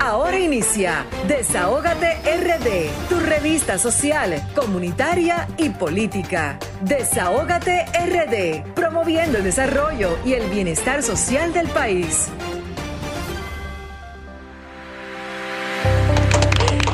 Ahora inicia Desahógate RD, tu revista social, comunitaria y política. Desahógate RD, promoviendo el desarrollo y el bienestar social del país.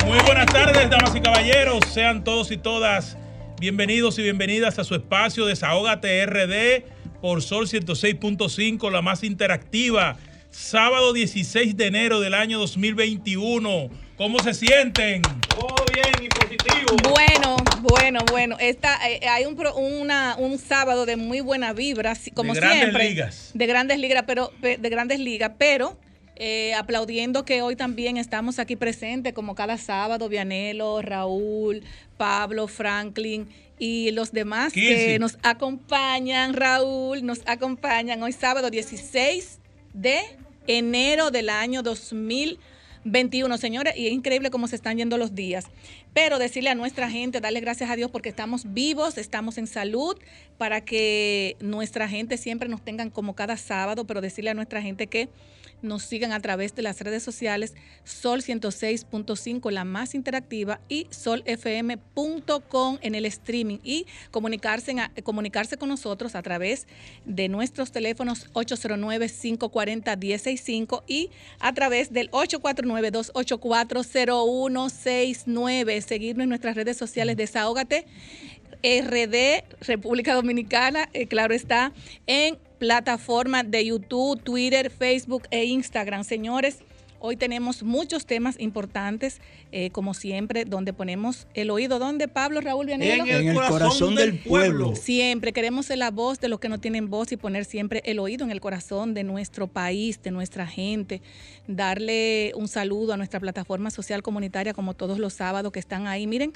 Muy buenas tardes, damas y caballeros. Sean todos y todas bienvenidos y bienvenidas a su espacio Desahógate RD por Sol 106.5, la más interactiva sábado 16 de enero del año 2021. ¿Cómo se sienten? Todo bien y positivo. Bueno, bueno, bueno. Esta, eh, hay un, una, un sábado de muy buena vibra, como de grandes siempre. Ligas. De grandes ligas. Pero, de grandes ligas, pero eh, aplaudiendo que hoy también estamos aquí presentes, como cada sábado, Vianelo, Raúl, Pablo, Franklin y los demás que nos acompañan, Raúl, nos acompañan hoy sábado 16 de enero del año 2021, señores, y es increíble cómo se están yendo los días. Pero decirle a nuestra gente, darle gracias a Dios porque estamos vivos, estamos en salud, para que nuestra gente siempre nos tengan como cada sábado, pero decirle a nuestra gente que nos sigan a través de las redes sociales Sol 106.5, la más interactiva, y solfm.com en el streaming y comunicarse, comunicarse con nosotros a través de nuestros teléfonos 809-540-165 y a través del 849-284-0169. Seguirnos en nuestras redes sociales, desahógate. RD, República Dominicana, eh, claro está, en plataformas de YouTube, Twitter, Facebook e Instagram. Señores, hoy tenemos muchos temas importantes, eh, como siempre, donde ponemos el oído. ¿Dónde, Pablo, Raúl, Vianelo? En el, corazón, del pueblo. Siempre queremos ser la voz de los que no tienen voz y poner siempre el oído en el corazón de nuestro país, de nuestra gente. Darle un saludo a nuestra plataforma social comunitaria, como todos los sábados que están ahí. Miren,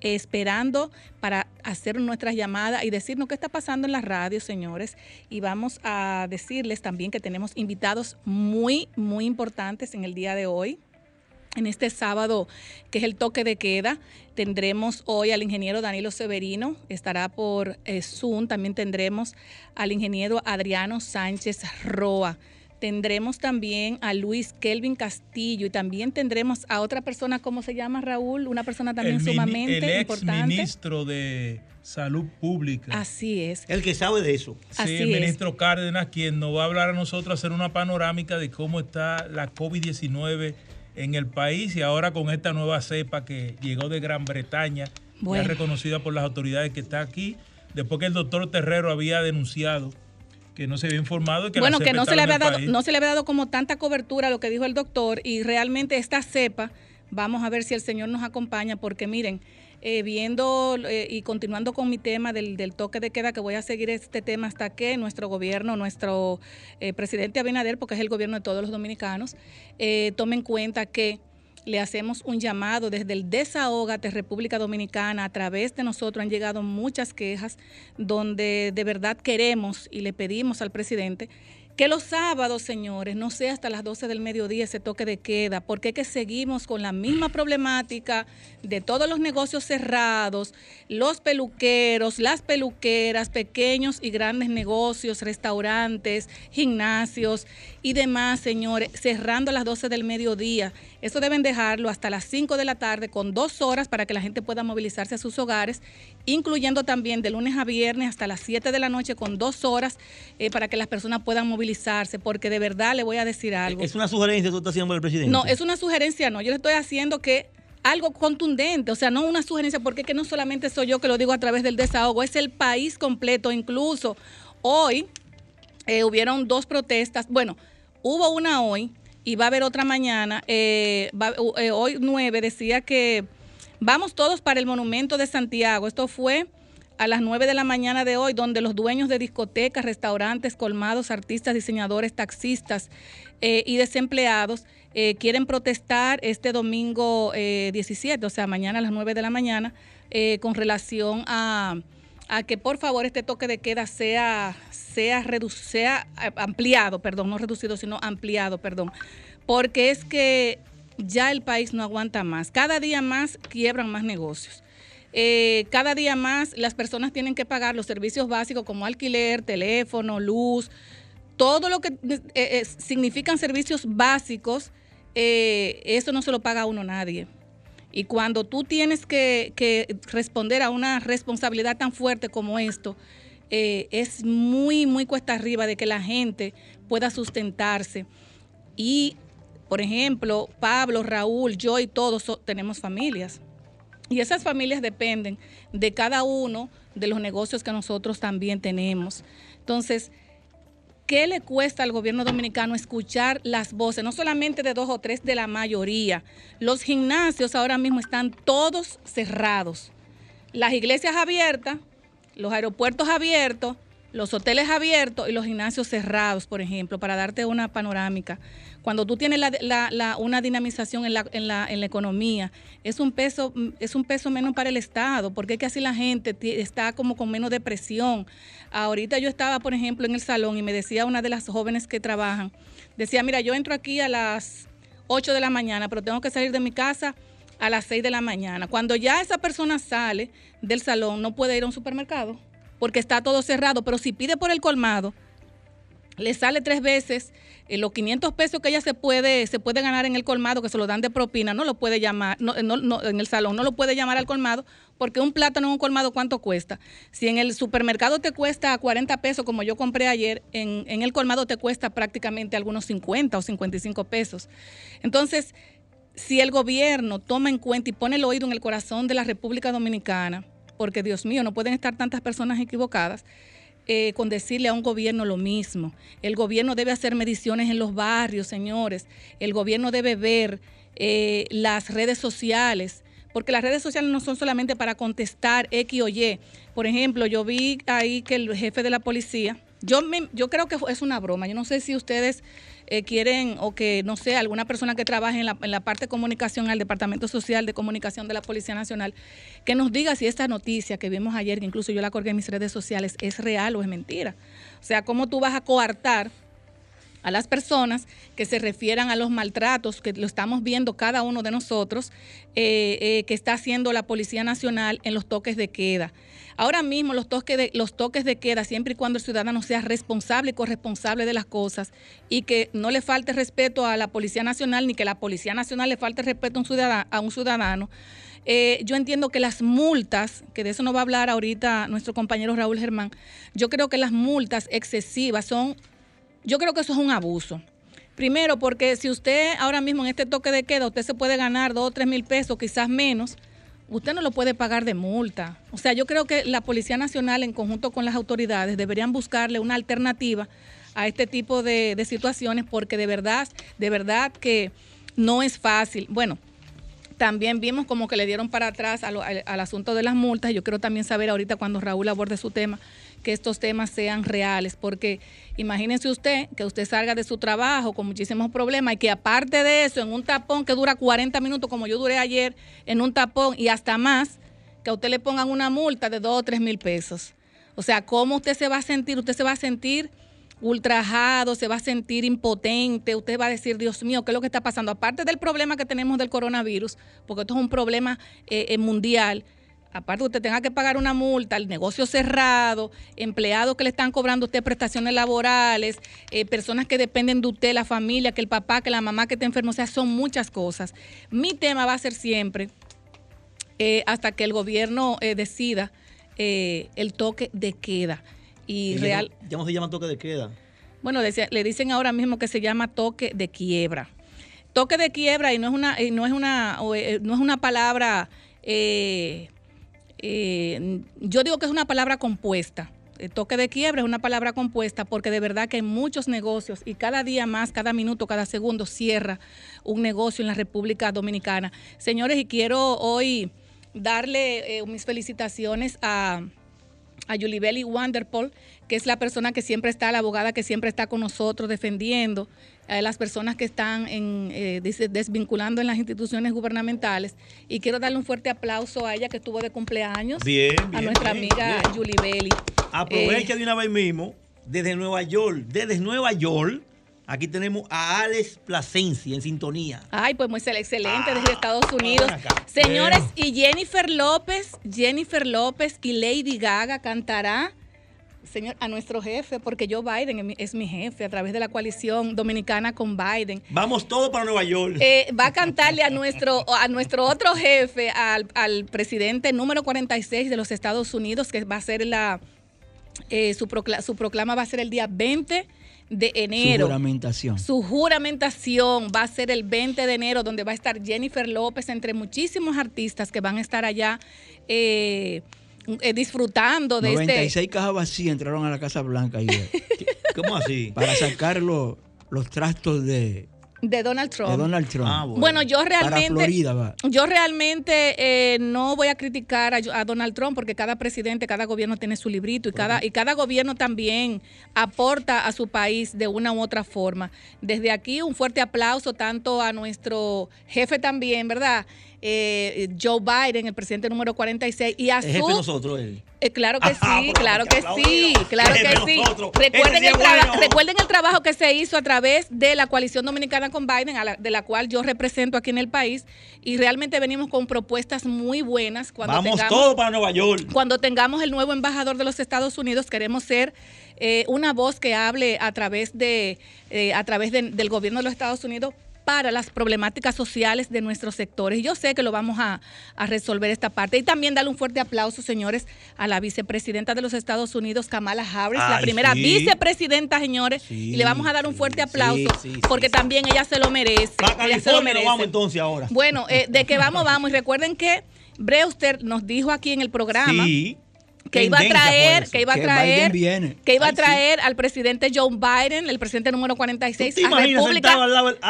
esperando para hacer nuestras llamadas y decirnos qué está pasando en la radio, señores. Y vamos a decirles también que tenemos invitados muy, muy importantes en el día de hoy. En este sábado, que es el toque de queda, tendremos hoy al ingeniero Danilo Severino, estará por eh, Zoom. También tendremos al ingeniero Adriano Sánchez Roa tendremos también a Luis Kelvin Castillo y también tendremos a otra persona, ¿cómo se llama Raúl? Una persona también sumamente el ex importante. ministro de Salud Pública. Así es. El que sabe de eso. Sí, el ministro Cárdenas, quien nos va a hablar a nosotros, hacer una panorámica de cómo está la COVID-19 en el país y ahora con esta nueva cepa que llegó de Gran Bretaña, ya reconocida por las autoridades que está aquí, después que el doctor Terrero había denunciado que no se había informado. Que bueno, que no se, le había dado, no se le había dado como tanta cobertura a lo que dijo el doctor y realmente esta cepa, vamos a ver si el Señor nos acompaña, porque miren, eh, viendo eh, y continuando con mi tema del, toque de queda, que voy a seguir este tema hasta que nuestro gobierno, nuestro eh, presidente Abinader, porque es el gobierno de todos los dominicanos, tome en cuenta que le hacemos un llamado desde el Desahógate República Dominicana. A través de nosotros han llegado muchas quejas donde de verdad queremos y le pedimos al presidente que los sábados, señores, no sea hasta las 12 del mediodía ese toque de queda, porque es que seguimos con la misma problemática de todos los negocios cerrados, los peluqueros, las peluqueras, pequeños y grandes negocios, restaurantes, gimnasios y demás, señores, cerrando a las 12 del mediodía. Eso deben dejarlo hasta las 5 de la tarde con dos horas para que la gente pueda movilizarse a sus hogares, incluyendo también de lunes a viernes hasta las 7 de la noche con dos horas eh, para que las personas puedan movilizarse, porque de verdad le voy a decir algo. ¿Es una sugerencia que tú estás haciendo al presidente? No, es una sugerencia, no. Yo le estoy haciendo que algo contundente, o sea, no una sugerencia, porque es que no solamente soy yo que lo digo a través del desahogo, es el país completo, incluso hoy eh, hubieron dos protestas, bueno, hubo una hoy y va a haber otra mañana. Eh, eh, hoy 9 decía que vamos todos para el Monumento de Santiago. Esto fue a las 9 de la mañana de hoy, donde los dueños de discotecas, restaurantes, colmados, artistas, diseñadores, taxistas eh, y desempleados quieren protestar este domingo 17, o sea, mañana a las 9 de la mañana, con relación a a que por favor este toque de queda sea, sea, sea ampliado, perdón, no reducido, sino ampliado, perdón, porque es que ya el país no aguanta más. Cada día más quiebran más negocios. Eh, cada día más las personas tienen que pagar los servicios básicos como alquiler, teléfono, luz, todo lo que eh, eh, significan servicios básicos eso no se lo paga a uno nadie. Y cuando tú tienes que, responder a una responsabilidad tan fuerte como esto, es muy, muy cuesta arriba de que la gente pueda sustentarse. Y, por ejemplo, Pablo, Raúl, yo y todos tenemos familias. Y esas familias dependen de cada uno de los negocios que nosotros también tenemos. Entonces, ¿qué le cuesta al gobierno dominicano escuchar las voces, no solamente de dos o tres, de la mayoría? Los gimnasios ahora mismo están todos cerrados. Las iglesias abiertas, los aeropuertos abiertos, los hoteles abiertos y los gimnasios cerrados, por ejemplo, para darte una panorámica. Cuando tú tienes una dinamización en la, en, la, economía, es un, peso, es un peso menos para el Estado, porque es que así la gente está como con menos depresión. Ahorita yo estaba, por ejemplo, en el salón y me decía una de las jóvenes que trabajan, decía, mira, yo entro aquí a las 8 de la mañana, pero tengo que salir de mi casa a las 6 de la mañana. Cuando ya esa persona sale del salón, no puede ir a un supermercado porque está todo cerrado, pero si pide por el colmado, le sale tres veces eh, los 500 pesos que ella se puede, se puede ganar en el colmado, que se lo dan de propina, no lo puede llamar, no, en el salón, no lo puede llamar al colmado, porque un plátano en un colmado, ¿cuánto cuesta? Si en el supermercado te cuesta 40 pesos, como yo compré ayer, en, en el colmado te cuesta prácticamente algunos 50 o 55 pesos. Entonces, si el gobierno toma en cuenta y pone el oído en el corazón de la República Dominicana, porque Dios mío, no pueden estar tantas personas equivocadas. Eh, con decirle a un gobierno lo mismo. El gobierno debe hacer mediciones en los barrios, señores. El gobierno debe ver eh, las redes sociales, porque las redes sociales no son solamente para contestar X o Y. Por ejemplo, yo vi ahí que el jefe de la policía, yo, yo creo que es una broma, yo no sé si ustedes eh, quieren o que, no sé, alguna persona que trabaje en la, en la parte de comunicación, al Departamento Social de Comunicación de la Policía Nacional, que nos diga si esta noticia que vimos ayer, que incluso yo la colgué en mis redes sociales, es real o es mentira. O sea, cómo tú vas a coartar a las personas que se refieran a los maltratos que lo estamos viendo cada uno de nosotros eh, eh, que está haciendo la Policía Nacional en los toques de queda. Ahora mismo los toques, de, los toques de queda, siempre y cuando el ciudadano sea responsable y corresponsable de las cosas y que no le falte respeto a la Policía Nacional ni que la Policía Nacional le falte respeto a un ciudadano, eh, yo entiendo que las multas, que de eso nos va a hablar ahorita nuestro compañero Raúl Germán, yo creo que las multas excesivas son yo creo que eso es un abuso. Primero, porque si usted ahora mismo en este toque de queda, usted se puede ganar dos o tres mil pesos, quizás menos, usted no lo puede pagar de multa. O sea, yo creo que la Policía Nacional, en conjunto con las autoridades, deberían buscarle una alternativa a este tipo de, situaciones, porque de verdad, de verdad que no es fácil. Bueno, también vimos como que le dieron para atrás al, al, asunto de las multas. Yo quiero también saber ahorita cuando Raúl aborde su tema, que estos temas sean reales, porque imagínense usted que usted salga de su trabajo con muchísimos problemas y que aparte de eso, en un tapón que dura 40 minutos, como yo duré ayer, en un tapón y hasta más, que a usted le pongan una multa de 2 o 3 mil pesos. O sea, ¿cómo usted se va a sentir? Usted se va a sentir ultrajado, se va a sentir impotente, usted va a decir, Dios mío, ¿qué es lo que está pasando? Aparte del problema que tenemos del coronavirus, porque esto es un problema eh, eh, mundial, aparte usted tenga que pagar una multa, el negocio cerrado, empleados que le están cobrando usted prestaciones laborales, eh, personas que dependen de usted, la familia, que el papá, que la mamá que está enfermo, o sea, son muchas cosas. Mi tema va a ser siempre, eh, hasta que el gobierno eh, decida el toque de queda. Y, real. Ya no, se llama toque de queda. Bueno, le dicen ahora mismo que se llama toque de quiebra. Toque de quiebra y no es una, no es una, no es una palabra eh, yo digo que es una palabra compuesta. El toque de quiebra es una palabra compuesta porque de verdad que hay muchos negocios y cada día más, cada minuto, cada segundo cierra un negocio en la República Dominicana. Señores, y quiero hoy darle eh, mis felicitaciones a, a Yulibeli Wanderpol, que es la persona que siempre está, la abogada que siempre está con nosotros defendiendo a las personas que están en, eh, desvinculando en las instituciones gubernamentales. Y quiero darle un fuerte aplauso a ella que estuvo de cumpleaños. Bien, a nuestra amiga Yulibeli. Aprovecha eh, de una vez mismo, desde Nueva York, desde Nueva York, Aquí tenemos a Alex Plasencia en sintonía. Ay, pues muy excelente desde Estados Unidos. Señores, y Jennifer López, Jennifer López y Lady Gaga cantará Señor, a nuestro jefe, porque Joe Biden es mi jefe a través de la coalición dominicana con Biden. Vamos todos para Nueva York. Eh, va a cantarle a nuestro, a nuestro otro jefe, al, presidente número 46 de los Estados Unidos, que va a ser la, eh, su, su proclama va a ser el día 20 de enero. Su juramentación. Su juramentación va a ser el 20 de enero, donde va a estar Jennifer López, entre muchísimos artistas que van a estar allá. Eh, eh, disfrutando de 96 este... cajas vacías entraron a la Casa Blanca ayer. ¿Cómo así? Para sacar los, los trastos de, de Donald Trump. De Donald Trump. Ah, bueno. yo realmente. Yo realmente eh, no voy a criticar a, Donald Trump porque cada presidente, cada gobierno tiene su librito y cada, y cada gobierno también aporta a su país de una u otra forma. Desde aquí, un fuerte aplauso tanto a nuestro jefe también, ¿verdad? Eh, Joe Biden, el presidente número 46, y a su... Jefe nosotros él. Eh, claro que sí, claro que sí, claro que sí. Recuerden el, recuerden el trabajo que se hizo a través de la coalición dominicana con Biden, de la cual yo represento aquí en el país, y realmente venimos con propuestas muy buenas. Cuando Vamos tengamos, todos para Nueva York. Cuando tengamos el nuevo embajador de los Estados Unidos, queremos ser eh, una voz que hable a través de, a través del gobierno de los Estados Unidos para las problemáticas sociales de nuestros sectores. Yo sé que lo vamos a, resolver esta parte. Y también darle un fuerte aplauso, señores, a la vicepresidenta de los Estados Unidos, Kamala Harris, la primera vicepresidenta, señores. y le vamos a dar un fuerte aplauso porque también ella se lo merece. ella se lo merece. vamos entonces ahora. Bueno, eh, de que vamos, vamos. Y recuerden que Breuster nos dijo aquí en el programa que iba a traer, que iba a traer, que iba a traer al presidente Joe Biden, el presidente número 46 a República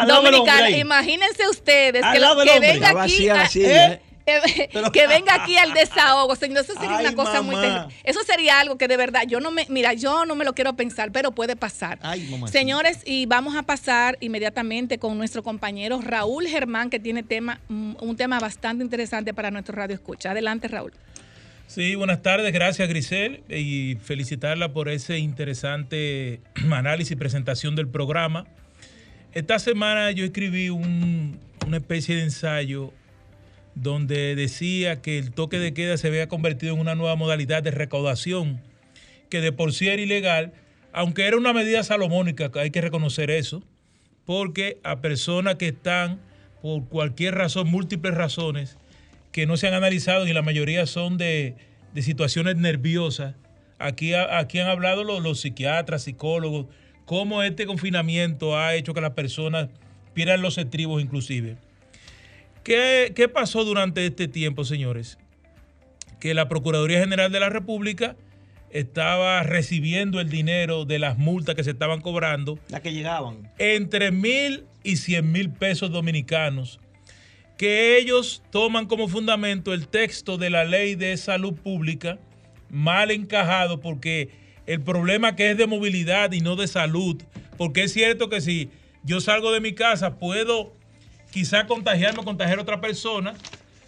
Dominicana. Imagínense ustedes que, lo, que venga aquí ¿eh? Eh, que venga aquí al desahogo, señor, eso sería una cosa muy Eso sería algo que de verdad yo no me, mira, yo no me lo quiero pensar, pero puede pasar. Señores, y vamos a pasar inmediatamente con nuestro compañero Raúl Germán, que tiene tema, un tema bastante interesante para nuestro radio escucha. Adelante, Raúl. Sí, buenas tardes, gracias Grisel y felicitarla por ese interesante análisis y presentación del programa. Esta semana yo escribí una especie de ensayo donde decía que el toque de queda se había convertido en una nueva modalidad de recaudación que de por sí era ilegal, aunque era una medida salomónica, hay que reconocer eso, porque a personas que están por cualquier razón, múltiples razones, que no se han analizado y la mayoría son de, situaciones nerviosas. Aquí, aquí han hablado los, psiquiatras, psicólogos, cómo este confinamiento ha hecho que las personas pierdan los estribos inclusive. ¿Qué, ¿Qué pasó durante este tiempo, señores? Que la Procuraduría General de la República estaba recibiendo el dinero de las multas que se estaban cobrando. Las que llegaban. Entre mil y cien mil pesos dominicanos que ellos toman como fundamento el texto de la ley de salud pública, mal encajado porque el problema que es de movilidad y no de salud, porque es cierto que si yo salgo de mi casa puedo quizá contagiarme contagiar a otra persona,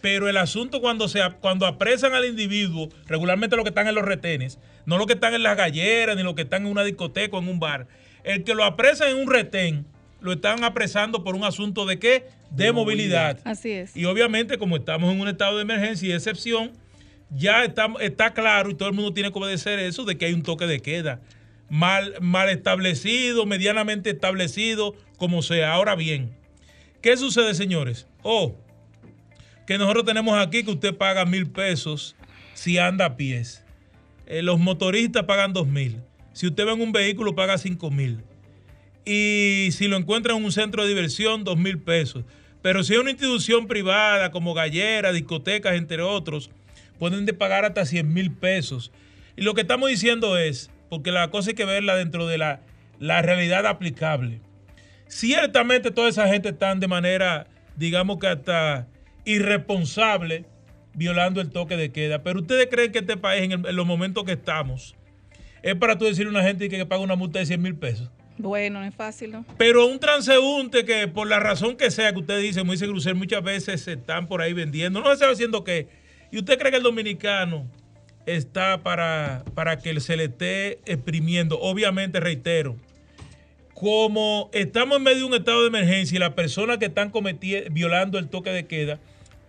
pero el asunto cuando, se, cuando apresan al individuo, regularmente los que están en los retenes, no los que están en las galleras, ni los que están en una discoteca o en un bar, el que lo apresan en un retén, lo están apresando por un asunto de qué? De, movilidad. Así es. Y obviamente, como estamos en un estado de emergencia y excepción, ya está, está claro y todo el mundo tiene que obedecer eso de que hay un toque de queda. Mal, mal establecido, medianamente establecido, como sea. Ahora bien, ¿qué sucede, señores? Oh, que nosotros tenemos aquí que usted paga mil pesos si anda a pies. Eh, los motoristas pagan dos mil. Si usted va en un vehículo, paga cinco mil y si lo encuentran en un centro de diversión, dos mil pesos. Pero si es una institución privada como gallera, discotecas, entre otros, pueden de pagar hasta 100 mil pesos. Y lo que estamos diciendo es, porque la cosa hay que verla dentro de la, la realidad aplicable. Ciertamente toda esa gente están de manera, digamos que hasta irresponsable, violando el toque de queda. Pero ustedes creen que este país, en, los momentos que estamos, es para tú decirle a una gente que, que paga una multa de 100 mil pesos. Bueno, no es fácil. Pero un transeúnte que por la razón que sea que usted dice, como dice Crucer, muchas veces se están por ahí vendiendo, no se sabe haciendo qué. ¿Y usted cree que el dominicano está para, para que se le esté exprimiendo? Obviamente, reitero, como estamos en medio de un estado de emergencia y las personas que están violando el toque de queda,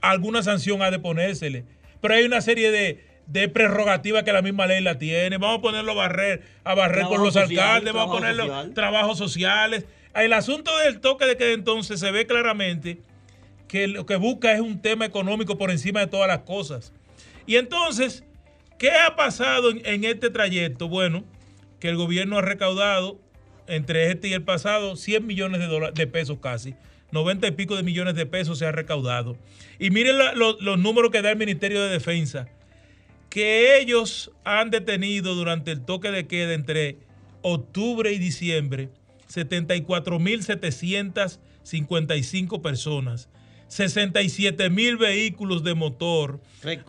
alguna sanción ha de ponérsele. Pero hay una serie de, de prerrogativa que la misma ley la tiene. Vamos a ponerlo a barrer, a barrer con los alcaldes, vamos a ponerlo trabajos sociales. El asunto del toque de que entonces se ve claramente que lo que busca es un tema económico por encima de todas las cosas. Y entonces, ¿qué ha pasado en, este trayecto? Bueno, que el gobierno ha recaudado entre este y el pasado 100 millones de, de pesos casi. 90 y pico de millones de pesos se ha recaudado. Y miren los números que da el Ministerio de Defensa que ellos han detenido durante el toque de queda entre octubre y diciembre 74.755 personas, 67.000 vehículos de motor,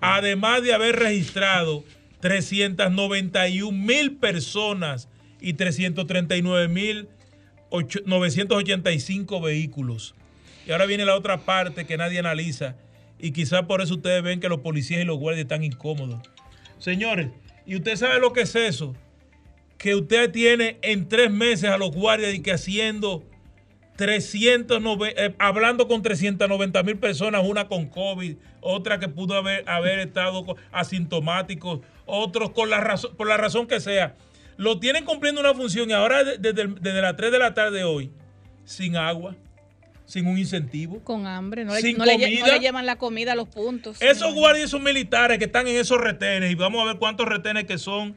además de haber registrado 391.000 personas y 339.985 vehículos. Y ahora viene la otra parte que nadie analiza y quizás por eso ustedes ven que los policías y los guardias están incómodos. Señores, ¿y usted sabe lo que es eso? Que usted tiene en tres meses a los guardias y que haciendo 390, eh, hablando con 390 mil personas, una con COVID, otra que pudo haber, haber estado asintomáticos, otros con la razón, por la razón que sea. Lo tienen cumpliendo una función y ahora desde, desde las 3 de la tarde de hoy, sin agua, sin un incentivo. Con hambre, no, le, llevan la comida a los puntos. Esos guardias son militares que están en esos retenes y vamos a ver cuántos retenes que son.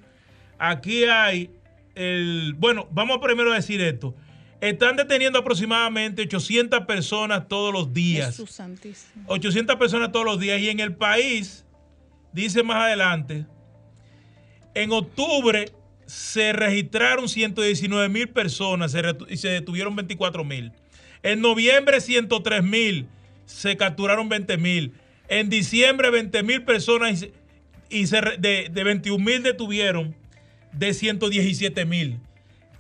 Aquí hay el. Bueno, vamos primero a decir esto. Están deteniendo aproximadamente 800 personas todos los días. Jesús santísimo. 800 personas todos los días. Y en el país, dice más adelante, en octubre se registraron 119 mil personas y se detuvieron 24 mil. En noviembre 103 mil, se capturaron 20 mil. En diciembre 20 mil personas y, de, de 21 mil detuvieron de 117 mil.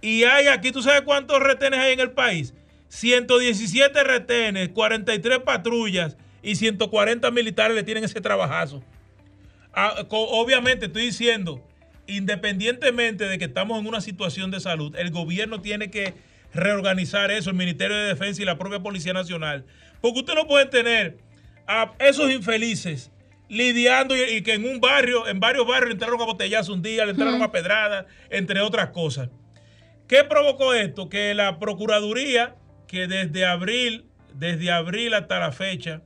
Y hay aquí, ¿tú sabes cuántos retenes hay en el país? 117 retenes, 43 patrullas y 140 militares le tienen ese trabajazo. Ah, obviamente estoy diciendo, independientemente de que estamos en una situación de salud, el gobierno tiene que reorganizar eso, el Ministerio de Defensa y la propia Policía Nacional. Porque usted no puede tener a esos infelices lidiando y, que en un barrio, en varios barrios le entraron a botellazo un día, le entraron a pedradas, entre otras cosas. ¿Qué provocó esto? Que la Procuraduría, que desde abril, desde abril hasta la fecha,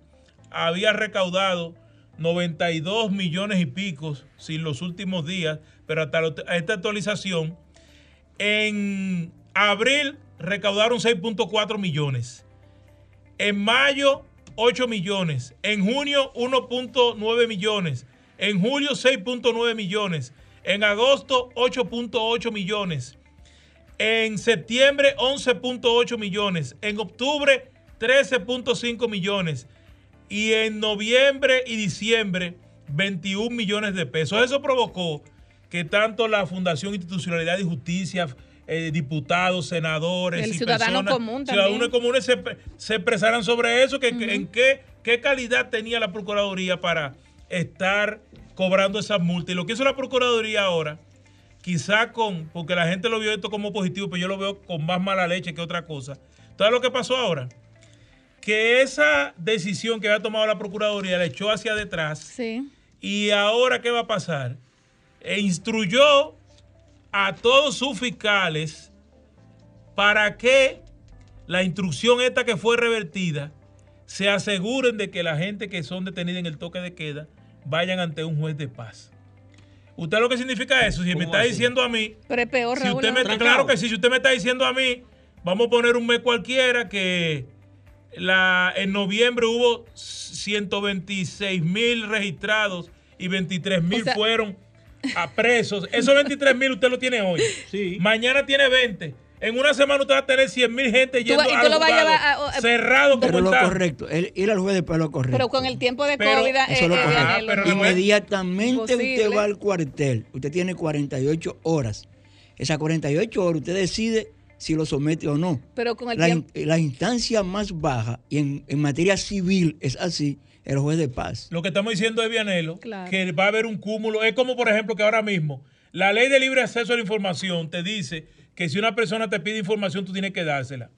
había recaudado 92 millones y picos, sin los últimos días, pero hasta esta actualización, en abril recaudaron 6.4 millones. En mayo, 8 millones. En junio, 1.9 millones. En julio, 6.9 millones. En agosto, 8.8 millones. En septiembre, 11.8 millones. En octubre, 13.5 millones. Y en noviembre y diciembre, 21 millones de pesos. Eso provocó que tanto la Fundación Institucionalidad y Justicia, eh, diputados, senadores el y ciudadano común ciudadanos comunes se, se, expresaran sobre eso, que, en qué, qué calidad tenía la Procuraduría para estar cobrando esas multas. Y lo que hizo la Procuraduría ahora, quizá con, porque la gente lo vio esto como positivo, pero yo lo veo con más mala leche que otra cosa. ¿Sabes lo que pasó ahora? Que esa decisión que había tomado la Procuraduría la echó hacia detrás. Sí. Y ahora, ¿qué va a pasar? E instruyó a todos sus fiscales para que la instrucción esta que fue revertida se aseguren de que la gente que son detenidas en el toque de queda vayan ante un juez de paz. ¿Usted lo que significa eso? Si me está diciendo a mí... Pero es peor, si usted me, Claro que sí, si usted me está diciendo a mí, vamos a poner un mes cualquiera que la, en noviembre hubo 126 mil registrados y 23 mil fueron a presos. Esos 23 mil usted lo tiene hoy. Sí. Mañana tiene 20. En una semana usted va a tener 100 mil gente yendo a, lo a cerrado como pero lo correcto, ir al juez después lo correcto. Pero con el tiempo de COVID, eso lo correcto. Inmediatamente usted va al cuartel. Usted tiene 48 horas. Esas 48 horas usted decide si lo somete o no. Pero con el la, tiempo... la instancia más baja, y en, en materia civil es así, el juez de paz. Lo que estamos diciendo es, Vianelo, que va a haber un cúmulo. Es como, por ejemplo, que ahora mismo la ley de libre acceso a la información te dice que si una persona te pide información, tú tienes que dársela.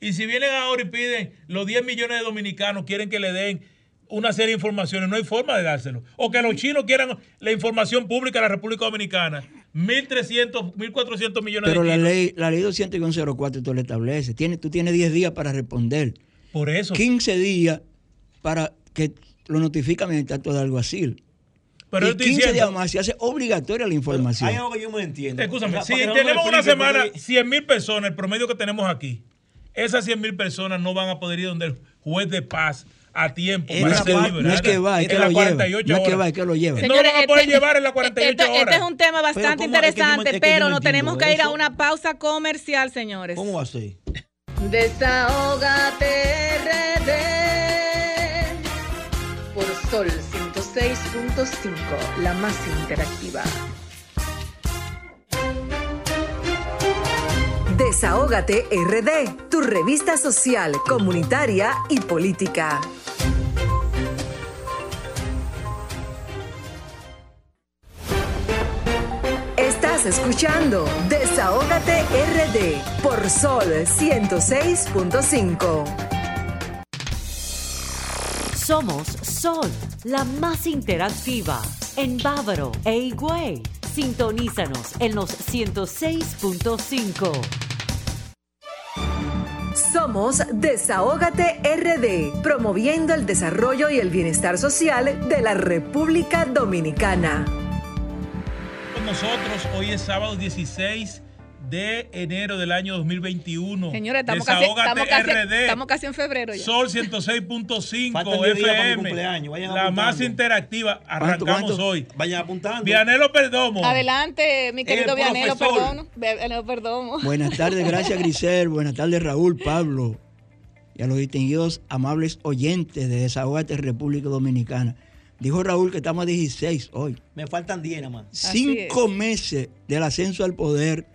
Y si vienen ahora y piden los 10 millones de dominicanos, quieren que le den una serie de informaciones, no hay forma de dárselo. O que los chinos quieran la información pública de la República Dominicana. 1.300, 1.400 millones Pero de la ley, la ley 204 tú lo establece. Tiene, tú tienes 10 días para responder. Por eso. 15 días para que lo notifica mediante acto de alguacil. Pero y 15 días más se hace obligatoria la información. hay algo que yo me entiendo. Escúchame, si tenemos una semana, 100 mil personas, el promedio que tenemos aquí, esas 100 mil personas no van a poder ir donde el juez de paz a tiempo no es, que va, no es que va, es que lo lleva. No es que va, es que lo lleva. no lo van a poder este, llevar en las 48 este, horas. Este es un tema bastante interesante, pero nos tenemos que ir a una pausa comercial, señores. ¿Cómo va a ser? Desahógate RD Sol 106.5, la más interactiva. Desahógate RD, tu revista social, comunitaria y política. Estás escuchando Desahógate RD por Sol 106.5. Somos Sol, la más interactiva en Bávaro e Higüey. Sintonízanos en los 106.5. Somos Desahógate RD, promoviendo el desarrollo y el bienestar social de la República Dominicana. Con nosotros, hoy es sábado 16 de enero del año 2021. Señores, estamos, casi, estamos, casi, estamos casi, en febrero ya. Sol 106.5 FM. La más interactiva. Arrancamos hoy. Vayan apuntando. Vianelo Perdomo. Adelante, mi querido Vianelo Perdomo. Vianelo Perdomo. Buenas tardes, gracias Grisel. Buenas tardes, Raúl, Pablo. Y a los distinguidos, amables oyentes de Desahogate República Dominicana. Dijo Raúl que estamos a 16 hoy. Me faltan 10 nada más. Cinco meses del ascenso al poder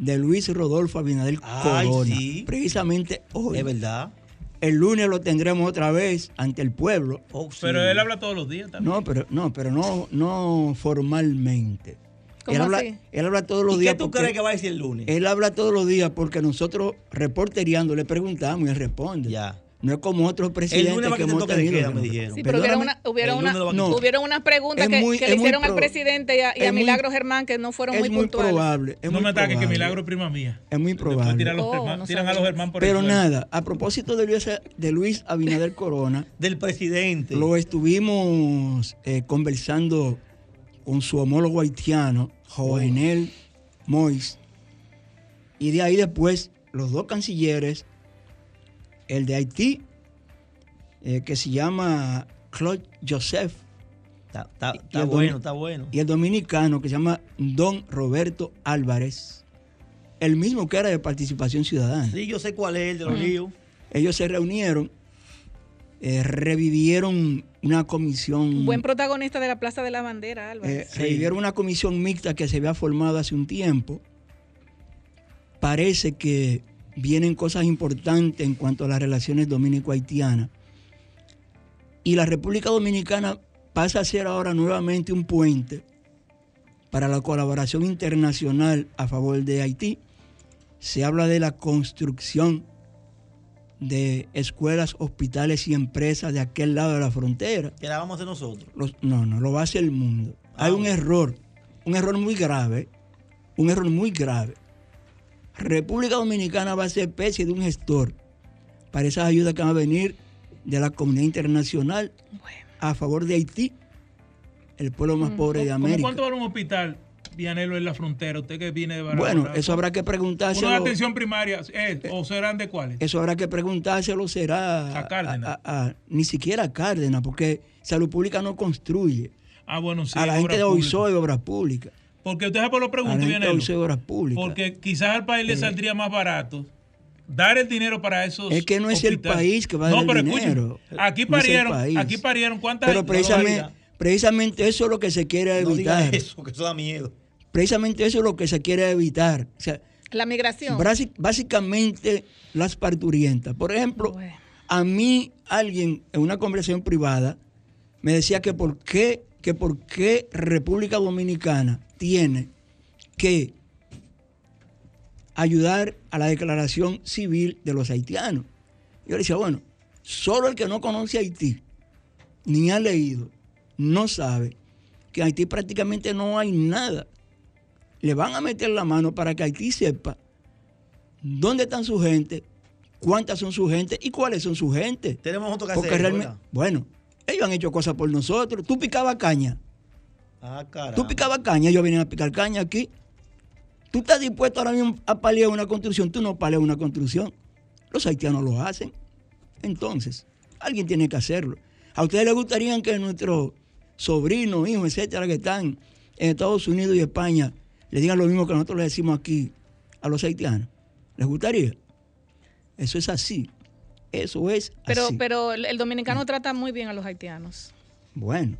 de Luis Rodolfo Abinader Corona. Precisamente hoy. Es verdad. El lunes lo tendremos otra vez ante el pueblo. Oh, pero él habla todos los días también. No, pero no, pero no, no formalmente. ¿Cómo él, habla, él habla todos los días. ¿Qué tú crees que va a decir el lunes? Él habla todos los días porque nosotros reporteriando le preguntamos y él responde. Ya. No es como otros presidentes que hemos tenido. me dijeron. Sí, pero hubieron, una, hubieron, una, no, hubieron unas preguntas que, muy, que le hicieron al presidente y a, y a Milagro muy, Germán que no fueron muy, muy puntuales. Probable, es no muy me ataques que Milagro es prima mía. Es muy probable. Tiran, los Oh, Germán, no tiran a sabía. los Germán por Pero nada, a propósito de Luis, de Luis Abinader Corona, Del presidente. lo estuvimos eh, conversando con su homólogo haitiano, Jovenel Mois, y de ahí después los dos cancilleres, el de Haití, eh, que se llama Claude Joseph, Está, bueno, está bueno. y el dominicano, que se llama Don Roberto Álvarez, el mismo que era de participación ciudadana. Sí, yo sé cuál es el de los ríos. Ellos se reunieron, eh, revivieron una comisión. Buen protagonista de la Plaza de la Bandera, Álvaro. eh, Sí. Revivieron una comisión mixta que se había formado hace un tiempo. Parece que vienen cosas importantes en cuanto a las relaciones dominico-haitianas. Y la República Dominicana pasa a ser ahora nuevamente un puente para la colaboración internacional a favor de Haití. Se habla de la construcción de escuelas, hospitales y empresas de aquel lado de la frontera. Que la vamos a hacer nosotros. Los- no, no, lo va a hacer el mundo. Ah, Hay un bueno. error, un error muy grave, un error muy grave. República Dominicana va a ser especie de un gestor para esas ayudas que van a venir de la comunidad internacional a favor de Haití, el pueblo más pobre de ¿Cómo América. cuánto vale un hospital, Vianelo, en la frontera? Usted que viene de Barahona. Bueno, eso habrá que preguntárselo. Una atención primaria, eh, ¿o serán de cuáles? Eso habrá que preguntárselo, será A Cárdenas. a- a- ni siquiera a Cárdenas, porque salud pública no construye. Ah, bueno, sí. a la gente de. OISOE, Obras Públicas. Porque usted sabe por lo pregunto. OISOE, Obras Públicas. Porque quizás al país le saldría más barato dar el dinero para esos Es que no es el país que va a dar No, el pero dinero. escuchen, aquí No es el parieron, país. aquí parieron cuántas Pero precisamente, precisamente eso es lo que se quiere evitar. eso, que eso da miedo. precisamente eso es lo que se quiere evitar. O sea, La migración. básicamente las parturientas. Por ejemplo, Bueno. a mí alguien en una conversación privada me decía que por qué, que por qué República Dominicana tiene que ayudar a la declaración civil de los haitianos. Yo le decía, bueno, solo el que no conoce Haití ni ha leído, no sabe que en Haití prácticamente no hay nada. Le van a meter la mano para que Haití sepa dónde están su gente, cuántas son su gente y cuáles son su gente. Tenemos otro que Porque hacer, realmente, bueno, ellos han hecho cosas por nosotros. Tú picabas caña. Ah, caramba. Tú picabas caña, ellos vienen a picar caña aquí. Tú estás dispuesto ahora mismo a paliar una construcción, tú no palias una construcción. Los haitianos lo hacen. Entonces, alguien tiene que hacerlo. ¿A ustedes les gustaría que nuestros sobrinos, hijos, etcétera, que están en Estados Unidos y España, le digan lo mismo que nosotros le decimos aquí a los haitianos? ¿Les gustaría? Eso es así. Eso es Pero, así. pero el el dominicano trata muy bien a los haitianos. Bueno,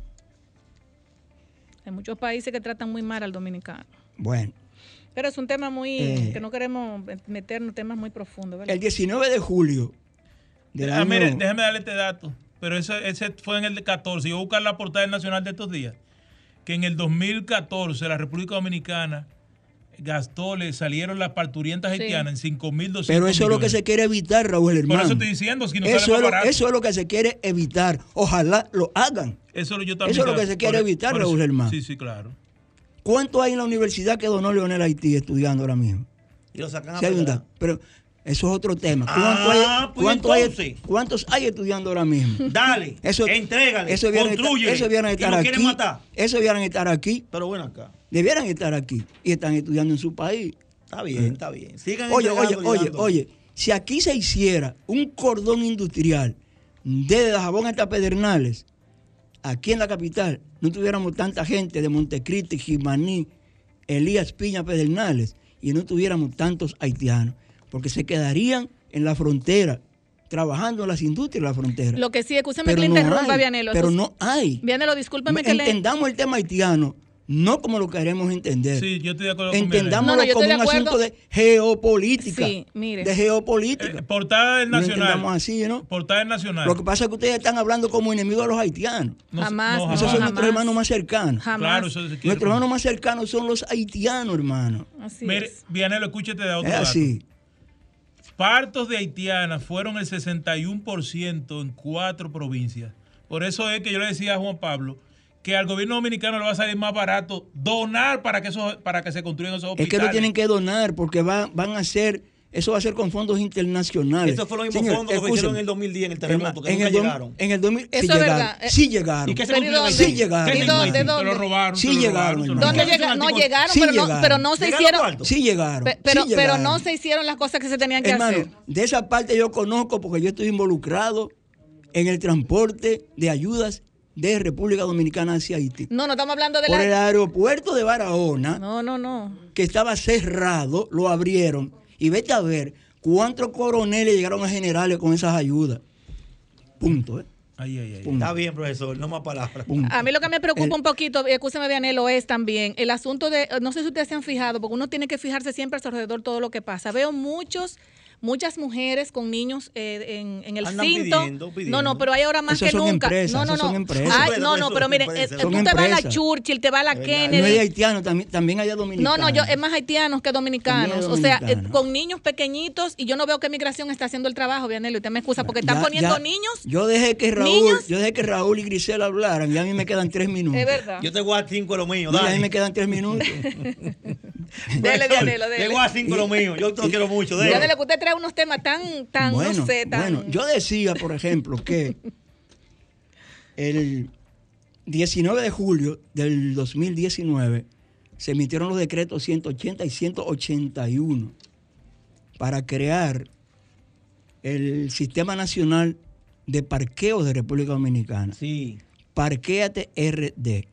Hay muchos países que tratan muy mal al dominicano. bueno. Pero es un tema muy Eh. que no queremos meternos en temas muy profundos, ¿verdad? El 19 de julio del Ah, año... mire, déjeme darle este dato. Pero ese, ese fue en el de 14. Yo voy a buscar la portada del Nacional de estos días. Que en el 2014 la República Dominicana gastó, le salieron las parturientas Sí. haitianas en 5.200 Pero eso es lo que se quiere evitar, Raúl hermano. Por eso estoy diciendo, si no eso, es lo, eso es lo que se quiere evitar. Ojalá lo hagan. Eso lo- yo también eso es lo que se quiere Por- evitar, por Raúl Germán. Sí, sí, claro. ¿Cuánto hay en la universidad que donó Leonel Haití estudiando ahora mismo? Y lo sacan a Sí un Pero eso es otro tema. Ah, ¿Cuánto hay- pues cuánto hay-. ¿Cuántos hay estudiando ahora mismo? Dale, Eso, entrégale, eso viene, construye. eso viene a y estar aquí. quieren matar. Eso vienen a estar aquí. Pero bueno acá. Debieran estar aquí. Y están estudiando en su país. Está bien, está bien. Sigan Oye, oye, oye, oye, si aquí se hiciera un cordón industrial desde Dajabón hasta Pedernales, aquí en la capital, no tuviéramos tanta gente de Montecristi, Jimaní, Elías Piña, Pedernales, y no tuviéramos tantos haitianos, porque se quedarían en la frontera, trabajando en las industrias de la frontera. Lo que sí, escúcheme Pero que le no interrumpa, hay, Vianelo. Pero no hay. Vianelo, discúlpeme que le... Entendamos el tema haitiano, no como lo queremos entender. Sí, yo estoy de acuerdo con Entendámoslo No, como un asunto de geopolítica. Sí, mire. De geopolítica. Eh, portada del Nacional. así, ¿no? Portada del Nacional. Lo que pasa es que ustedes están hablando como enemigos de los haitianos. No- Jamás, Esos jamás. son jamás. nuestros hermanos más cercanos. Jamás. Claro, eso. Nuestros hermanos más cercanos son los haitianos, hermano. Así Mire, es. Vianelo, escúchate de otro Es dato. así. Partos de haitianas fueron el 61% en cuatro provincias. Por eso es que yo le decía a Juan Pablo que al gobierno dominicano le va a salir más barato donar para que esos, para que se construyan esos Es hospitales. que no tienen que donar porque van, van a ser, eso va a ser con fondos internacionales. Esos fueron los mismos Señor, fondos que hicieron en el 2010 en el terremoto, que en nunca el, llegaron. En el 2000 sí Eso es llegaron. verdad. Eh, Sí llegaron. ¿Y qué se Pero ¿y construyó en dónde? Sí llegaron. ¿Qué ¿Y dónde? Lo robaron. Sí lo llegaron, lo. ¿Dónde robaron. llega- No llegaron, Sí pero, no, llegaron. pero no se ¿Llegaron hicieron. Sí llegaron. Pe- Pero, sí pero llegaron. no se hicieron las cosas que se tenían que Hermano, hacer. de esa parte yo conozco porque yo estoy involucrado en el transporte de ayudas de República Dominicana hacia Haití. No, no estamos hablando de Por el la. aeropuerto de Barahona, No, no, no. que estaba cerrado, lo abrieron. Y vete a ver cuántos coroneles llegaron a generales con esas ayudas. Punto, ¿eh? Ay, ay, ay. Está bien, profesor, no más palabras. punto. A mí lo que me preocupa El- un poquito, y escúcheme, Vianelo, es también el asunto de, no sé si ustedes se han fijado, porque uno tiene que fijarse siempre alrededor de todo lo que pasa. Veo muchos, muchas mujeres con niños eh, en, en el Andan cinto. pidiendo, pidiendo. No, no, pero hay ahora más Esos que son nunca. empresas, no, no, no. son empresas. Ay, no, no, pero mire, puede eh, tú te vas a la. Churchill, te vas a la. Kennedy. No es de haitiano, también, también hay de No, dominicanos. no, yo, es más haitianos que dominicanos. También O sea, eh, dominicanos. con niños pequeñitos y yo no veo que migración está haciendo el trabajo, Vianelo, usted me excusa, porque están Ya- poniendo ya- niños. Yo dejé que Raúl, niños. yo dejé que Raúl y Grisel hablaran y a mí me quedan tres minutos. Es verdad. Yo te voy a cinco de lo mío, Mira, a dale. mí me quedan tres minutos. Dele, Vianelo, Te dele. voy a cinco de lo mío. Yo te lo quiero mucho, dale. Vianelo, que usted unos temas tan, tan, bueno, no sé, tan... bueno, yo decía, por ejemplo, que el 19 de julio del 2019 se emitieron los decretos 180 y 181 para crear el Sistema Nacional de Parqueos de República Dominicana. Sí. Parquéate RD.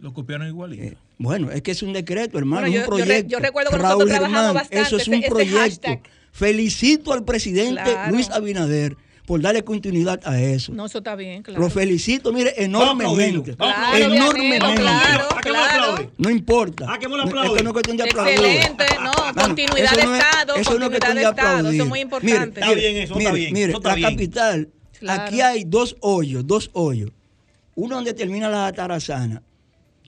Lo copiaron igualito. Eh, bueno, es que es un decreto, hermano, Bueno, es yo- un yo re- proyecto. yo recuerdo que nosotros trabajamos bastante Eso es ese- un ese proyecto. Felicito al presidente Claro. Luis Abinader por darle continuidad a eso. No, eso está bien, claro. Lo felicito, mire, enormemente. Vamos a Claro, enormemente. Claro, ¿A qué me claro. aplaude? No importa. ¿A qué me lo No, aplaude? Esto no es cuestión de aplaudir. Excelente, no, Mano, continuidad eso de no es- Estado, eso no es continuidad cuestión de de Estado, eso es muy importante. Está bien eso, está mire, bien, Mire, eso está la bien. capital, Claro. aquí hay dos hoyos, dos hoyos. Uno donde termina la Tarazana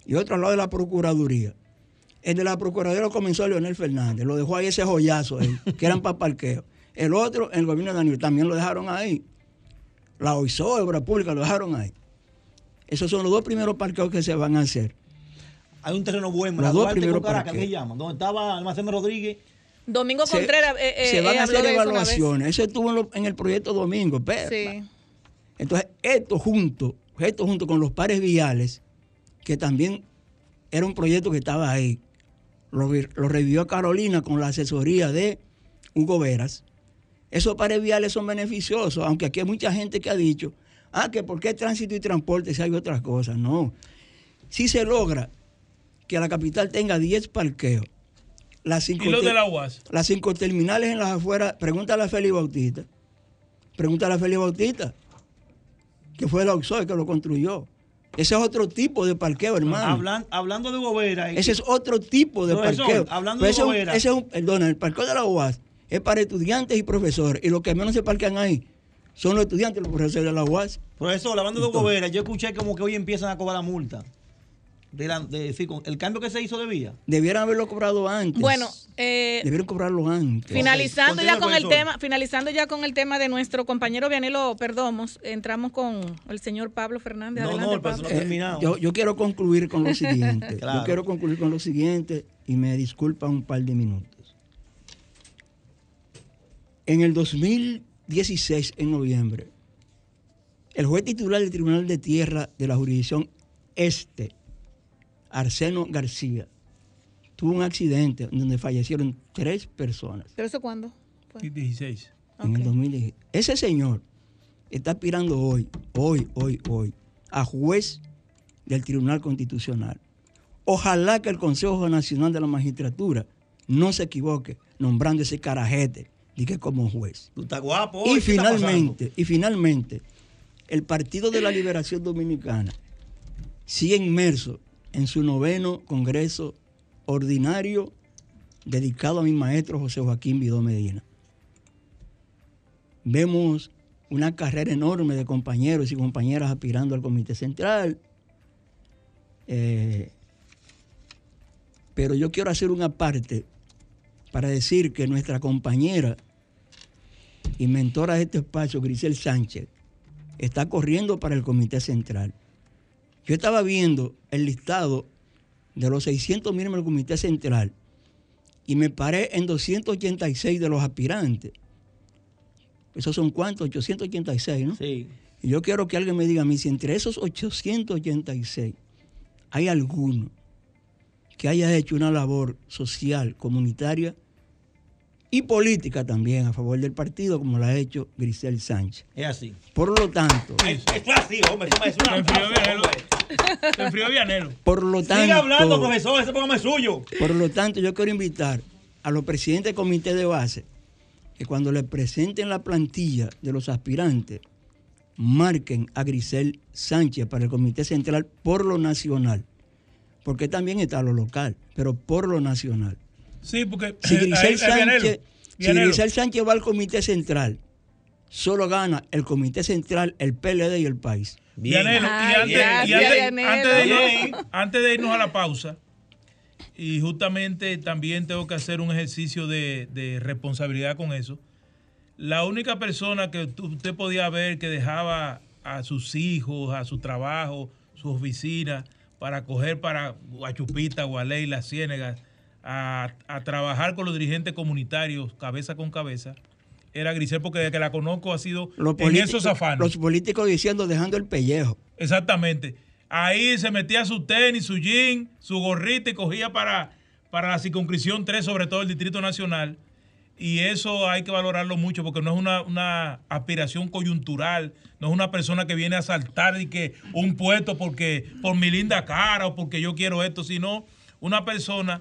y otro al lado de la Procuraduría. El de la Procuraduría lo comenzó Leonel Fernández, lo dejó ahí ese joyazo ahí, que eran para parqueo. El otro, el gobierno de Daniel, también lo dejaron ahí. La OISO, Obra Pública, lo dejaron ahí. Esos son los dos primeros parqueos que se van a hacer. Hay un terreno bueno, los dos primeros Caracas, ¿qué llaman? Donde estaba Almacén Rodríguez. Domingo Contreras. Eh, eh, se van a hacer evaluaciones. Eso estuvo en, el proyecto Domingo. Pero, sí. Entonces, esto junto, esto junto con los pares viales, que también era un proyecto que estaba ahí, lo, lo revivió Carolina con la asesoría de Hugo Veras. Esos pares viales son beneficiosos, aunque aquí hay mucha gente que ha dicho, ah, que por qué tránsito y transporte si hay otras cosas. No. Si se logra que la capital tenga 10 parqueos, las cinco, ¿Y de la UAS? las cinco terminales en las afueras, pregúntale a Félix Bautista, pregúntale a Félix Bautista, que fue el Oxoy que lo construyó. Ese es otro tipo de parqueo, hermano. hablando de Gobera. Ese es otro tipo de parqueo. Hablando de Gobera. Ese es un, perdona, el parqueo de la UAS es para estudiantes y profesores. Y los que menos se parquean ahí son los estudiantes y los profesores de la UAS. Profesor, hablando de Gobera, yo escuché como que hoy empiezan a cobrar la multa de, el cambio que se hizo de vía. Debieran haberlo cobrado antes. Bueno, eh, debieron cobrarlo antes. Finalizando ya con el tema, finalizando ya con el tema de nuestro compañero Vianelo Perdomos, entramos con el señor Pablo Fernández. No, no, no eh, terminado. Yo, yo, quiero concluir con lo siguiente. Yo quiero concluir con lo siguiente y me disculpa un par de minutos. En el 2016, en noviembre, el juez titular del Tribunal de Tierra de la jurisdicción este Arseno García, tuvo un accidente donde fallecieron tres personas. ¿Pero eso cuándo? Fue? 16. En el 2016. Ese señor está aspirando hoy, hoy, hoy, hoy, a juez del Tribunal Constitucional. Ojalá que el Consejo Nacional de la Magistratura no se equivoque nombrando ese carajete y que como juez. Tú estás guapo. Y finalmente, y finalmente, el Partido de la Liberación Dominicana sigue inmerso en su noveno Congreso Ordinario dedicado a mi maestro José Joaquín Vidó Medina. Vemos una carrera enorme de compañeros y compañeras aspirando al Comité Central. Eh, pero yo quiero hacer una parte para decir que nuestra compañera y mentora de este espacio, Grisel Sánchez, está corriendo para el Comité Central. Yo estaba viendo el listado de los 600 miembros del Comité Central y me paré en 286 de los aspirantes. ¿Esos son cuántos? 886, ¿no? Sí. Y yo quiero que alguien me diga a mí si entre esos 886 hay alguno que haya hecho una labor social, comunitaria y política también a favor del partido, como la ha hecho Grisel Sánchez. Es así. Por lo tanto. Es, así, hombre. es una Se enfrió Vianelo. Por lo tanto. Siga hablando, profesor, ese programa es suyo. Por lo tanto, yo quiero invitar a los presidentes del comité de base que cuando le presenten la plantilla de los aspirantes, marquen a Grisel Sánchez para el comité central por lo nacional. Porque también está lo local, pero por lo nacional. Sí, porque si Grisel, Sánchez, si Grisel Sánchez va al comité central, solo gana el comité central, el PLD y el país. Bien. y, antes, de irnos a la pausa, y justamente también tengo que hacer un ejercicio de, responsabilidad con eso. La única persona que usted podía ver que dejaba a sus hijos, a su trabajo, su oficina, para coger para Guachupita, Gualey, La Ciénaga, a, a trabajar con los dirigentes comunitarios cabeza con cabeza, era Grisel, porque desde que la conozco ha sido en esos afanes. Los políticos diciendo dejando el pellejo. Exactamente. Ahí se metía su tenis, su jean, su gorrita y cogía para, para la circunscripción 3, sobre todo el Distrito Nacional. Y eso hay que valorarlo mucho porque no es una, una, aspiración coyuntural, no es una persona que viene a saltar y que un puesto porque por mi linda cara o porque yo quiero esto, sino una persona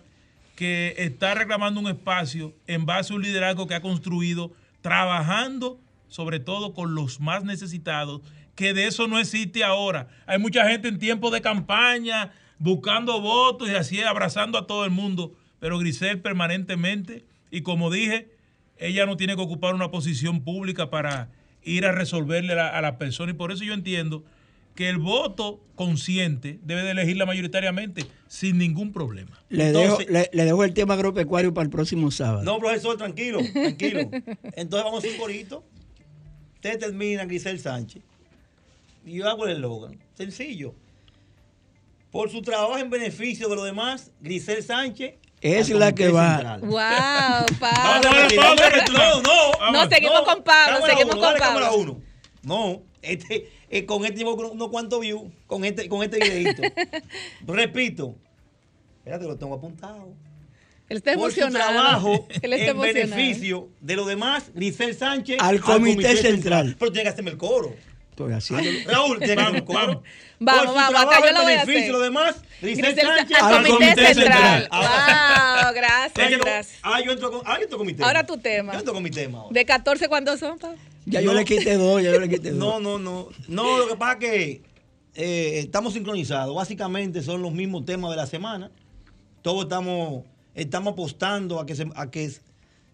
que está reclamando un espacio en base a un liderazgo que ha construido trabajando sobre todo con los más necesitados, que de eso no existe ahora. Hay mucha gente en tiempo de campaña buscando votos y así abrazando a todo el mundo, pero Grisel permanentemente, y como dije, ella no tiene que ocupar una posición pública para ir a resolverle a la persona y por eso yo entiendo que el voto consciente debe de elegirla mayoritariamente sin ningún problema. Le, dejo, le, dejo el tema agropecuario para el próximo sábado. No, profesor, tranquilo, tranquilo. Entonces vamos a hacer un corito. Usted termina, Grisel Sánchez. Y yo hago el eslogan. Sencillo. Por su trabajo en beneficio de los demás, Grisel Sánchez es la que va. Wow, Pablo. No, no. No, seguimos con Pablo, seguimos con Pablo. No, este, eh, con este llevo unos cuantos views, con este, con este videito. Repito, espérate, lo tengo apuntado. Él está por su trabajo en beneficio de los demás, Grisel Sánchez al Comité, Central. Pero tiene que hacerme el coro. Estoy haciendo. Raúl, tiene que hacerme el coro. Vamos, vamos, acá yo lo voy a hacer. beneficio de los demás, Grisel, Sánchez al, Comité, Central. Wow, gracias, gracias. Ah, yo entro con, ah, yo entro con mi tema. Ahora tu tema. Yo entro con mi tema. ¿De 14 cuántos son, Pablo? Ya yo le quité dos, ya yo le quité dos. No, no, no. No, lo que pasa es que eh, estamos sincronizados. Básicamente son los mismos temas de la semana. Todos estamos, estamos apostando a que, se, a que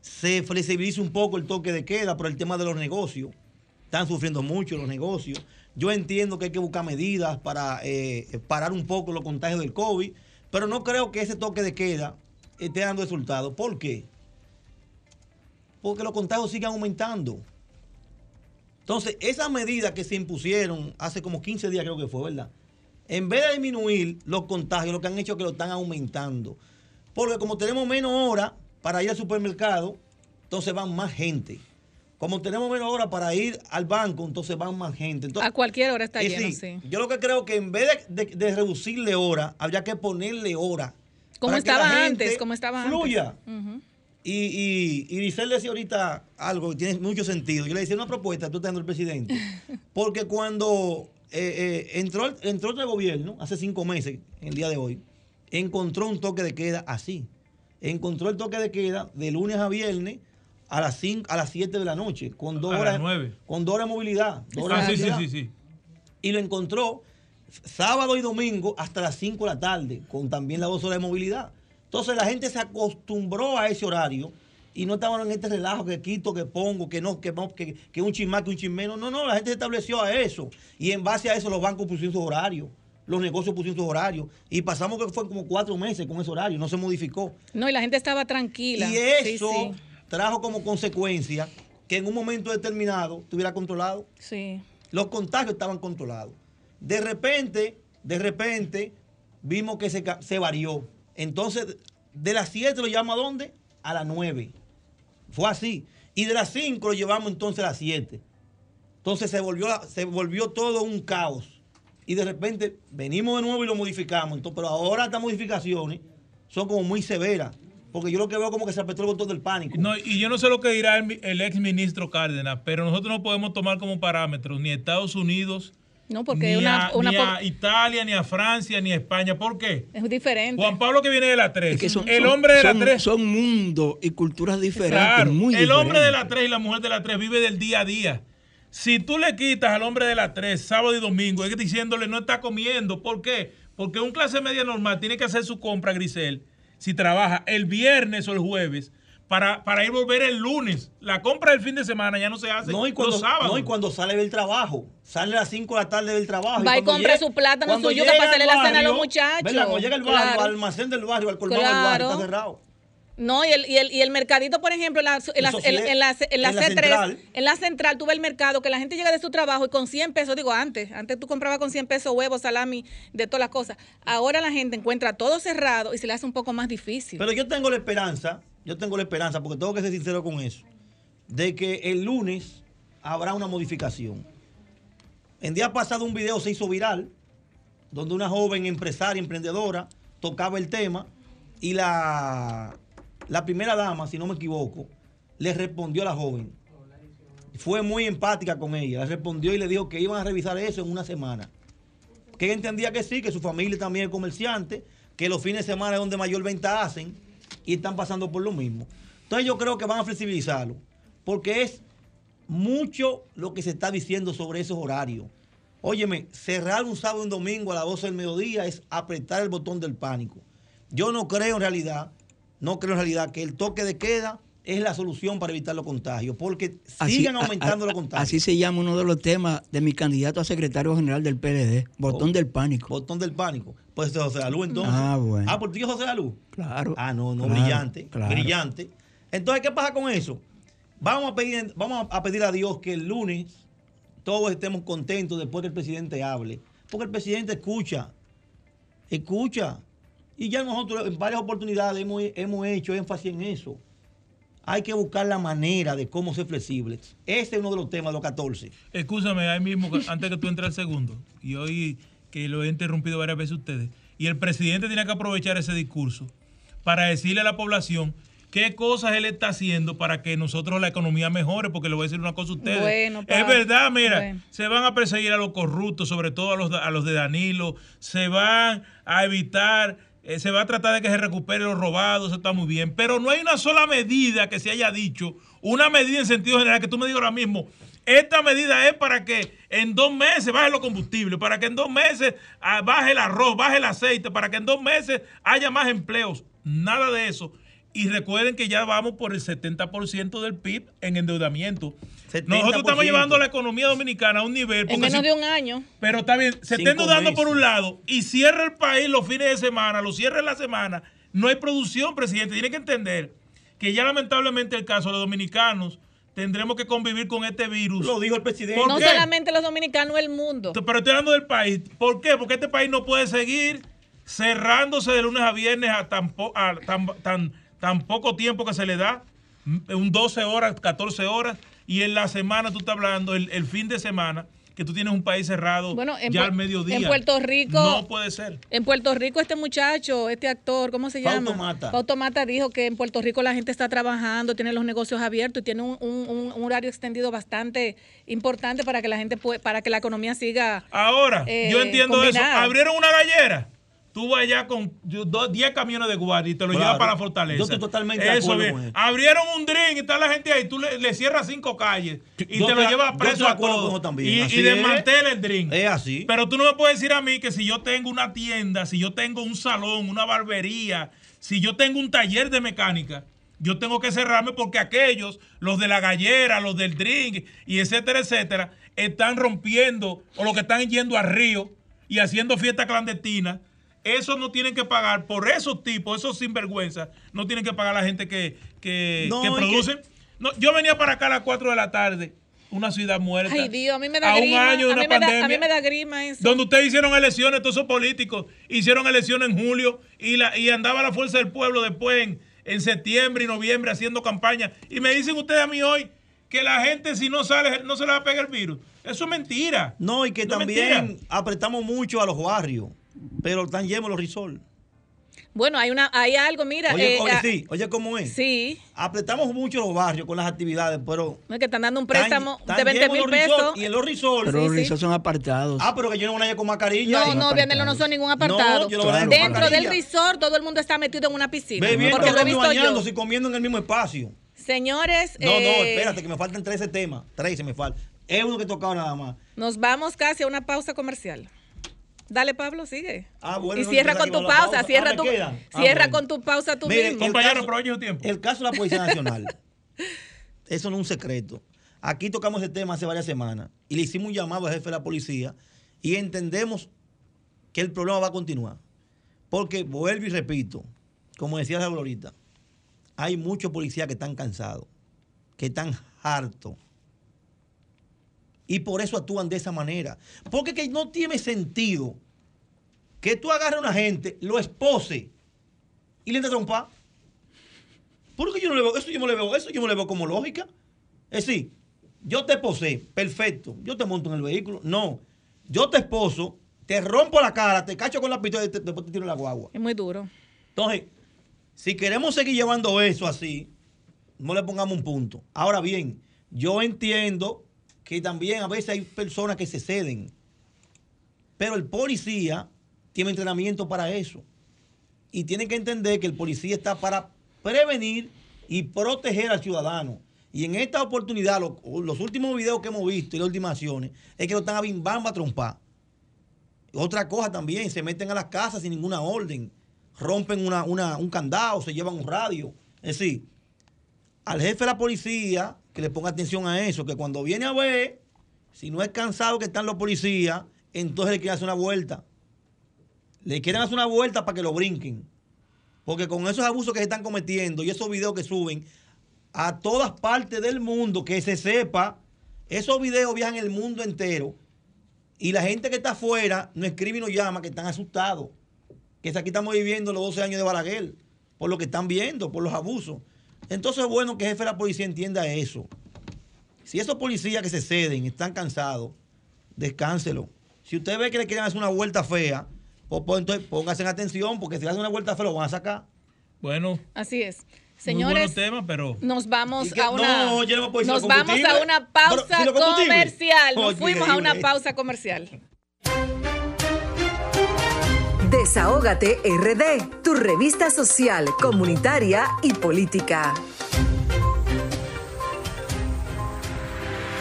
se flexibilice un poco el toque de queda por el tema de los negocios. Están sufriendo mucho los negocios. Yo entiendo que hay que buscar medidas para eh, parar un poco los contagios del COVID, pero no creo que ese toque de queda esté dando resultados. ¿Por qué? Porque los contagios siguen aumentando. Entonces, esas medidas que se impusieron hace como 15 días, creo que fue, ¿verdad? En vez de disminuir los contagios, lo que han hecho es que lo están aumentando. Porque como tenemos menos horas para ir al supermercado, entonces van más gente. Como tenemos menos horas para ir al banco, entonces van más gente. a cualquier hora está lleno, sí. Yo lo que creo que en vez de, reducirle horas, habría que ponerle horas. Como estaba antes, como estaba fluya. Y, y, y decía ahorita algo que tiene mucho sentido. Yo le decía una propuesta, tú estás el presidente. Porque cuando eh, eh, entró, entró el gobierno, hace cinco meses, el día de hoy, encontró un toque de queda así. Encontró el toque de queda de lunes a viernes a las cinco, a las 7 de la noche, con dos horas, con dos horas de movilidad. Ah, sí, sí, sí, sí. Y lo encontró sábado y domingo hasta las 5 de la tarde, con también las dos horas de movilidad. Entonces la gente se acostumbró a ese horario y no estaban en este relajo que quito, que pongo, que no, que, que, que un chismá, que un chismeno. No, no, la gente se estableció a eso. Y en base a eso los bancos pusieron sus horarios los negocios pusieron sus horarios. Y pasamos que fue como cuatro meses con ese horario, no se modificó. No, y la gente estaba tranquila. Y eso trajo como consecuencia que en un momento determinado estuviera controlado. Sí. Los contagios estaban controlados. De repente, de repente, vimos que se, se varió. Entonces, de las 7 lo llevamos a dónde? A las 9. Fue así. Y de las 5 lo llevamos entonces a las 7. Entonces se volvió, se volvió todo un caos. Y de repente venimos de nuevo y lo modificamos. Entonces, pero ahora estas modificaciones son como muy severas. Porque yo lo que veo como que se apretó el botón del pánico. No, y yo no sé lo que dirá el, el ex ministro Cárdenas, pero nosotros no podemos tomar como parámetros ni Estados Unidos no, porque ni, una, a, ni a Italia, ni a Francia, ni a España. ¿Por qué? Es diferente. Juan Pablo que viene de la 3. el hombre de la 3. Son mundos y culturas diferentes. muy el hombre de la 3 y la mujer de la 3 vive del día a día. Si tú le quitas al hombre de la 3 sábado y domingo, es diciéndole no está comiendo. ¿Por qué? Porque un clase media normal tiene que hacer su compra, Grisel, si trabaja el viernes o el jueves para, para ir a volver el lunes. La compra del fin de semana ya no se hace no, y cuando, los sábados. No, y cuando sale del trabajo. Sale a las 5 de la tarde del trabajo. Va y, compra su plátano suyo para pasarle la cena a los muchachos. Cuando llega al barrio, al almacén del barrio, al colmado del barrio, está cerrado. No, y el, y, el, y el mercadito, por ejemplo, en la, en la, en la, C3, central. en la central, tuve el mercado que la gente llega de su trabajo y con 100 pesos, digo antes, antes tú comprabas con 100 pesos huevos, salami, de todas las cosas. Ahora la gente encuentra todo cerrado y se le hace un poco más difícil. Pero yo tengo la esperanza yo tengo la esperanza, porque tengo que ser sincero con eso, de que el lunes habrá una modificación. El día pasado un video se hizo viral, donde una joven empresaria, emprendedora, tocaba el tema y la, la primera dama, si no me equivoco, le respondió a la joven. Fue muy empática con ella, le respondió y le dijo que iban a revisar eso en una semana. Que ella entendía que sí, que su familia también es comerciante, que los fines de semana es donde mayor venta hacen y están pasando por lo mismo. Entonces yo creo que van a flexibilizarlo, porque es mucho lo que se está diciendo sobre esos horarios. Óyeme, cerrar un sábado y un domingo a las 12 del mediodía es apretar el botón del pánico. Yo no creo en realidad, no creo en realidad que el toque de queda es la solución para evitar los contagios, porque siguen aumentando los contagios. Así se llama uno de los temas de mi candidato a secretario general del PLD, botón oh, del pánico. Botón del pánico. Pues José Luz entonces. Ah, bueno. Ah, por ti José Luz. Claro. Ah, no, no, brillante, brillante. Entonces, ¿qué pasa con eso? Vamos a pedir, vamos a pedir a Dios que el lunes todos estemos contentos después que el presidente hable, porque el presidente escucha Escucha. Y ya nosotros en varias oportunidades hemos, hemos hecho énfasis en eso. Hay que buscar la manera de cómo ser flexibles. Ese es uno de los temas de los 14. Escúchame, ahí mismo, antes que tú entres al segundo, y hoy que lo he interrumpido varias veces ustedes, y el presidente tiene que aprovechar ese discurso para decirle a la población qué cosas él está haciendo para que nosotros la economía mejore, porque le voy a decir una cosa a ustedes. es verdad, mira, se van a perseguir a los corruptos, sobre todo a los, a los de Danilo, se van a evitar eh, se va a tratar de que se recupere los robados, eso está muy bien, pero no hay una sola medida que se haya dicho, una medida en sentido general que tú me digas ahora mismo, esta medida es para que en dos meses baje los combustibles, para que en dos meses ah, baje el arroz, baje el aceite, para que en dos meses haya más empleos. Nada de eso. Y recuerden que ya vamos por el 70% del PIB en endeudamiento. Nosotros estamos llevando la economía dominicana a un nivel. En menos de un año. Pero está bien, se está endeudando por un lado y cierra el país los fines de semana, lo cierra en la semana. No hay producción, presidente. Tiene que entender que ya lamentablemente el caso de los dominicanos tendremos que convivir con este virus. Lo dijo el presidente. No solamente los dominicanos, el mundo. Pero estoy hablando del país. ¿Por qué? Porque este país no puede seguir cerrándose de lunes a viernes a tan, tan, tan, poco tiempo que se le da, un 12 horas, 14 horas, y en la semana tú estás hablando, el, fin de semana, que tú tienes un país cerrado ya al mediodía. En Puerto Rico. No puede ser. En Puerto Rico, este muchacho, este actor, ¿cómo se llama? Mata. Pauto Mata dijo que en Puerto Rico la gente está trabajando, tiene los negocios abiertos y tiene un, horario extendido bastante importante para que la gente puede, para que la economía siga. Ahora, yo eh, entiendo eso. Abrieron una gallera tú vas allá con 10 camiones de guardia y te lo llevas para la fortaleza. Yo estoy totalmente eso, de acuerdo Abrieron un drink y está la gente ahí, tú le, cierras cinco calles y te, lo llevas preso a todos. Y, y desmantela el drink. Es así. Pero tú no me puedes decir a mí que si yo tengo una tienda, si yo tengo un salón, una barbería, si yo tengo un taller de mecánica, yo tengo que cerrarme porque aquellos, los de la gallera, los del drink y etcétera, etcétera, están rompiendo o los que están yendo a Río y haciendo fiestas clandestinas eso no tienen que pagar por esos tipos, esos sinvergüenzas, no tienen que pagar la gente que, que, producen. No, yo venía para acá a las 4 de la tarde, una ciudad muerta. Ay, Dios, a mí me da grima. Un año, a, mí pandemia, a mí me da grima eso. Donde ustedes hicieron elecciones, todos esos políticos hicieron elecciones en julio y, la, y andaba la fuerza del pueblo después en, en septiembre y noviembre haciendo campaña. Y me dicen ustedes a mí hoy que la gente si no sale no se le va a pegar el virus. Eso es mentira. No, y que también apretamos mucho a los barrios pero están llenos los risol. Bueno, hay una, hay algo, mira. Oye, eh, oye, sí, oye, ¿cómo es? Sí. Apretamos mucho los barrios con las actividades, pero. Es que están dando un préstamo de 20 mil pesos. y en los risol. Pero los risol son apartados. Ah, pero que yo no voy a con mascarilla. No, no, vienen no son ningún apartado. Dentro del resort, todo el mundo está metido en una piscina. Bebiendo, porque lo he visto bañándose y comiendo en el mismo espacio. Señores. No, no, eh, espérate, que me faltan 13 temas. 13 me faltan. Es uno que tocado nada más. Nos vamos casi a una pausa comercial. Dale, Pablo, sigue. Ah, bueno, y cierra con tu pausa, cierra, ah, tu, cierra ah, con tu pausa tú mismo. Compañero, aprovecho tiempo. El caso de la Policía Nacional, eso no es un secreto. Aquí tocamos ese tema hace varias semanas y le hicimos un llamado al jefe de la policía y entendemos que el problema va a continuar. Porque, vuelvo y repito, como decía la Glorita, hay muchos policías que están cansados, que están hartos y por eso actúan de esa manera. Porque que no tiene sentido que tú agarres a una gente, lo espose y le entre trompa. Porque yo no le veo, eso yo no le veo, eso yo no le veo como lógica. Es decir, yo te esposé, perfecto, yo te monto en el vehículo. No, yo te esposo, te rompo la cara, te cacho con la pistola y después te tiro la guagua. Es muy duro. Entonces, si queremos seguir llevando eso así, no le pongamos un punto. Ahora bien, yo entiendo que también a veces hay personas que se ceden. Pero el policía tiene entrenamiento para eso. Y tiene que entender que el policía está para prevenir y proteger al ciudadano. Y en esta oportunidad, los, últimos videos que hemos visto y las últimas acciones, es que lo están a bimbamba a trompar. Otra cosa también, se meten a las casas sin ninguna orden, rompen un candado, se llevan un radio. Es decir, al jefe de la policía que le ponga atención a eso, que cuando viene a ver, si no es cansado que están los policías, entonces le quieren hacer una vuelta. Le quieren hacer una vuelta para que lo brinquen. Porque con esos abusos que se están cometiendo y esos videos que suben a todas partes del mundo, que se sepa, esos videos viajan el mundo entero. Y la gente que está afuera nos escribe y nos llama que están asustados. que aquí estamos viviendo los 12 años de Balaguer, por lo que están viendo, por los abusos. Entonces es bueno que el jefe de la policía entienda eso. Si esos policías que se ceden están cansados, descánselo. Si usted ve que le quieren hacer una vuelta fea, pues, pues entonces póngase en atención, porque si le hacen una vuelta fea lo van a sacar. Bueno. Así es. Señores, pero... nos vamos a una nos vamos a una pausa comercial. Nos fuimos a una pausa comercial. Desahógate RD, tu revista social, comunitaria y política.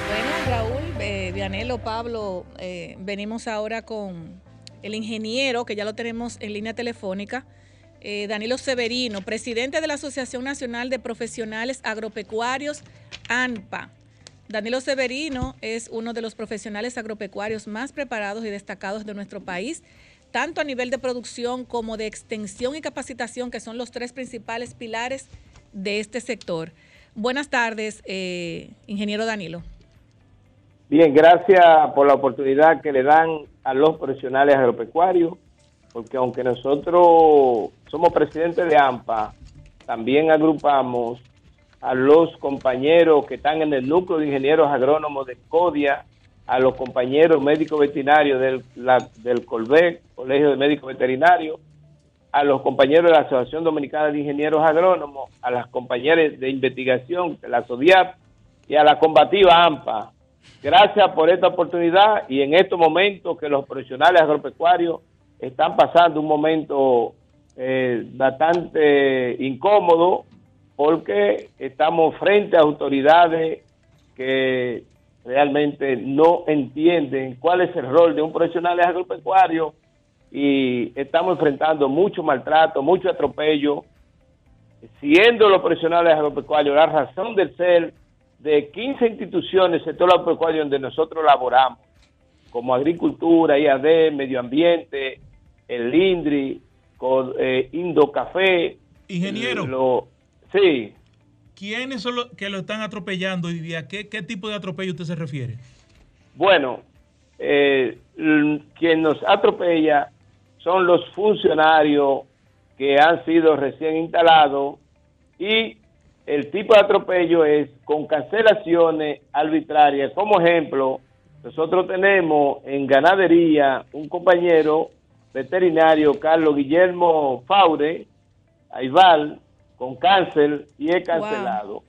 Bueno, Raúl, eh, Vianelo, Pablo, eh, venimos ahora con el ingeniero, que ya lo tenemos en línea telefónica, eh, Danilo Severino, presidente de la Asociación Nacional de Profesionales Agropecuarios, ANPA. Danilo Severino es uno de los profesionales agropecuarios más preparados y destacados de nuestro país, tanto a nivel de producción como de extensión y capacitación, que son los tres principales pilares de este sector. Buenas tardes, eh, ingeniero Danilo. Bien, gracias por la oportunidad que le dan a los profesionales agropecuarios porque aunque nosotros somos presidentes de AMPA, también agrupamos a los compañeros que están en el núcleo de ingenieros agrónomos de CODIA, a los compañeros médicos veterinarios del, del COLVEC, Colegio de Médicos Veterinarios, a los compañeros de la Asociación Dominicana de Ingenieros Agrónomos, a las compañeras de investigación de la SODIAP y a la combativa AMPA. Gracias por esta oportunidad y en estos momentos que los profesionales agropecuarios están pasando un momento eh, bastante incómodo porque estamos frente a autoridades que realmente no entienden cuál es el rol de un profesional agropecuario y estamos enfrentando mucho maltrato, mucho atropello, siendo los profesionales agropecuarios la razón del ser de 15 instituciones del sector agropecuario donde nosotros laboramos, como agricultura, IAD, medio ambiente, el INDRI, con eh, Indocafé. Ingeniero. sí. ¿Quiénes son los que lo están atropellando hoy día? ¿Qué, tipo de atropello usted se refiere? Bueno, eh, quien nos atropella son los funcionarios que han sido recién instalados y el tipo de atropello es con cancelaciones arbitrarias. Como ejemplo, nosotros tenemos en ganadería un compañero veterinario Carlos Guillermo Faure, Aival, con cáncer y es cancelado.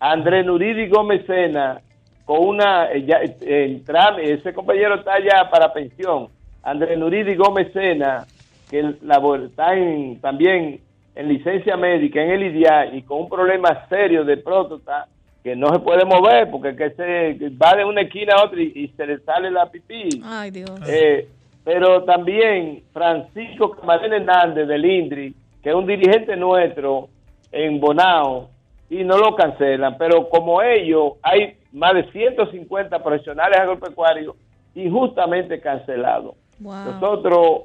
André Nuridi Gómez Sena, con una, eh, ya, eh, ese compañero está ya para pensión. André Nuridi Gómez Sena, que está también en licencia médica en el IDIA y con un problema serio de próstata que no se puede mover porque que se va de una esquina a otra y, se le sale la pipí. Ay, Dios. Eh, pero también Francisco Camarena Hernández del INDRI, que es un dirigente nuestro en Bonao, y no lo cancelan, pero como ellos, hay más de 150 profesionales agropecuarios injustamente cancelados. Nosotros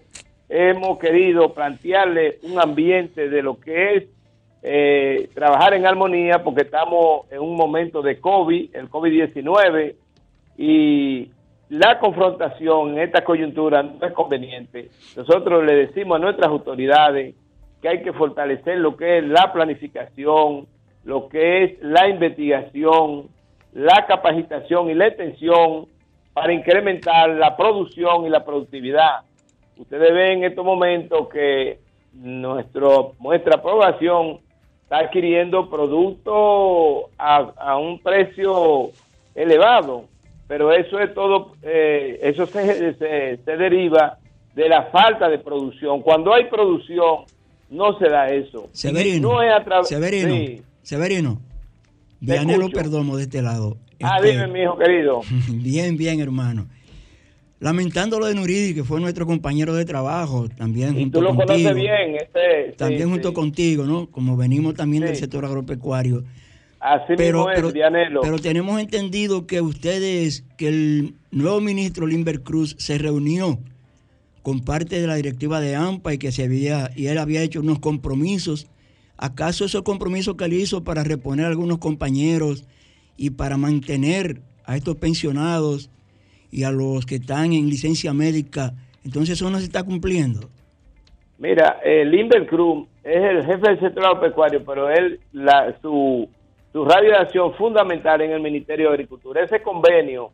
hemos querido plantearle un ambiente de lo que es eh, trabajar en armonía porque estamos en un momento de COVID, el COVID-19, y la confrontación en esta coyuntura no es conveniente. Nosotros le decimos a nuestras autoridades que hay que fortalecer lo que es la planificación, lo que es la investigación, la capacitación y la extensión para incrementar la producción y la productividad. Ustedes ven en estos momentos que nuestro, nuestra población está adquiriendo productos a, un precio elevado pero eso es todo, eh, eso se, se, deriva de la falta de producción. Cuando hay producción, no se da eso. Severino, no es a Severino, sí. Severino, Vianelo Perdomo de este lado. Ah, este, dime, mi hijo querido. Bien, bien, hermano. Lamentando lo de Nuridi, que fue nuestro compañero de trabajo, también y tú lo conoces bien, este, también junto contigo, ¿no? Como venimos también del sector agropecuario pero, pero, tenemos entendido que ustedes, que el nuevo ministro Limber Cruz se reunió con parte de la directiva de AMPA y que se había, y él había hecho unos compromisos. ¿Acaso esos compromisos que él hizo para reponer a algunos compañeros y para mantener a estos pensionados y a los que están en licencia médica, entonces eso no se está cumpliendo? Mira, Limber Cruz es el jefe del sector agropecuario, pero él, la, su, su radio de acción fundamental en el Ministerio de Agricultura. Ese convenio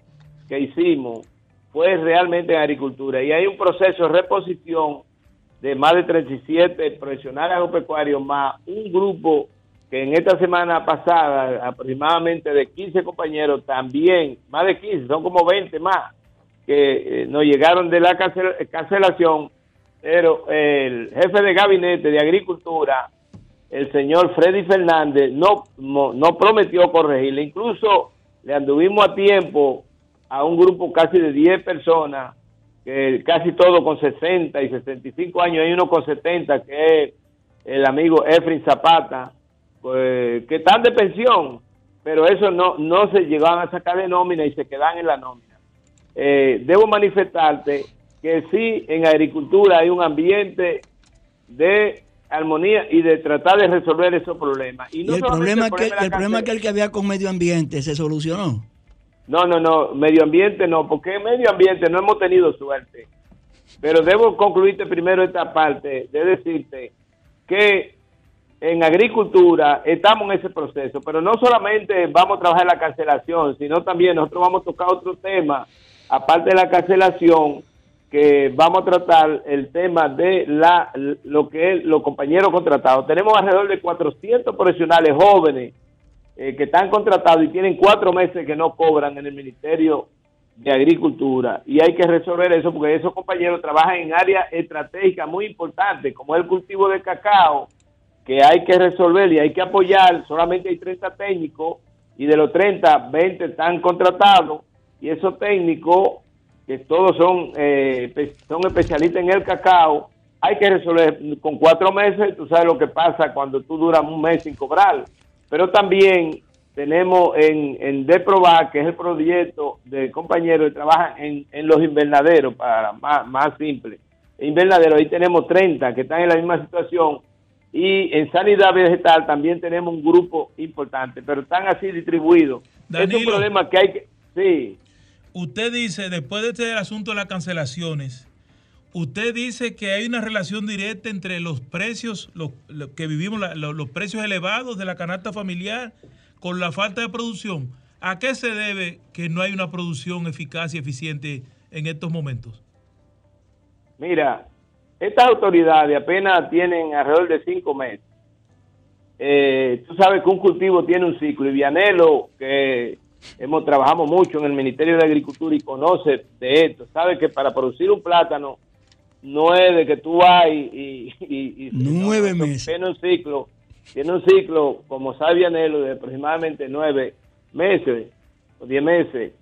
que hicimos fue realmente en agricultura y hay un proceso de reposición de más de 37 profesionales agropecuarios más un grupo que en esta semana pasada aproximadamente de 15 compañeros también, más de 15, son como 20 más, que eh, nos llegaron de la cancelación pero el jefe de gabinete de Agricultura, el señor Freddy Fernández, no, no, prometió corregirle. Incluso le anduvimos a tiempo a un grupo casi de 10 personas, que casi todos con 60 y 65 años, hay uno con 70, que es el amigo Efrin Zapata, pues, que están de pensión, pero eso no, no se llegaban a sacar de nómina y se quedan en la nómina. Eh, debo manifestarte que sí en agricultura hay un ambiente de armonía y de tratar de resolver esos problemas. Y, el, problema que, el problema que el que había con medio ambiente se solucionó. No, no, no, medio ambiente no, porque medio ambiente no hemos tenido suerte. Pero debo concluirte primero esta parte de decirte que en agricultura estamos en ese proceso, pero no solamente vamos a trabajar la cancelación, sino también nosotros vamos a tocar otro tema, aparte de la cancelación, que vamos a tratar el tema de la lo que los compañeros contratados. Tenemos alrededor de 400 profesionales jóvenes eh, que están contratados y tienen cuatro meses que no cobran en el Ministerio de Agricultura y hay que resolver eso porque esos compañeros trabajan en áreas estratégicas muy importantes como el cultivo de cacao que hay que resolver y hay que apoyar. Solamente hay 30 técnicos y de los 30, 20 están contratados y esos técnicos que todos son, eh, son especialistas en el cacao, hay que resolver con cuatro meses, tú sabes lo que pasa cuando tú duras un mes sin cobrar. Pero también tenemos en, en que es el proyecto de compañeros que trabajan en, en los invernaderos, para más, más simple. Invernaderos, ahí tenemos 30 que están en la misma situación. Y en sanidad vegetal también tenemos un grupo importante, pero están así distribuidos. es un problema que hay que... Sí usted dice, después de este asunto de las cancelaciones, usted dice que hay una relación directa entre los precios que vivimos, los, precios elevados de la canasta familiar con la falta de producción. ¿A qué se debe que no hay una producción eficaz y eficiente en estos momentos? Mira, estas autoridades apenas tienen alrededor de cinco meses. Eh, tú sabes que un cultivo tiene un ciclo y Vianelo, que hemos trabajado mucho en el Ministerio de Agricultura y conoce de esto. Sabe que para producir un plátano de que tú vas y... y, nueve meses. Tiene un ciclo, tiene un ciclo, como sabe Anhelo, de aproximadamente nueve meses o diez meses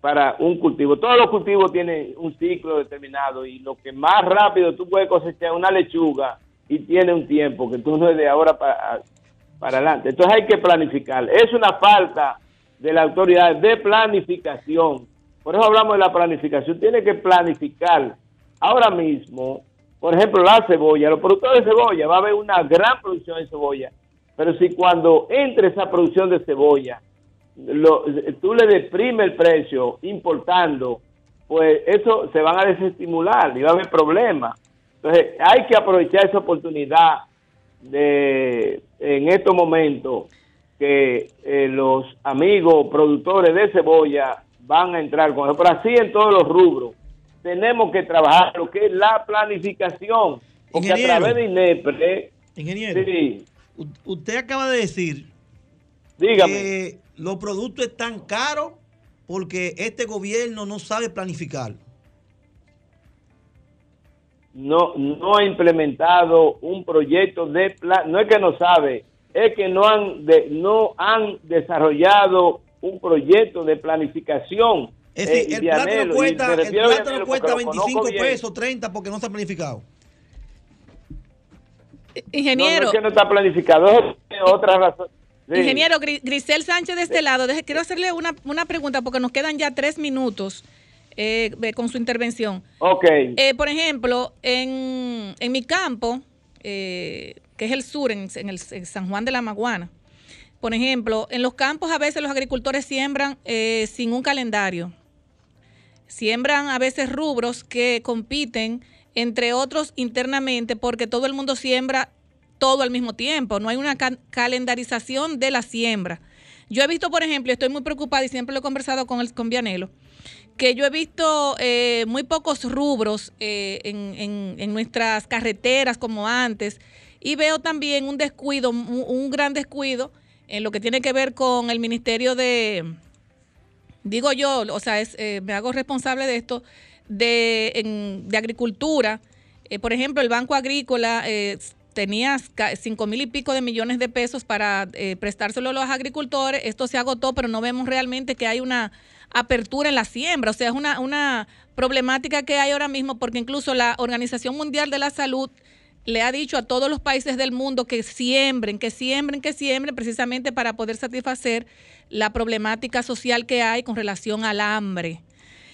para un cultivo. Todos los cultivos tienen un ciclo determinado y lo que más rápido tú puedes cosechar una lechuga y tiene un tiempo que tú no es de ahora para, para adelante. Entonces hay que planificar. Es una falta de la autoridad de planificación. Por eso hablamos de la planificación. Tiene que planificar ahora mismo, por ejemplo, la cebolla. Los productores de cebolla, va a haber una gran producción de cebolla. Pero si cuando entre esa producción de cebolla, tú le deprimes el precio importando, pues eso se van a desestimular y va a haber problemas. Entonces hay que aprovechar esa oportunidad de en estos momentos que eh, los amigos productores de cebolla van a entrar con eso. Pero así en todos los rubros. Tenemos que trabajar lo que es la planificación. Porque a través de INEPRE... Ingeniero, usted acaba de decir Dígame. que los productos están caros porque este gobierno no sabe planificar. No, no ha implementado un proyecto de plan, no es que no sabe, es que no han, no han desarrollado un proyecto de planificación. Es decir, el plátano cuesta, el plátano cuesta 25 pesos, 30 porque no está planificado. Ingeniero. No, es que no está planificado, es otra razón. Ingeniero Grisel Sánchez de este lado, quiero hacerle una, una pregunta porque nos quedan ya tres minutos. Eh, con su intervención. Ok. Eh, por ejemplo, en, en mi campo, eh, que es el sur, en, el, San Juan de la Maguana. Por ejemplo, en los campos a veces los agricultores siembran eh, sin un calendario. Siembran a veces rubros que compiten entre otros internamente, porque todo el mundo siembra todo al mismo tiempo, no hay una calendarización de la siembra. Yo he visto, por ejemplo, estoy muy preocupada y siempre lo he conversado con el con Vianelo, que yo he visto eh, muy pocos rubros eh, en, nuestras carreteras como antes y veo también un descuido, un, gran descuido en lo que tiene que ver con el Ministerio de, digo yo, o sea, eh, me hago responsable de esto, de, Agricultura. por ejemplo, el Banco Agrícola tenías cinco mil y pico de millones de pesos para eh, prestárselo a los agricultores, esto se agotó, pero no vemos realmente que hay una apertura en la siembra, o sea, es una, una problemática que hay ahora mismo porque incluso la Organización Mundial de la Salud le ha dicho a todos los países del mundo que siembren, que siembren, que siembren, precisamente para poder satisfacer la problemática social que hay con relación al hambre.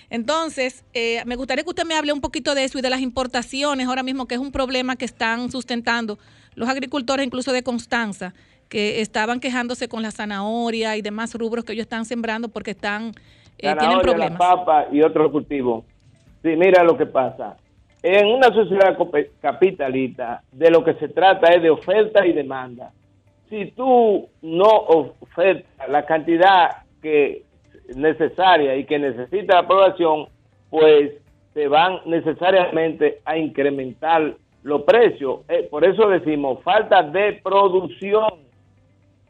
Entonces, eh, me gustaría que usted me hable un poquito de eso y de las importaciones ahora mismo, que es un problema que están sustentando los agricultores, incluso de Constanza, que estaban quejándose con la zanahoria y demás rubros que ellos están sembrando porque están eh, tienen problemas. La papa y otros cultivos. Sí, mira lo que pasa. En una sociedad capitalista, de lo que se trata es de oferta y demanda. Si tú no ofertas la cantidad que necesaria y que necesita la población, pues se van necesariamente a incrementar los precios. Eh, por eso decimos falta de producción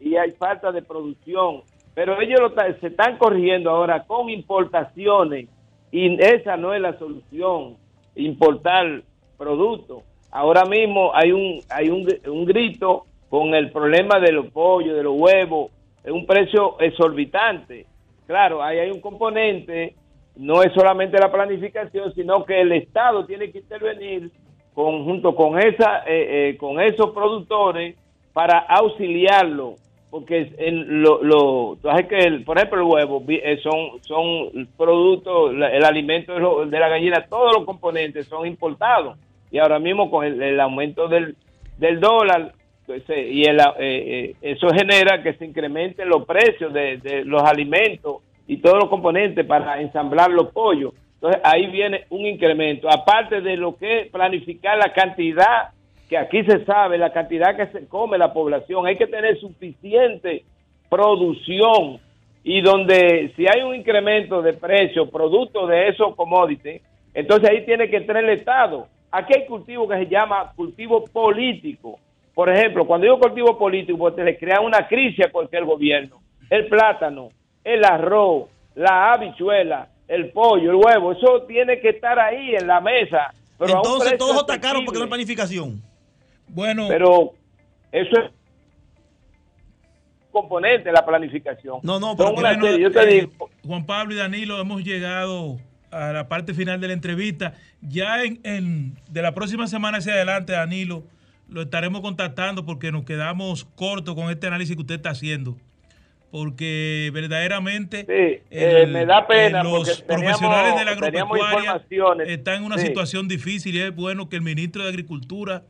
y hay falta de producción, pero ellos lo se están corrigiendo ahora con importaciones y esa no es la solución, importar productos. Ahora mismo hay un hay un, un grito con el problema de los pollos, de los huevos, es un precio exorbitante. Claro, ahí hay un componente, no es solamente la planificación, sino que el Estado tiene que intervenir junto con, esa, eh, eh, con esos productores para auxiliarlo, porque en lo, lo que el, por ejemplo el huevo eh, son son productos, el alimento de, la gallina, todos los componentes son importados. Y ahora mismo con el, aumento del, del dólar y eh, eh, eso genera que se incrementen los precios de, los alimentos y todos los componentes para ensamblar los pollos. Entonces ahí viene un incremento, aparte de lo que es planificar la cantidad que aquí se sabe, la cantidad que se come la población, hay que tener suficiente producción y donde si hay un incremento de precio producto de esos commodities, entonces ahí tiene que entrar el Estado. Aquí hay cultivo que se llama cultivo político por ejemplo, cuando digo cultivo político, pues te le crea una crisis a cualquier gobierno. El plátano, el arroz, la habichuela, el pollo, el huevo, eso tiene que estar ahí en la mesa. Pero Entonces todos está caro porque no hay planificación. Bueno. Pero eso es componente de la planificación. No, no, pero yo te eh, digo. Juan Pablo y Danilo, hemos llegado a la parte final de la entrevista. Ya en, en de la próxima semana hacia adelante, Danilo, lo estaremos contactando porque nos quedamos cortos con este análisis que usted está haciendo. Porque verdaderamente eh, me da pena los profesionales de la agropecuaria están en una situación difícil y es bueno que el ministro de Agricultura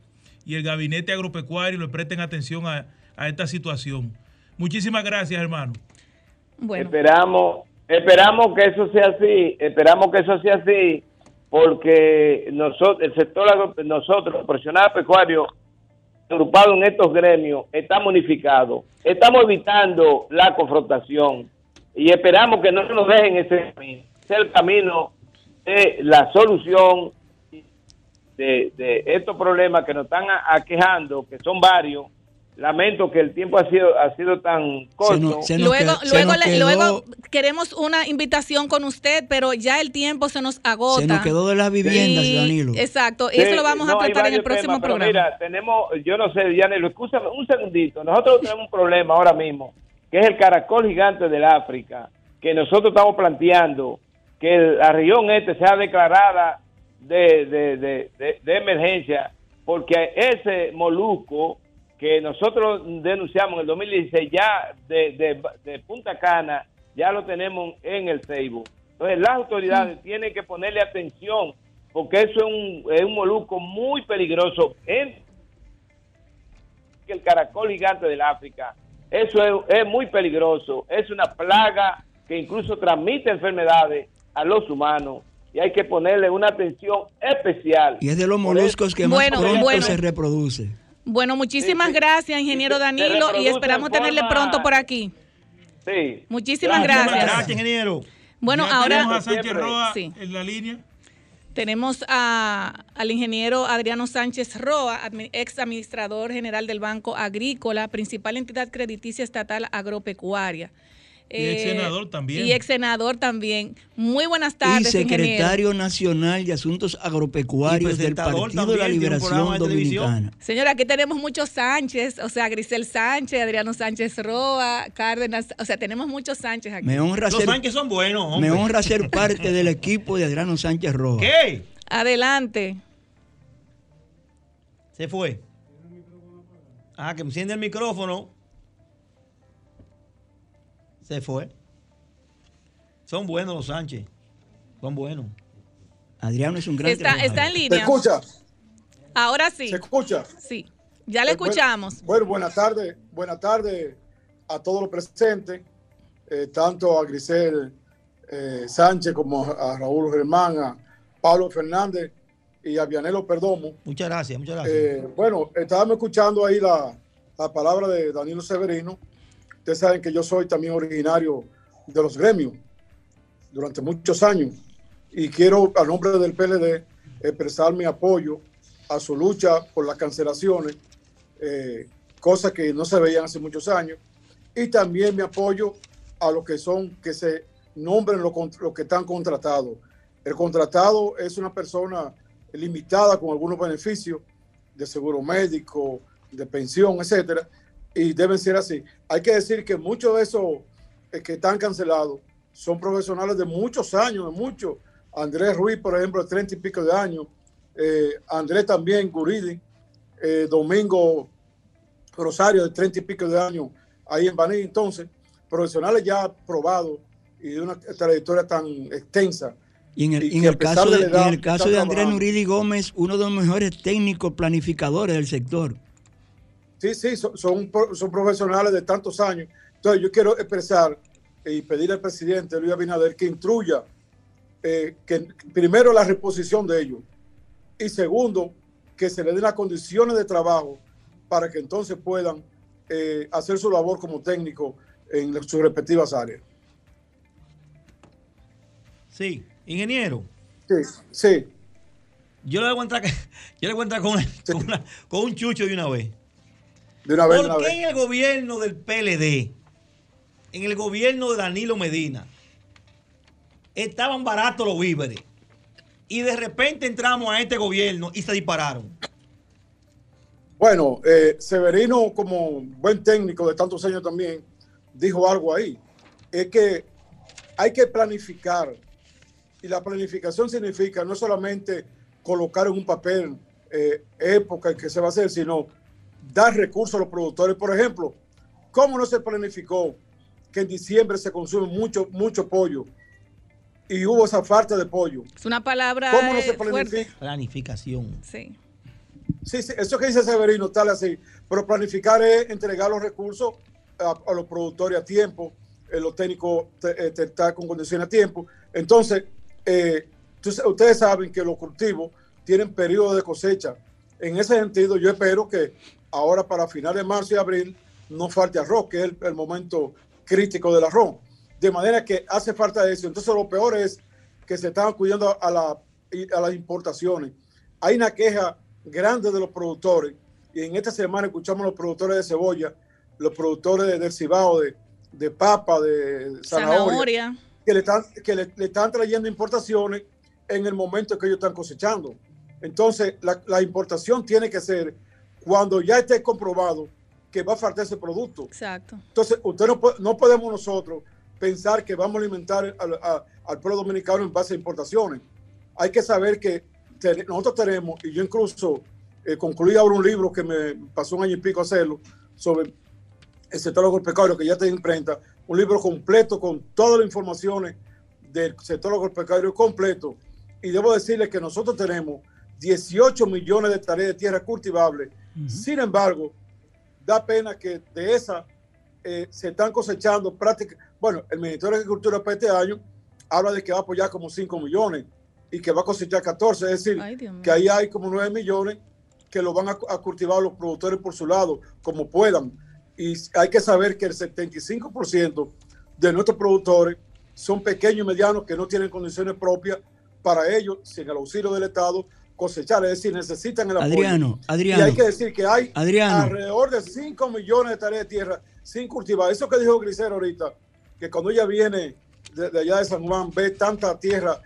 y el gabinete agropecuario le presten atención a, esta situación. Muchísimas gracias, hermano. Esperamos, esperamos que eso sea así, esperamos que eso sea así, porque nosotros, el sector nosotros, los profesionales pecuarios, agrupados en estos gremios estamos unificados, estamos evitando la confrontación y esperamos que no nos dejen ese camino, ese es el camino de la solución de, de estos problemas que nos están aquejando, que son varios, lamento que el tiempo ha sido ha sido tan corto. luego, luego, luego queremos una invitación con usted, pero ya el tiempo se nos agota. Se nos quedó de las viviendas, Danilo. Exacto, y eso lo vamos a tratar en el próximo programa. Mira, tenemos, yo no sé, Danilo, escúchame un segundito. Nosotros tenemos un problema ahora mismo, que es el caracol gigante del África, que nosotros estamos planteando que la región este sea declarada de, de, de, de emergencia, porque ese molusco que nosotros denunciamos en el 2016 ya de, de, Punta Cana, ya lo tenemos en el Facebook. Entonces las autoridades tienen que ponerle atención porque eso es un, es un molusco muy peligroso en el caracol gigante del África. Eso es, es muy peligroso, es una plaga que incluso transmite enfermedades a los humanos y hay que ponerle una atención especial. Y es de los moluscos que más pronto se reproduce. Bueno, muchísimas gracias, ingeniero Danilo, y esperamos tenerle pronto por aquí. Sí. Muchísimas gracias. Gracias, ingeniero. Bueno, ahora... Tenemos a Sánchez Roa en la línea. Tenemos al ingeniero Adriano Sánchez Roa, ex administrador general del Banco Agrícola, principal entidad crediticia estatal agropecuaria. Y ex eh, senador también. Y ex senador también. Muy buenas tardes. Y secretario nacional de Asuntos Agropecuarios del Partido de la Liberación Dominicana. Señora, aquí tenemos muchos Sánchez, o sea, Grisel Sánchez, Adriano Sánchez Roa, Cárdenas, o sea, tenemos muchos Sánchez aquí. Me honra Los Sánchez son buenos. Me honra ser parte del equipo de Adriano Sánchez Roa. ¿Qué? Adelante. Se fue. Ah, que enciende el micrófono. Se fue. Son buenos los Sánchez. Son buenos. Adriano es un gran Está, está en línea. ¿Se escucha? Ahora sí. ¿Se escucha? Sí. Ya le escuchamos. Bueno, buenas tardes. Buenas tardes a todos los presentes, eh, tanto a Grisel eh, Sánchez como a Raúl Germán, a Pablo Fernández y a Vianelo Perdomo. Muchas gracias, muchas gracias. Eh, bueno, estábamos escuchando ahí la, la palabra de Danilo Severino Ustedes saben que yo soy también originario de los gremios durante muchos años y quiero, a nombre del PLD, expresar mi apoyo a su lucha por las cancelaciones, eh, cosas que no se veían hace muchos años, y también mi apoyo a los que son, que se nombren los lo que están contratados. El contratado es una persona limitada con algunos beneficios de seguro médico, de pensión, etcétera, y deben ser así. Hay que decir que muchos de esos eh, que están cancelados son profesionales de muchos años, de muchos. Andrés Ruiz, por ejemplo, de 30 y pico de años. Eh, Andrés también, Guridi. Eh, Domingo Rosario, de 30 y pico de años, ahí en Baní. Entonces, profesionales ya probados y de una trayectoria tan extensa. Y en el, caso, de, en el caso de Andrés Nuridi Gómez, uno de los mejores técnicos planificadores del sector. Sí, sí, son, son, profesionales de tantos años. Entonces yo quiero expresar y pedir al presidente Luis Abinader que instruya eh, que primero la reposición de ellos y segundo que se le den las condiciones de trabajo para que entonces puedan eh, hacer su labor como técnico en sus respectivas áreas. Sí, ingeniero. Sí, sí. Yo le voy a entrar, yo le voy a entrar con, con un chucho de una vez. ¿Por qué en el gobierno del PLD, en el gobierno de Danilo Medina, estaban baratos los víveres? Y de repente entramos a este gobierno y se dispararon. Bueno, eh, Severino, como buen técnico de tantos años también, dijo algo ahí. Es que hay que planificar. Y la planificación significa no solamente colocar en un papel eh, época en que se va a hacer, sino dar recursos a los productores. Por ejemplo, ¿cómo no se planificó que en diciembre se consume mucho, mucho pollo? Y hubo esa falta de pollo. Es una palabra ¿Cómo no se planifica? Planificación. Sí. Sí, eso que dice Severino, tal así. Pero planificar es entregar los recursos a, los productores a tiempo, eh, los técnicos eh, estar con condiciones a tiempo. Entonces, eh, ustedes saben que los cultivos tienen periodo de cosecha. En ese sentido, yo espero que ahora para finales de marzo y abril no falte arroz, que es el, momento crítico del arroz. De manera que hace falta eso. Entonces lo peor es que se están acudiendo a, la, a las importaciones. Hay una queja grande de los productores y en esta semana escuchamos a los productores de cebolla, los productores del cibao, de, de papa, de zanahoria, que, le están, que le, están trayendo importaciones en el momento que ellos están cosechando. Entonces, la, la importación tiene que ser cuando ya esté comprobado que va a faltar ese producto. Exacto. Entonces, usted no, no podemos nosotros pensar que vamos a alimentar al, pueblo dominicano en base a importaciones. Hay que saber que nosotros tenemos, y yo incluso eh, concluí ahora un libro que me pasó un año y pico hacerlo, sobre el sector agropecuario, que ya está en imprenta, un libro completo con todas las informaciones del sector agropecuario completo. Y debo decirles que nosotros tenemos 18 millones de tareas de tierra cultivable sin embargo, da pena que de esa eh, se están cosechando prácticamente, bueno, el Ministerio de Agricultura para este año habla de que va a apoyar como 5 millones, y que va a cosechar 14. Es decir, que ahí hay como 9 millones que lo van a, cultivar los productores por su lado, como puedan. Y hay que saber que el 75% de nuestros productores son pequeños y medianos que no tienen condiciones propias para ellos, sin el auxilio del Estado, cosechar. Es decir, necesitan el apoyo. Adriano, Adriano. Y hay que decir que hay alrededor de 5 millones de hectáreas de tierra sin cultivar. Eso que dijo Grisero ahorita, que cuando ella viene de, allá de San Juan, ve tanta tierra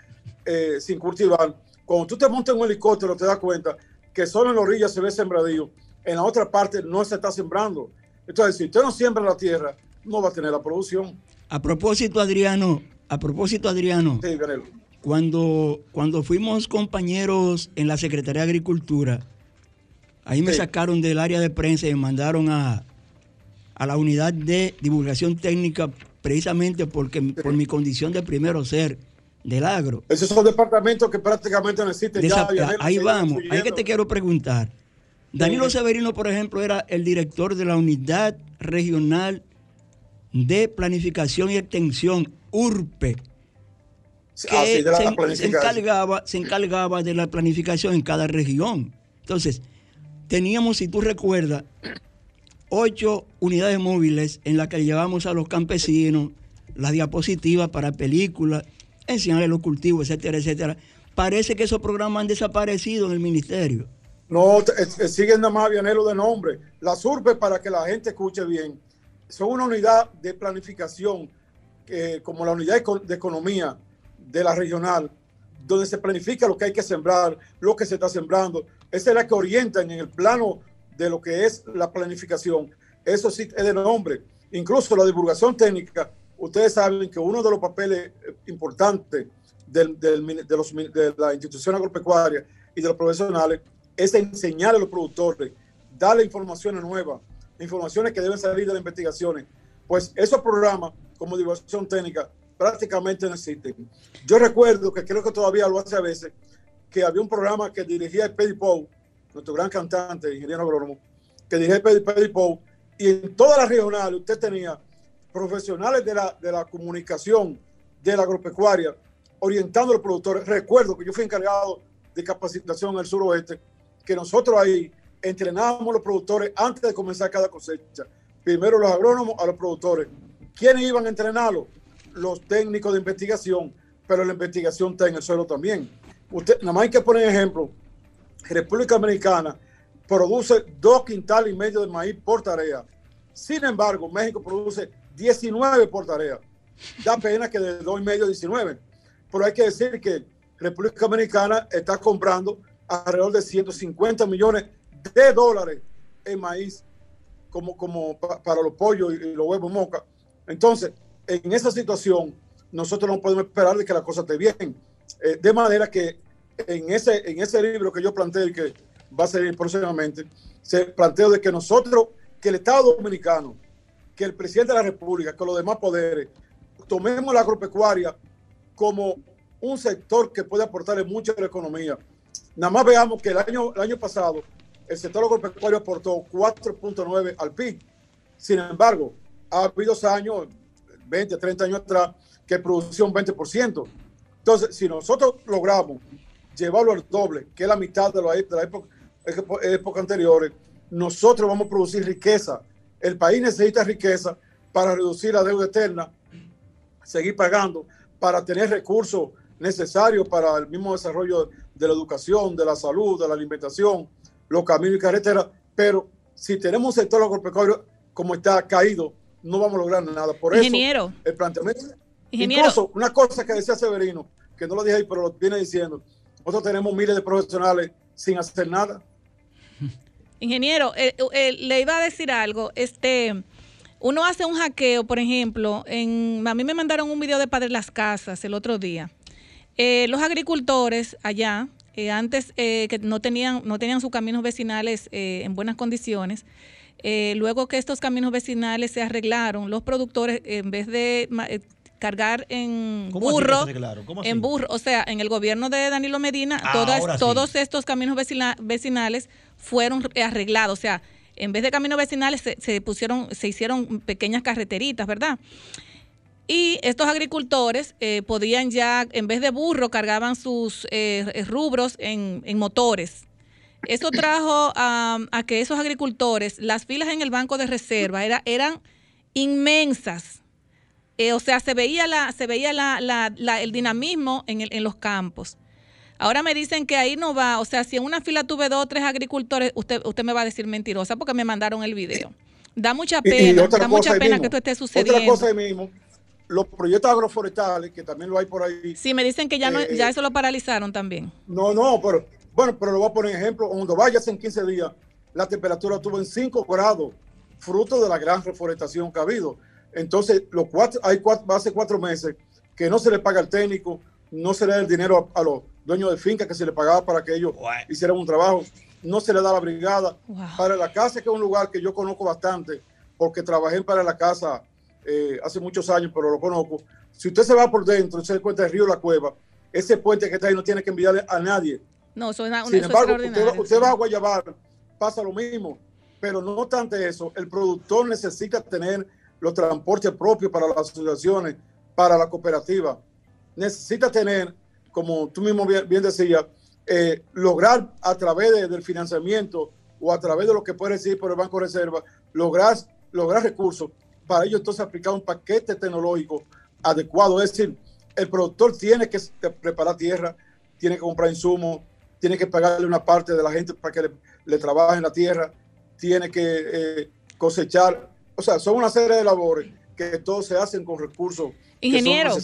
eh, sin cultivar. Cuando tú te montas en un helicóptero, te das cuenta que solo en la orilla se ve sembradío, en la otra parte no se está sembrando. Entonces, si usted no siembra la tierra, no va a tener la producción. A propósito, Adriano, a propósito, Adriano, cuando, cuando fuimos compañeros en la Secretaría de Agricultura, ahí me sacaron del área de prensa y me mandaron a, a la unidad de divulgación técnica precisamente porque por mi condición de primero ser del agro. Esos son departamentos que prácticamente no existen ya. Ahí vamos, ahí que te quiero preguntar. Danilo Severino, por ejemplo, era el director de la Unidad Regional de Planificación y Extensión, URPE, que ah, se, encargaba, se encargaba de la planificación en cada región. Entonces, teníamos, si tú recuerdas, ocho unidades móviles en las que llevamos a los campesinos las diapositivas para películas enseñarle los cultivos, etcétera, etcétera. Parece que esos programas han desaparecido en el ministerio. No, eh, eh, siguen nada más Vianelo de nombre. La SURPE, para que la gente escuche bien, son una unidad de planificación, como la unidad de economía de la regional, donde se planifica lo que hay que sembrar, lo que se está sembrando. Esa es la que orientan en el plano de lo que es la planificación. Eso sí es de nombre. Incluso la divulgación técnica ustedes saben que uno de los papeles eh, importantes de, la institución agropecuaria y de los profesionales es enseñar a los productores, darle informaciones nuevas, informaciones que deben salir de las investigaciones. Pues esos programas como divulgación técnica prácticamente no existen. Yo recuerdo que creo que todavía lo hace a veces, que había un programa que dirigía el Peddy Pou, nuestro gran cantante, ingeniero agrónomo, que dirigía el Peddy Pou, y en todas las regionales usted tenía profesionales de la, de la comunicación de la agropecuaria, orientando a los productores. Recuerdo que yo fui encargado de capacitación en el suroeste, que nosotros ahí entrenábamos a los productores antes de comenzar cada cosecha. Primero los agrónomos a los productores. ¿Quiénes iban a entrenarlos? Los técnicos de investigación, pero la investigación está en el suelo también. Usted, nada más hay que poner ejemplo. República Dominicana produce dos quintales y medio de maíz por tarea. Sin embargo, México produce 19 por tarea. Da pena que de 2 y medio 19. Pero hay que decir que República Dominicana está comprando alrededor de 150 millones de dólares en maíz como, como para los pollos y los huevos moca. Entonces, en esa situación, nosotros no podemos esperar de que la cosa esté bien. Eh, de manera que en ese, en ese libro que yo planteé y que va a salir próximamente, se planteó de que nosotros, que el Estado Dominicano, que el presidente de la República, con los demás poderes, tomemos la agropecuaria como un sector que puede aportarle mucho a la economía. Nada más veamos que el año, el año pasado el sector agropecuario aportó 4.9 al PIB. Sin embargo, ha habido años, 20, 30 años atrás, que produció un 20%. Entonces, si nosotros logramos llevarlo al doble, que es la mitad de la, la época, época anteriores, nosotros vamos a producir riqueza el país necesita riqueza para reducir la deuda eterna, seguir pagando, para tener recursos necesarios para el mismo desarrollo de la educación, de la salud, de la alimentación, los caminos y carreteras. Pero si tenemos un sector agropecuario como está caído, no vamos a lograr nada. Por Ingeniero. eso, el planteamiento. Ingeniero. Incluso, una cosa que decía Severino, que no lo dije ahí, pero lo viene diciendo, nosotros tenemos miles de profesionales sin hacer nada. Ingeniero, eh, eh, le iba a decir algo. Este, uno hace un hackeo, por ejemplo, en, a mí me mandaron un video de Padre Las Casas el otro día. Eh, los agricultores allá, antes que no tenían, no tenían sus caminos vecinales en buenas condiciones, luego que estos caminos vecinales se arreglaron, los productores, en vez de cargar en burro, en burro, o sea, en el gobierno de Danilo Medina, ah, todos estos caminos vecinales fueron arreglados, o sea, en vez de caminos vecinales se, pusieron, se hicieron pequeñas carreteritas, ¿verdad? Y estos agricultores eh, podían ya, en vez de burro, cargaban sus eh, rubros en, motores. Eso trajo a, que esos agricultores, las filas en el banco de reserva era, eran inmensas. Eh, o sea, se veía, la, se veía el dinamismo en, en los campos. Ahora me dicen que ahí no va, o sea, si en una fila tuve dos o tres agricultores, usted, usted me va a decir mentirosa porque me mandaron el video. Da mucha pena, da mucha pena que esto esté sucediendo. Otra cosa mismo, los proyectos agroforestales, que también lo hay por ahí. Sí, me dicen que ya, no, eh, ya eso lo paralizaron también. No, no, pero bueno, pero lo voy a poner ejemplo. Cuando vayas en 15 días, la temperatura estuvo en 5 grados, fruto de la gran reforestación que ha habido. Entonces, los cuatro, hay cuatro, hace cuatro meses que no se le paga al técnico, no se le da el dinero a, los dueños de finca que se le pagaba para que ellos hicieran un trabajo, no se le da la brigada. Para la casa, que es un lugar que yo conozco bastante, porque trabajé para la casa eh, hace muchos años, pero lo conozco. Si usted se va por dentro, se da cuenta del río La Cueva, ese puente que está ahí no tiene que enviarle a nadie. No, eso es una, Sin embargo, usted, va a Guayabar, pasa lo mismo, pero no obstante eso, el productor necesita tener los transportes propios para las asociaciones, para la cooperativa. Necesita tener, como tú mismo bien, decías, eh, lograr a través del financiamiento o a través de lo que puede decir por el Banco de Reserva, lograr, lograr recursos para ello entonces aplicar un paquete tecnológico adecuado. Es decir, el productor tiene que preparar tierra, tiene que comprar insumos, tiene que pagarle una parte de la gente para que le, trabaje en la tierra, tiene que eh, cosechar. O sea, son una serie de labores que todos se hacen con recursos Ingeniero,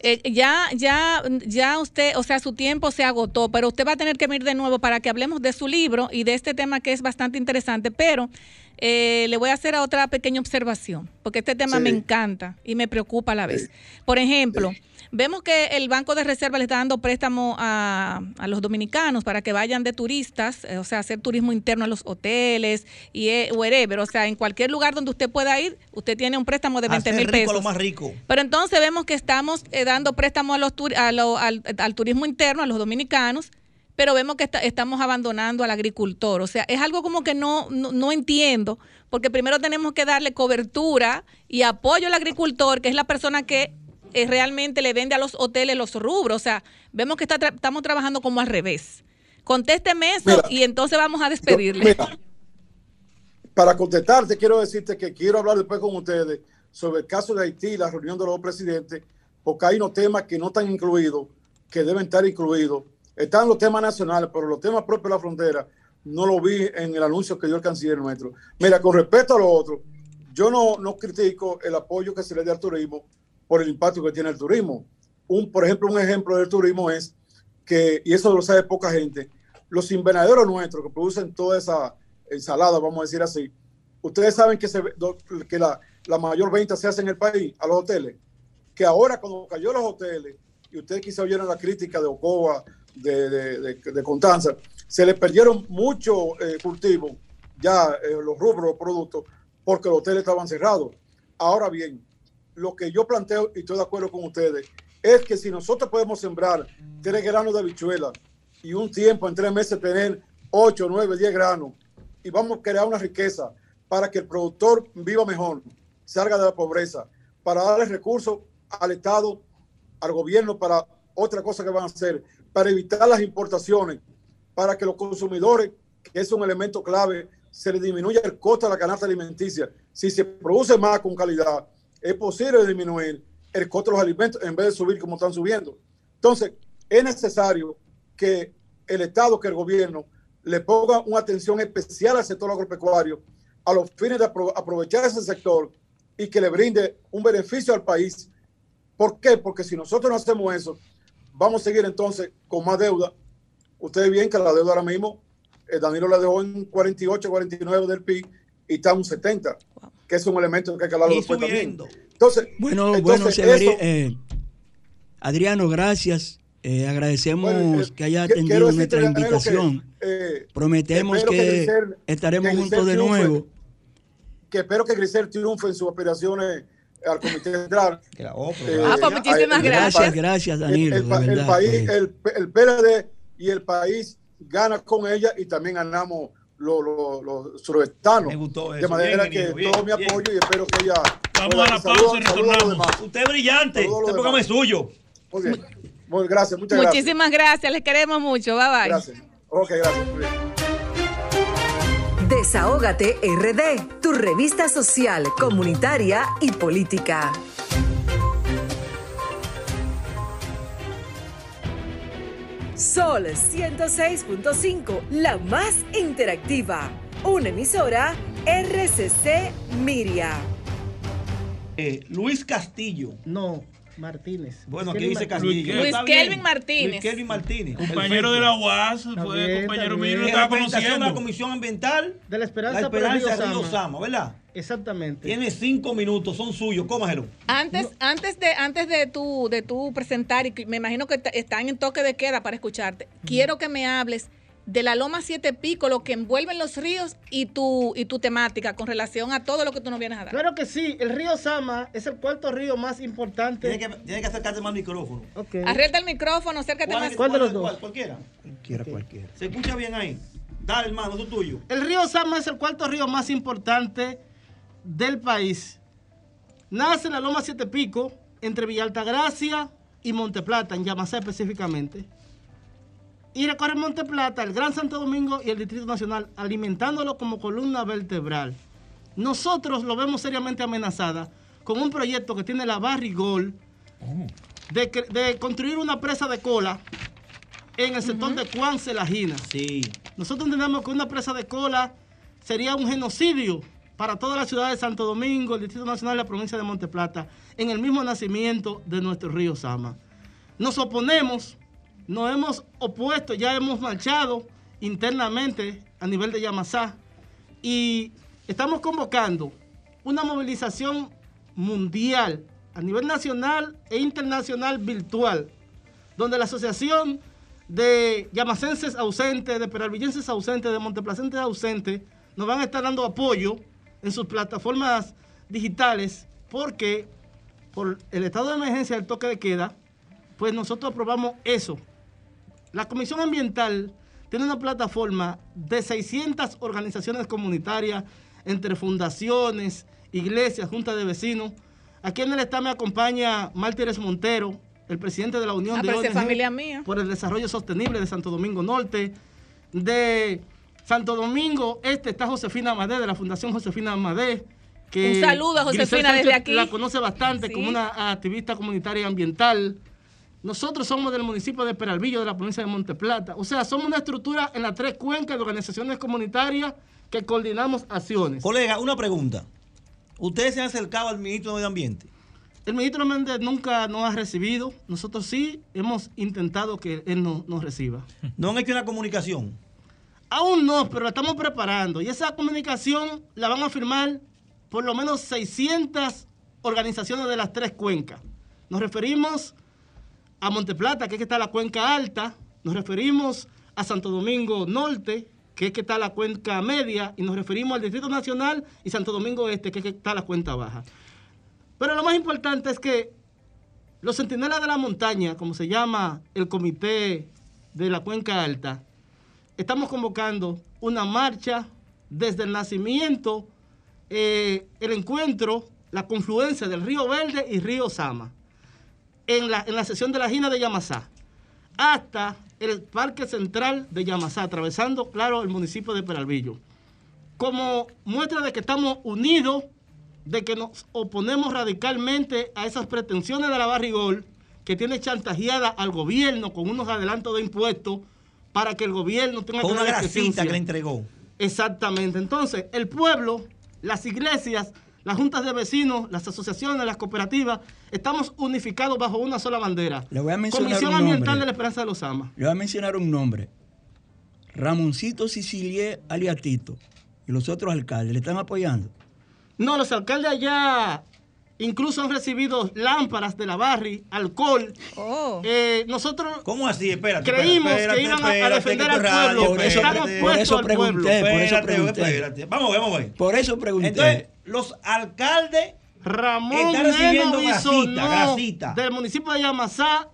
eh, ya, ya, ya usted, o sea, su tiempo se agotó, pero usted va a tener que venir de nuevo para que hablemos de su libro y de este tema que es bastante interesante, pero eh, le voy a hacer otra pequeña observación, porque este tema me encanta y me preocupa a la vez. Por ejemplo, vemos que el Banco de Reserva le está dando préstamo a, a los dominicanos para que vayan de turistas, eh, o sea, hacer turismo interno a los hoteles y eh, wherever, o sea, en cualquier lugar donde usted pueda ir, usted tiene un préstamo de 20 mil pesos. lo más rico. Pero entonces vemos que estamos dando préstamo a los al, al turismo interno, a los dominicanos, pero vemos que estamos abandonando al agricultor. O sea, es algo como que no, no, entiendo, porque primero tenemos que darle cobertura y apoyo al agricultor, que es la persona que eh, realmente le vende a los hoteles los rubros. O sea, vemos que estamos trabajando como al revés. Contésteme eso y entonces vamos a despedirle. para contestarte, quiero decirte que quiero hablar después con ustedes sobre el caso de Haití, la reunión de los presidentes, porque hay unos temas que no están incluidos, que deben estar incluidos están los temas nacionales, pero los temas propios de la frontera no lo vi en el anuncio que dio el canciller nuestro. Mira, con respecto a lo otro, yo no, no critico el apoyo que se le da al turismo por el impacto que tiene el turismo. Un, por ejemplo, un ejemplo del turismo es que, y eso lo sabe poca gente, los invernaderos nuestros que producen toda esa ensalada, vamos a decir así, ustedes saben que, se, que la, la mayor venta se hace en el país, a los hoteles, que ahora cuando cayó los hoteles, y ustedes quizá oyeron la crítica de Ocoa, de, de, Constanza, se le perdieron muchos eh, cultivos, ya eh, los rubros, productos, porque los hoteles estaban cerrados. Ahora bien, lo que yo planteo, y estoy de acuerdo con ustedes, es que si nosotros podemos sembrar tres granos de habichuela y un tiempo en tres meses tener ocho, nueve, diez granos, y vamos a crear una riqueza para que el productor viva mejor, salga de la pobreza, para darle recursos al Estado, al gobierno, para otra cosa que van a hacer, para evitar las importaciones, para que los consumidores, que es un elemento clave, se les disminuya el costo de la canasta alimenticia. Si se produce más con calidad, es posible disminuir el costo de los alimentos en vez de subir como están subiendo. Entonces, es necesario que el Estado, que el gobierno, le ponga una atención especial al sector agropecuario a los fines de aprovechar ese sector y que le brinde un beneficio al país. ¿Por qué? Porque si nosotros no hacemos eso, Vamos a seguir entonces con más deuda. Ustedes ven que la deuda ahora mismo, eh, Danilo la dejó en 48, 49 del PIB y está en un 70, que es un elemento que hay que hablar después también. Entonces, bueno, bueno, eh, Adriano, gracias. Eh, agradecemos que haya atendido nuestra invitación. Prometemos que, estaremos juntos de nuevo. Que espero que Grisel triunfe en sus aspiraciones al Comité Central. Eh, ah, pues muchísimas gracias. Gracias, Danilo. El, país, el, el, PLD y el país gana con ella y también ganamos los, los, los surestanos. De manera que todo mi apoyo y espero que ella Vamos a la pausa y retornamos. Usted es brillante. Este programa es suyo. Muy bien. Muy, gracias, muchas gracias. Muchísimas gracias, les queremos mucho. Bye bye. Gracias. Ok, gracias. Desahógate RD, tu revista social, comunitaria y política. Sol 106.5, la más interactiva. Una emisora RCC Miria. Eh, Luis Castillo. No. Martínez. Bueno, aquí dice Castillo. Luis Kelvin Martínez. Luis Kelvin Martínez. Compañero de la UAS, fue compañero mío, lo estaba conociendo. la Comisión Ambiental de la Esperanza, la esperanza de Río Sama, ¿verdad? Exactamente. Tiene cinco minutos, son suyos, cómagelo. Antes, antes de, antes de tu, de tu presentar, y me imagino que están en toque de queda para escucharte, quiero que me hables de la Loma Siete Pico, lo que envuelven los ríos y tu, y tu temática con relación a todo lo que tú nos vienes a dar. Claro que sí, el río Sama es el cuarto río más importante. Tiene que, tiene que acercarte más al micrófono. Okay. el micrófono, acércate ¿Cuál, más. ¿Cuál de los dos? cualquiera. Cualquiera, cualquiera. Se escucha bien ahí. Dale, hermano, es tuyo. El río Sama es el cuarto río más importante del país. Nace en la Loma Siete Pico, entre Villa Altagracia y Monteplata, en Yamasá específicamente y recorre Monte Plata, el Gran Santo Domingo y el Distrito Nacional, alimentándolo como columna vertebral. Nosotros lo vemos seriamente amenazada con un proyecto que tiene la Barrigol de, de construir una presa de cola en el sector de Juan Celajina. Sí. Nosotros entendemos que una presa de cola sería un genocidio para toda la ciudad de Santo Domingo, el Distrito Nacional y la provincia de Monte Plata, en el mismo nacimiento de nuestro río Sama. Nos oponemos nos hemos opuesto, ya hemos marchado internamente a nivel de Yamasá y estamos convocando una movilización mundial a nivel nacional e internacional virtual, donde la Asociación de Yamacenses ausentes, de Peralvillenses ausentes, de Monteplacentes ausentes, nos van a estar dando apoyo en sus plataformas digitales porque por el estado de emergencia del toque de queda, pues nosotros aprobamos eso, la Comisión Ambiental tiene una plataforma de 600 organizaciones comunitarias, entre fundaciones, iglesias, juntas de vecinos. Aquí en el estado me acompaña Mártires Montero, el presidente de la Unión ah, de ONG familia mía. por el Desarrollo Sostenible de Santo Domingo Norte. De Santo Domingo Este está Josefina Amadé, de la Fundación Josefina Amadé. Que Un saludo a Josefina desde aquí. La conoce bastante como una activista comunitaria y ambiental. Nosotros somos del municipio de Peralvillo, de la provincia de Monteplata. O sea, somos una estructura en las tres cuencas de organizaciones comunitarias que coordinamos acciones. Colega, una pregunta. ¿Ustedes se han acercado al ministro de Medio Ambiente? El ministro Méndez nunca nos ha recibido. Nosotros sí hemos intentado que él nos reciba. ¿No han hecho una comunicación? Aún no, pero la estamos preparando. Y esa comunicación la van a firmar por lo menos 600 organizaciones de las tres cuencas. Nos referimos a Monteplata, que es que está la cuenca alta, nos referimos a Santo Domingo Norte, que es que está la cuenca media, y nos referimos al Distrito Nacional y Santo Domingo Este, que es que está la cuenca baja. Pero lo más importante es que los centinelas de la montaña, como se llama el comité de la cuenca alta, estamos convocando una marcha desde el nacimiento, eh, el encuentro, la confluencia del río Verde y río Sama en la, en la sesión de la Gina de Yamasá hasta el Parque Central de Yamasá, atravesando, claro, el municipio de Peralvillo. Como muestra de que estamos unidos, de que nos oponemos radicalmente a esas pretensiones de la Barrigol, que tiene chantajeada al gobierno con unos adelantos de impuestos para que el gobierno tenga con una grasita que le entregó. Exactamente. Entonces, el pueblo, las iglesias, las juntas de vecinos, las asociaciones, las cooperativas, estamos unificados bajo una sola bandera. Le voy a mencionar Comisión Ambiental de la Esperanza de los Amas. Le voy a mencionar un nombre. Ramoncito Sicilier Aliatito y los otros alcaldes, ¿le están apoyando? No, los alcaldes allá Incluso han recibido lámparas de la Barri, alcohol. Oh. Eh, nosotros ¿Cómo así? Espérate, creímos espérate, que iban espérate, a defender al pueblo. Por eso, por eso pregunté, por eso pregunté. Vamos vamos a ver. Por eso pregunté. Entonces, los alcaldes Ramón están recibiendo grasita, grasita. del municipio de Yamasá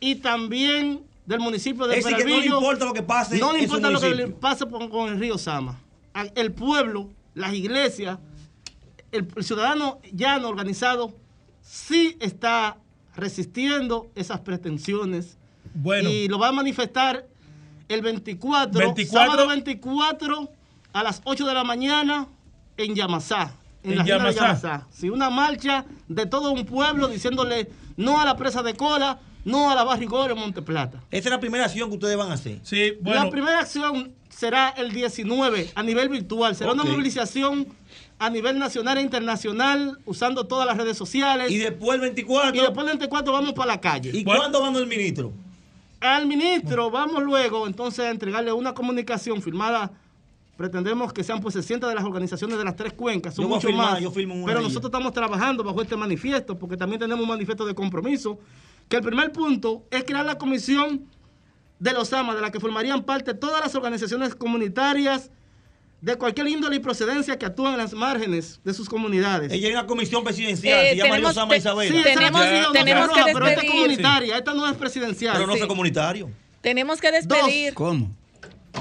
y también del municipio de es decir, que no le importa lo que pase No le importa lo que le pase con el río Sama. El pueblo, las iglesias, el, ciudadano ya no organizado sí está resistiendo esas pretensiones. Bueno. Y lo va a manifestar el 24, 24, sábado 24 a las 8 de la mañana en Yamasá. En, la Yamasá. de Yamasá. Sí, una marcha de todo un pueblo diciéndole no a la presa de cola, no a la barrigora en Monteplata. Esa es la primera acción que ustedes van a hacer. Sí, bueno. La primera acción será el 19 a nivel virtual. Será una movilización a nivel nacional e internacional usando todas las redes sociales. Y después el 24. Y después el 24 vamos para la calle. ¿Y cuándo vamos el ministro? Al ministro vamos luego entonces a entregarle una comunicación firmada. Pretendemos que sean pues 60 de las organizaciones de las tres cuencas. Son mucho más. pero nosotros estamos trabajando bajo este manifiesto porque también tenemos un manifiesto de compromiso. Que el primer punto es crear la comisión de los AMA, de la que formarían parte todas las organizaciones comunitarias de cualquier índole y procedencia que actúan en las márgenes de sus comunidades. Ella es una comisión presidencial, eh, se llama Los AMA Isabel. Sí, tenemos, tenemos que pero esta es comunitaria, esta no es presidencial. Pero no es comunitario. Tenemos que despedir. ¿Cómo?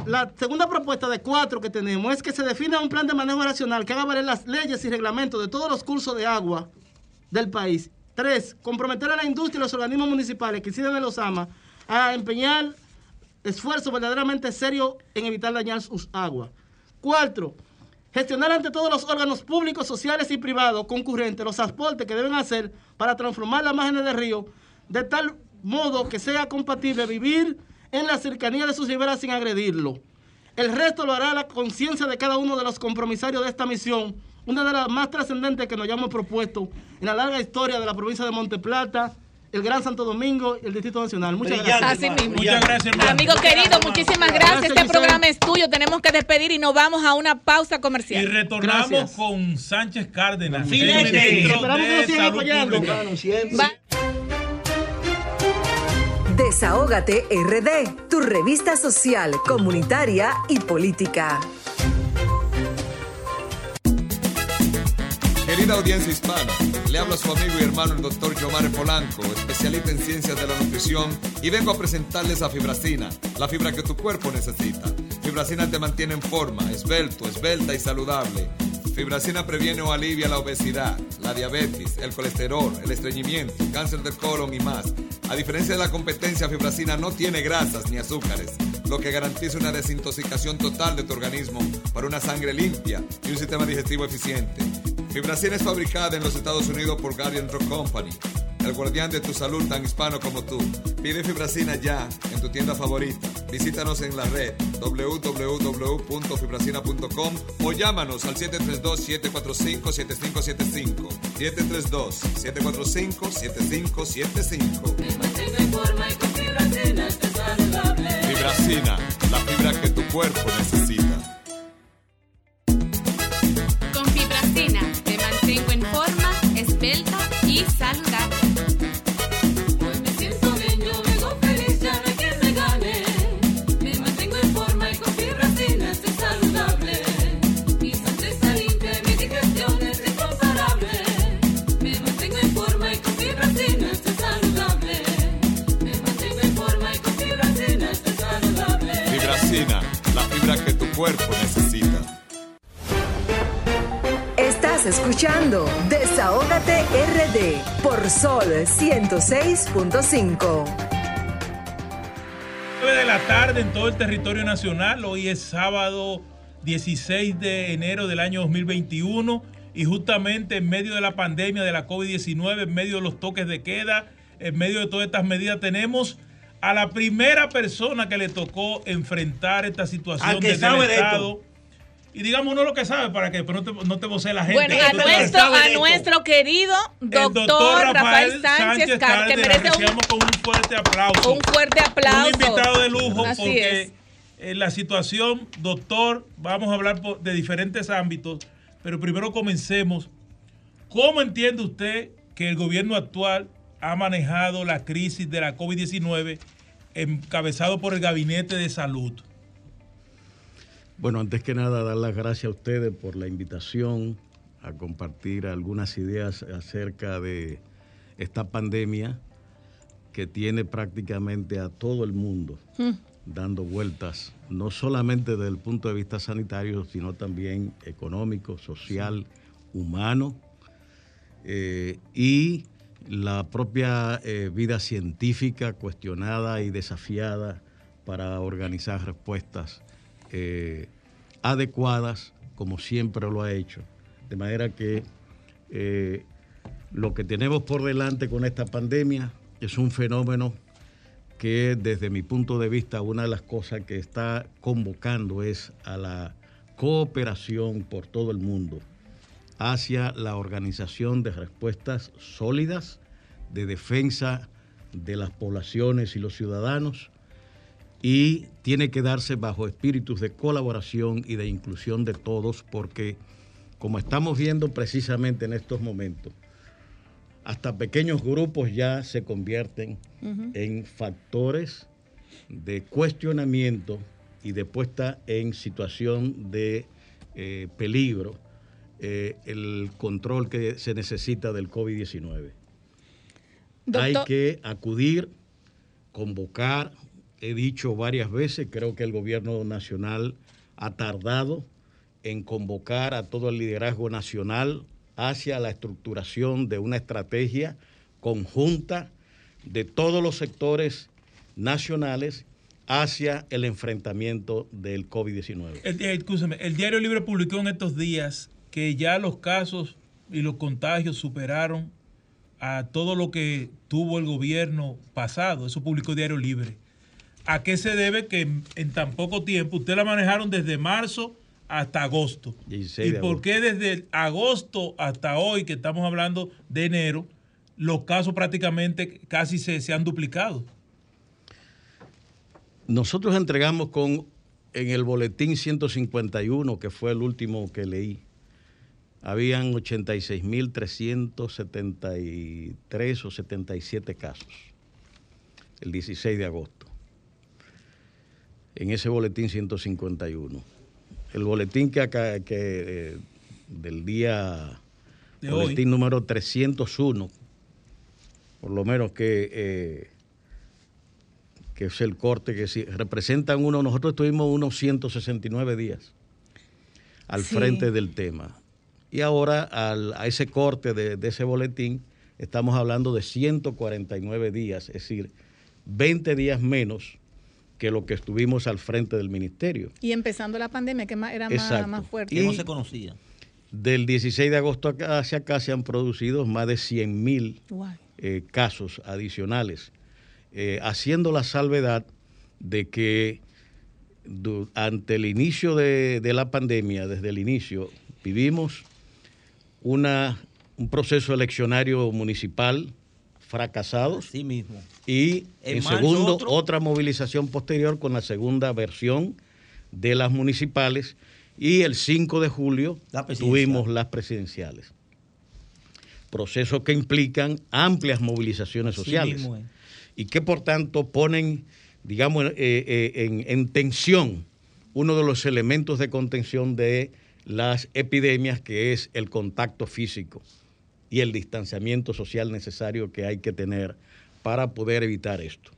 La segunda propuesta de cuatro que tenemos es que se defina un plan de manejo nacional que haga valer las leyes y reglamentos de todos los cursos de agua del país. Tres, comprometer a la industria y los organismos municipales que inciden en los AMA a empeñar esfuerzo verdaderamente serio en evitar dañar sus aguas. Cuatro, gestionar ante todos los órganos públicos, sociales y privados concurrentes los aportes que deben hacer para transformar las márgenes del río de tal modo que sea compatible vivir en la cercanía de sus riberas sin agredirlo. El resto lo hará la conciencia de cada uno de los compromisarios de esta misión, una de las más trascendentes que nos hayamos propuesto en la larga historia de la provincia de Monteplata el Gran Santo Domingo y el Distrito Nacional. Muchas gracias. Así mismo. Muchas gracias, Amigo querido, muchísimas gracias. Este programa es tuyo. Tenemos que despedir y nos vamos a una pausa comercial. Y retornamos con Sánchez Cárdenas. Sí, Esperamos que nos apoyando. Desahógate RD, tu revista social, comunitaria y política. Querida audiencia hispana, le habla su amigo y hermano el doctor Giovanni Polanco, especialista en ciencias de la nutrición, y vengo a presentarles a Fibracina, la fibra que tu cuerpo necesita. Fibracina te mantiene en forma, esbelto, esbelta y saludable. Fibracina previene o alivia la obesidad, la diabetes, el colesterol, el estreñimiento, cáncer del colon y más. A diferencia de la competencia, Fibracina no tiene grasas ni azúcares, lo que garantiza una desintoxicación total de tu organismo para una sangre limpia y un sistema digestivo eficiente. Fibracina es fabricada en los Estados Unidos por Guardian Drug Company, el guardián de tu salud tan hispano como tú. Pide Fibracina ya en tu tienda favorita. Visítanos en la red www.fibracina.com o llámanos al 732-745-7575. 732-745-7575. Fibracina, la fibra que tu cuerpo necesita. Fibra que tu cuerpo necesita escuchando Desahógate RD por Sol 106.5. 9 de la tarde en todo el territorio nacional. Hoy es sábado 16 de enero del año 2021 y justamente en medio de la pandemia de la COVID-19, en medio de los toques de queda, en medio de todas estas medidas tenemos a la primera persona que le tocó enfrentar esta situación de Estado y digamos uno lo que sabe para que no te, no te la gente. Bueno, a nuestro, a nuestro querido doctor, Rafael, Sánchez, que merece un, con un fuerte aplauso. Un fuerte aplauso. Un invitado de lujo porque en la situación, doctor, vamos a hablar de diferentes ámbitos, pero primero comencemos. ¿Cómo entiende usted que el gobierno actual ha manejado la crisis de la COVID-19 encabezado por el Gabinete de Salud? Bueno, antes que nada, dar las gracias a ustedes por la invitación a compartir algunas ideas acerca de esta pandemia que tiene prácticamente a todo el mundo hmm. dando vueltas, no solamente desde el punto de vista sanitario, sino también económico, social, humano eh, y la propia eh, vida científica cuestionada y desafiada para organizar respuestas eh, adecuadas como siempre lo ha hecho. De manera que eh, lo que tenemos por delante con esta pandemia es un fenómeno que desde mi punto de vista una de las cosas que está convocando es a la cooperación por todo el mundo hacia la organización de respuestas sólidas de defensa de las poblaciones y los ciudadanos y tiene que darse bajo espíritus de colaboración y de inclusión de todos porque como estamos viendo precisamente en estos momentos, hasta pequeños grupos ya se convierten en factores de cuestionamiento y de puesta en situación de eh, peligro eh, el control que se necesita del COVID-19. Hay que acudir, convocar, he dicho varias veces, creo que el gobierno nacional ha tardado en convocar a todo el liderazgo nacional hacia la estructuración de una estrategia conjunta de todos los sectores nacionales hacia el enfrentamiento del COVID-19. El, eh, el Diario Libre publicó en estos días que ya los casos y los contagios superaron a todo lo que tuvo el gobierno pasado. Eso publicó Diario Libre. ¿A qué se debe que en, tan poco tiempo, ustedes la manejaron desde marzo hasta agosto? 16 ¿Y por qué desde agosto hasta hoy, que estamos hablando de enero, los casos prácticamente casi se, se han duplicado? Nosotros entregamos con en el boletín 151, que fue el último que leí, habían 86.373 o 77 casos el 16 de agosto. En ese boletín 151. El boletín que acá que eh, del día De boletín hoy. número 301, por lo menos que eh, que es el corte que sí, representan uno, nosotros estuvimos unos 169 días al Sí. frente del tema. Y ahora al- a ese corte de, de ese boletín estamos hablando de 149 días, es decir, 20 días menos que lo que estuvimos al frente del ministerio. Y empezando la pandemia, que más- era más, más fuerte. Y- Del 16 de agosto hacia acá se han producido más de 100 mil eh, casos adicionales, eh, haciendo la salvedad de que ante el inicio de, de la pandemia, desde el inicio, vivimos una, un proceso eleccionario municipal fracasado. Sí mismo. Y En segundo, otro. otra movilización posterior con la segunda versión de las municipales. Y el 5 de julio tuvimos las presidenciales. Procesos que implican amplias movilizaciones Así sociales mismo es. y que por tanto ponen, digamos, eh, eh, en, en tensión uno de los elementos de contención de las epidemias, que es el contacto físico y el distanciamiento social necesario que hay que tener para poder evitar esto.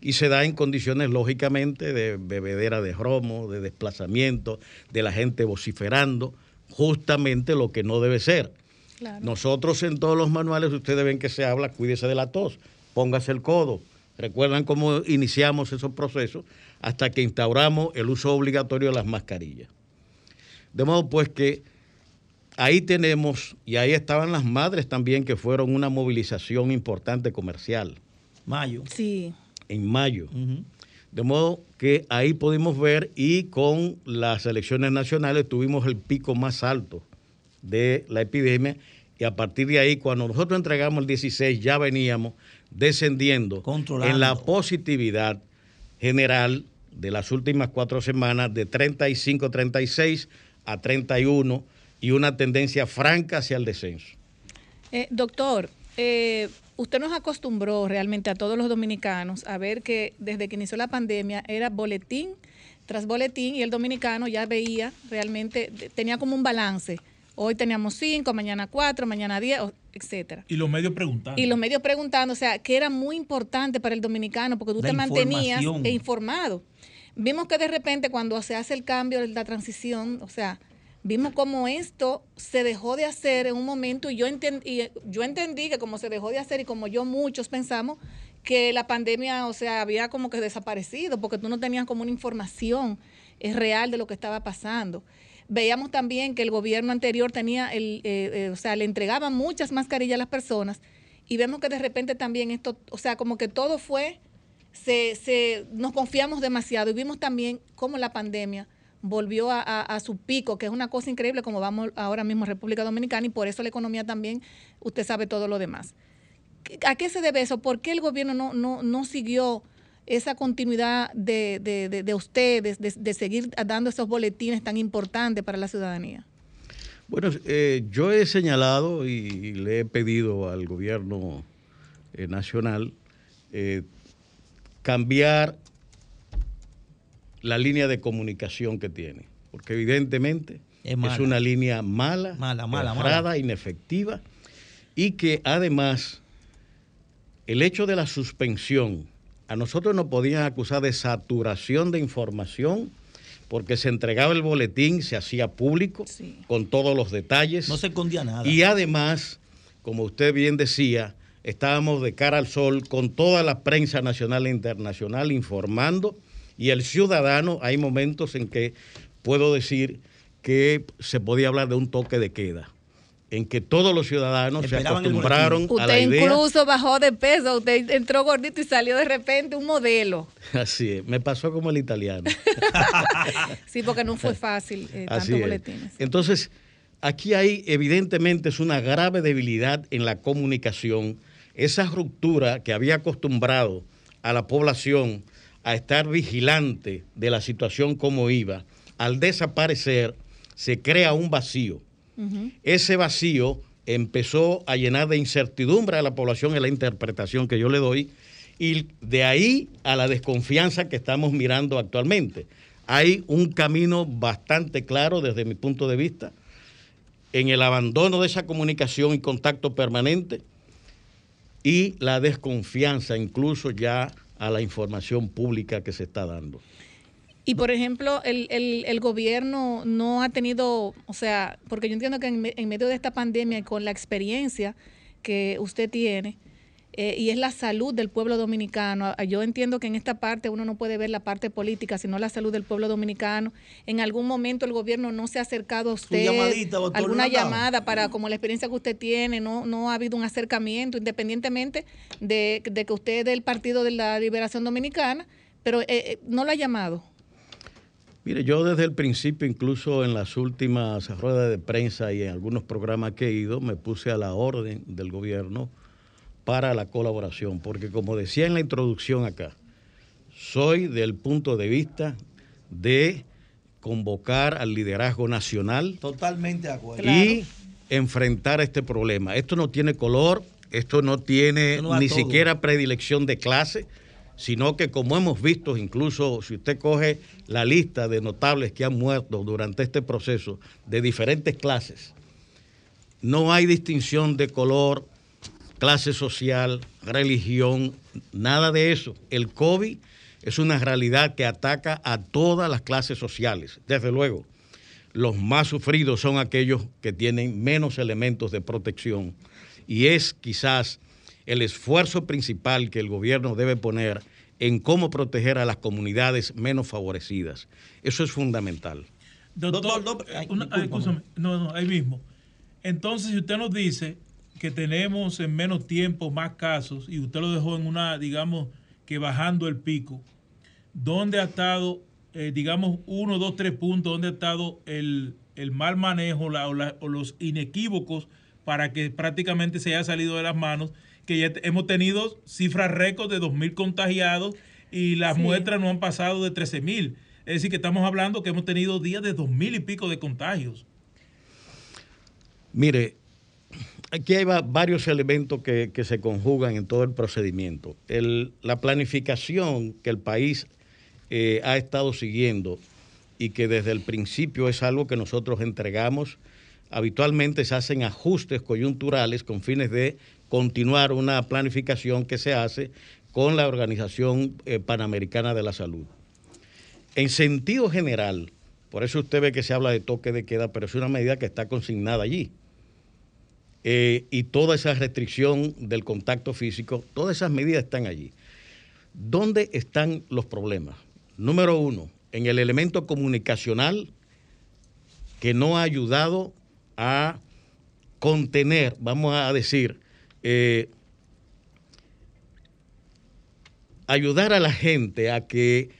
Y se da en condiciones, lógicamente, de bebedera de romo, de desplazamiento, de la gente vociferando, justamente lo que no debe ser. Nosotros en todos los manuales, ustedes ven que se habla, cuídese de la tos, póngase el codo. Recuerdan cómo iniciamos esos procesos hasta que instauramos el uso obligatorio de las mascarillas. De modo pues que ahí tenemos, y ahí estaban las madres también, que fueron una movilización importante comercial. Mayo. Sí. En mayo. De modo que ahí pudimos ver y con las elecciones nacionales tuvimos el pico más alto de la epidemia y a partir de ahí, cuando nosotros entregamos el 16, ya veníamos descendiendo en la positividad general de las últimas cuatro semanas de 35, 36 a 31 y una tendencia franca hacia el descenso. Eh, doctor, eh, usted nos acostumbró realmente a todos los dominicanos a ver que desde que inició la pandemia era boletín tras boletín y el dominicano ya veía realmente, tenía como un balance. Hoy teníamos cinco, mañana cuatro, mañana diez, etcétera. Y los medios preguntando. Y los medios preguntando, o sea, que era muy importante para el dominicano porque tú La te mantenías e informado. Vimos que de repente cuando se hace el cambio, la transición, o sea, vimos como esto se dejó de hacer en un momento y yo, enten- y yo entendí que como se dejó de hacer y como yo muchos pensamos que la pandemia, o sea, había como que desaparecido porque tú no tenías como una información eh, real de lo que estaba pasando. Veíamos también que el gobierno anterior tenía, el, eh, eh, o sea, le entregaba muchas mascarillas a las personas y vemos que de repente también esto, o sea, como que todo fue, se, se, nos confiamos demasiado y vimos también cómo la pandemia volvió a, su pico, que es una cosa increíble como vamos ahora mismo a República Dominicana y por eso la economía también, usted sabe todo lo demás. ¿A qué se debe eso? ¿Por qué el gobierno no, no, no siguió esa continuidad de, de- de- de ustedes, de, de seguir dando esos boletines tan importantes para la ciudadanía? Bueno, eh, yo he señalado y le he pedido al gobierno eh, nacional eh, cambiar la línea de comunicación que tiene, porque evidentemente Es es, mala. una línea mala, Mala, mala, mala. inefectiva, y que además el hecho de la suspensión, a nosotros nos podían acusar de saturación de información, porque se entregaba el boletín, se hacía público, con todos los detalles. No se escondía nada. Y además, como usted bien decía, estábamos de cara al sol con toda la prensa nacional e internacional informando y el ciudadano, hay momentos en que puedo decir que se podía hablar de un toque de queda, en que todos los ciudadanos Esperaban se acostumbraron a la Usted idea. incluso bajó de peso, usted entró gordito y salió de repente un modelo. Así es, me pasó como el italiano. Sí, porque no fue fácil eh, tantos es. boletines. Entonces, aquí hay evidentemente es una grave debilidad en la comunicación. Esa ruptura que había acostumbrado a la población a estar vigilante de la situación como iba, al desaparecer se crea un vacío. Ese vacío empezó a llenar de incertidumbre a la población en la interpretación que yo le doy y de ahí a la desconfianza que estamos mirando actualmente. Hay un camino bastante claro desde mi punto de vista en el abandono de esa comunicación y contacto permanente y la desconfianza incluso ya a la información pública que se está dando. Y por ejemplo, el, el- gobierno no ha tenido, o sea, porque yo entiendo que en, en medio de esta pandemia con la experiencia que usted tiene, eh, y es la salud del pueblo dominicano, ah, yo entiendo que en esta parte uno no puede ver la parte política, sino la salud del pueblo dominicano. En algún momento el gobierno no se ha acercado a usted, llamadita, doctor, alguna llamada para, como la experiencia que usted tiene, no, no ha habido un acercamiento, independientemente de, de que usted es del Partido de la Liberación Dominicana, pero eh, eh, no lo ha llamado. Mire, yo desde el principio, incluso en las últimas ruedas de prensa y en algunos programas que he ido, me puse a la orden del gobierno para la colaboración, porque como decía en la introducción acá, soy del punto de vista de convocar al liderazgo nacional Totalmente de acuerdo. y enfrentar este problema. Esto no tiene color, esto no tiene Esto no va ni todo. siquiera predilección de clase, sino que como hemos visto, incluso si usted coge la lista de notables que han muerto durante este proceso de diferentes clases, no hay distinción de color, clase social, religión, nada de eso. El COVID es una realidad que ataca a todas las clases sociales, desde luego. Los más sufridos son aquellos que tienen menos elementos de protección y es quizás el esfuerzo principal que el gobierno debe poner en cómo proteger a las comunidades menos favorecidas. Eso es fundamental. Doctor, una- ay, escúchame. no, no, ahí mismo. Entonces, si usted nos dice que tenemos en menos tiempo más casos y usted lo dejó en una, digamos, que bajando el pico, ¿dónde ha estado, eh, digamos, uno, dos, tres puntos, dónde ha estado el, el mal manejo la- o, la- o los inequívocos para que prácticamente se haya salido de las manos? Que ya hemos tenido cifras récord de 2.000 contagiados y las Sí. muestras no han pasado de 13.000. Es decir, que estamos hablando que hemos tenido días de 2.000 y pico de contagios. Mire, aquí hay va- varios elementos que, se conjugan en todo el procedimiento. La planificación que el país eh, ha estado siguiendo y que desde el principio es algo que nosotros entregamos, habitualmente se hacen ajustes coyunturales con fines de continuar una planificación que se hace con la Organización eh, Panamericana de la Salud. En sentido general, Por eso usted ve que se habla de toque de queda, pero es una medida que está consignada allí. Eh, y toda esa restricción del contacto físico, todas esas medidas están allí. ¿Dónde están los problemas? Número uno, en el elemento comunicacional que no ha ayudado a contener, vamos a decir, eh, ayudar a la gente a que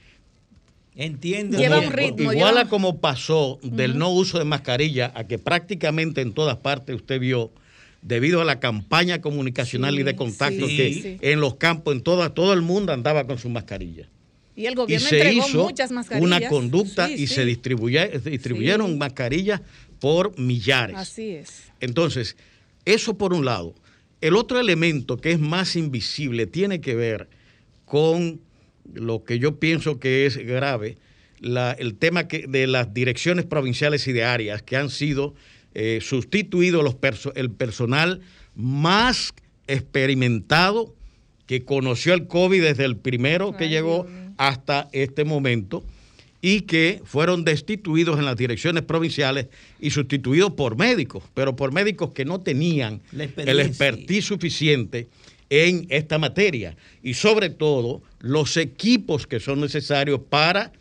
entiende Lleva un ritmo, igual lleva- a como pasó del no uso de mascarilla a que prácticamente en todas partes usted vio debido a la campaña comunicacional Sí, y de contacto sí, que sí. en los campos en toda, todo el mundo andaba con su mascarilla Y el y gobierno se entregó hizo muchas mascarillas. una conducta y se distribuye- se distribuyeron mascarillas por millares Así es. entonces, eso por un lado. El otro elemento que es más invisible tiene que ver con lo que yo pienso que es grave, la- el tema que, de las direcciones provinciales y de áreas que han sido eh, sustituidos los perso- el personal más experimentado que conoció el COVID desde el primero que Ay, llegó hasta este momento y que fueron destituidos en las direcciones provinciales y sustituidos por médicos, pero por médicos que no tenían el expertise suficiente en esta materia. Y sobre todo los equipos que son necesarios para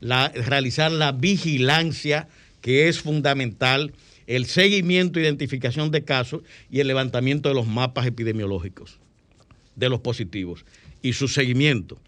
la- realizar la vigilancia que es fundamental, el seguimiento, identificación de casos y el levantamiento de los mapas epidemiológicos de los positivos y su seguimiento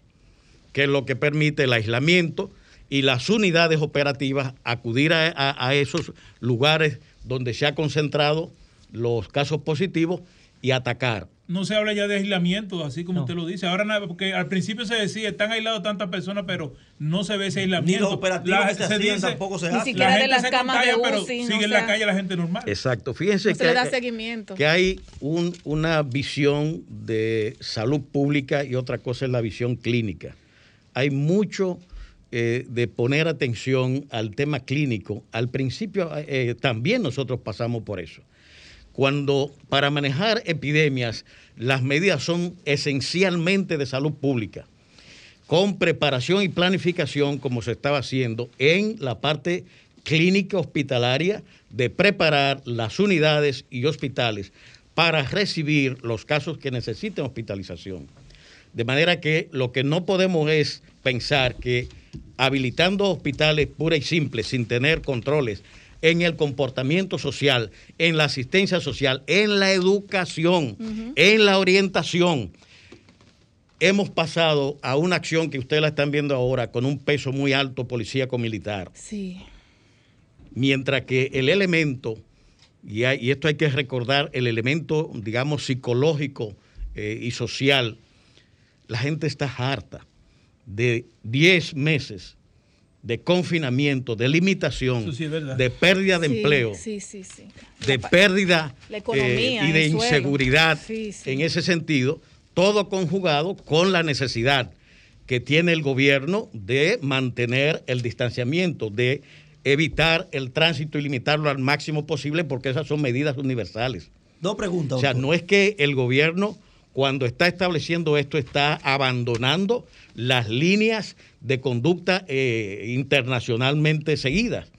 que es lo que permite el aislamiento y las unidades operativas acudir a, a- a esos lugares donde se ha concentrado los casos positivos y atacar. No se habla ya de aislamiento, así como usted lo dice. Ahora nada, porque al principio se decía, están aislados tantas personas, pero no se ve ese aislamiento. Ni los operativos que se hacían tampoco se Ni hacen. siquiera la de gente las se camas contagia, de pero UCI, sigue no en la calle la gente normal. Exacto. Fíjense No se que, le da seguimiento. que hay un- una visión de salud pública y otra cosa es la visión clínica. Hay mucho eh, de poner atención al tema clínico. Al principio eh, también nosotros pasamos por eso. Cuando para manejar epidemias las medidas son esencialmente de salud pública, con preparación y planificación como se estaba haciendo en la parte clínica hospitalaria de preparar las unidades y hospitales para recibir los casos que necesiten hospitalización. De manera que lo que no podemos es pensar que habilitando hospitales pura y simple, sin tener controles en el comportamiento social, en la asistencia social, en la educación, en la orientación, hemos pasado a una acción que ustedes la están viendo ahora con un peso muy alto policíaco militar. Sí. mientras que el elemento, y, hay- y esto hay que recordar, el elemento, digamos, psicológico eh, y social, la gente está harta de 10 meses de confinamiento, de limitación, sí de pérdida de Sí, empleo, Sí, sí, sí. de pérdida economía, eh, y de inseguridad Sí, sí. en ese sentido, todo conjugado con la necesidad que tiene el gobierno de mantener el distanciamiento, de evitar el tránsito y limitarlo al máximo posible, porque esas son medidas universales. Dos preguntas. O sea, no es que el gobierno, cuando está estableciendo esto, está abandonando las líneas de conducta eh, internacionalmente seguidas.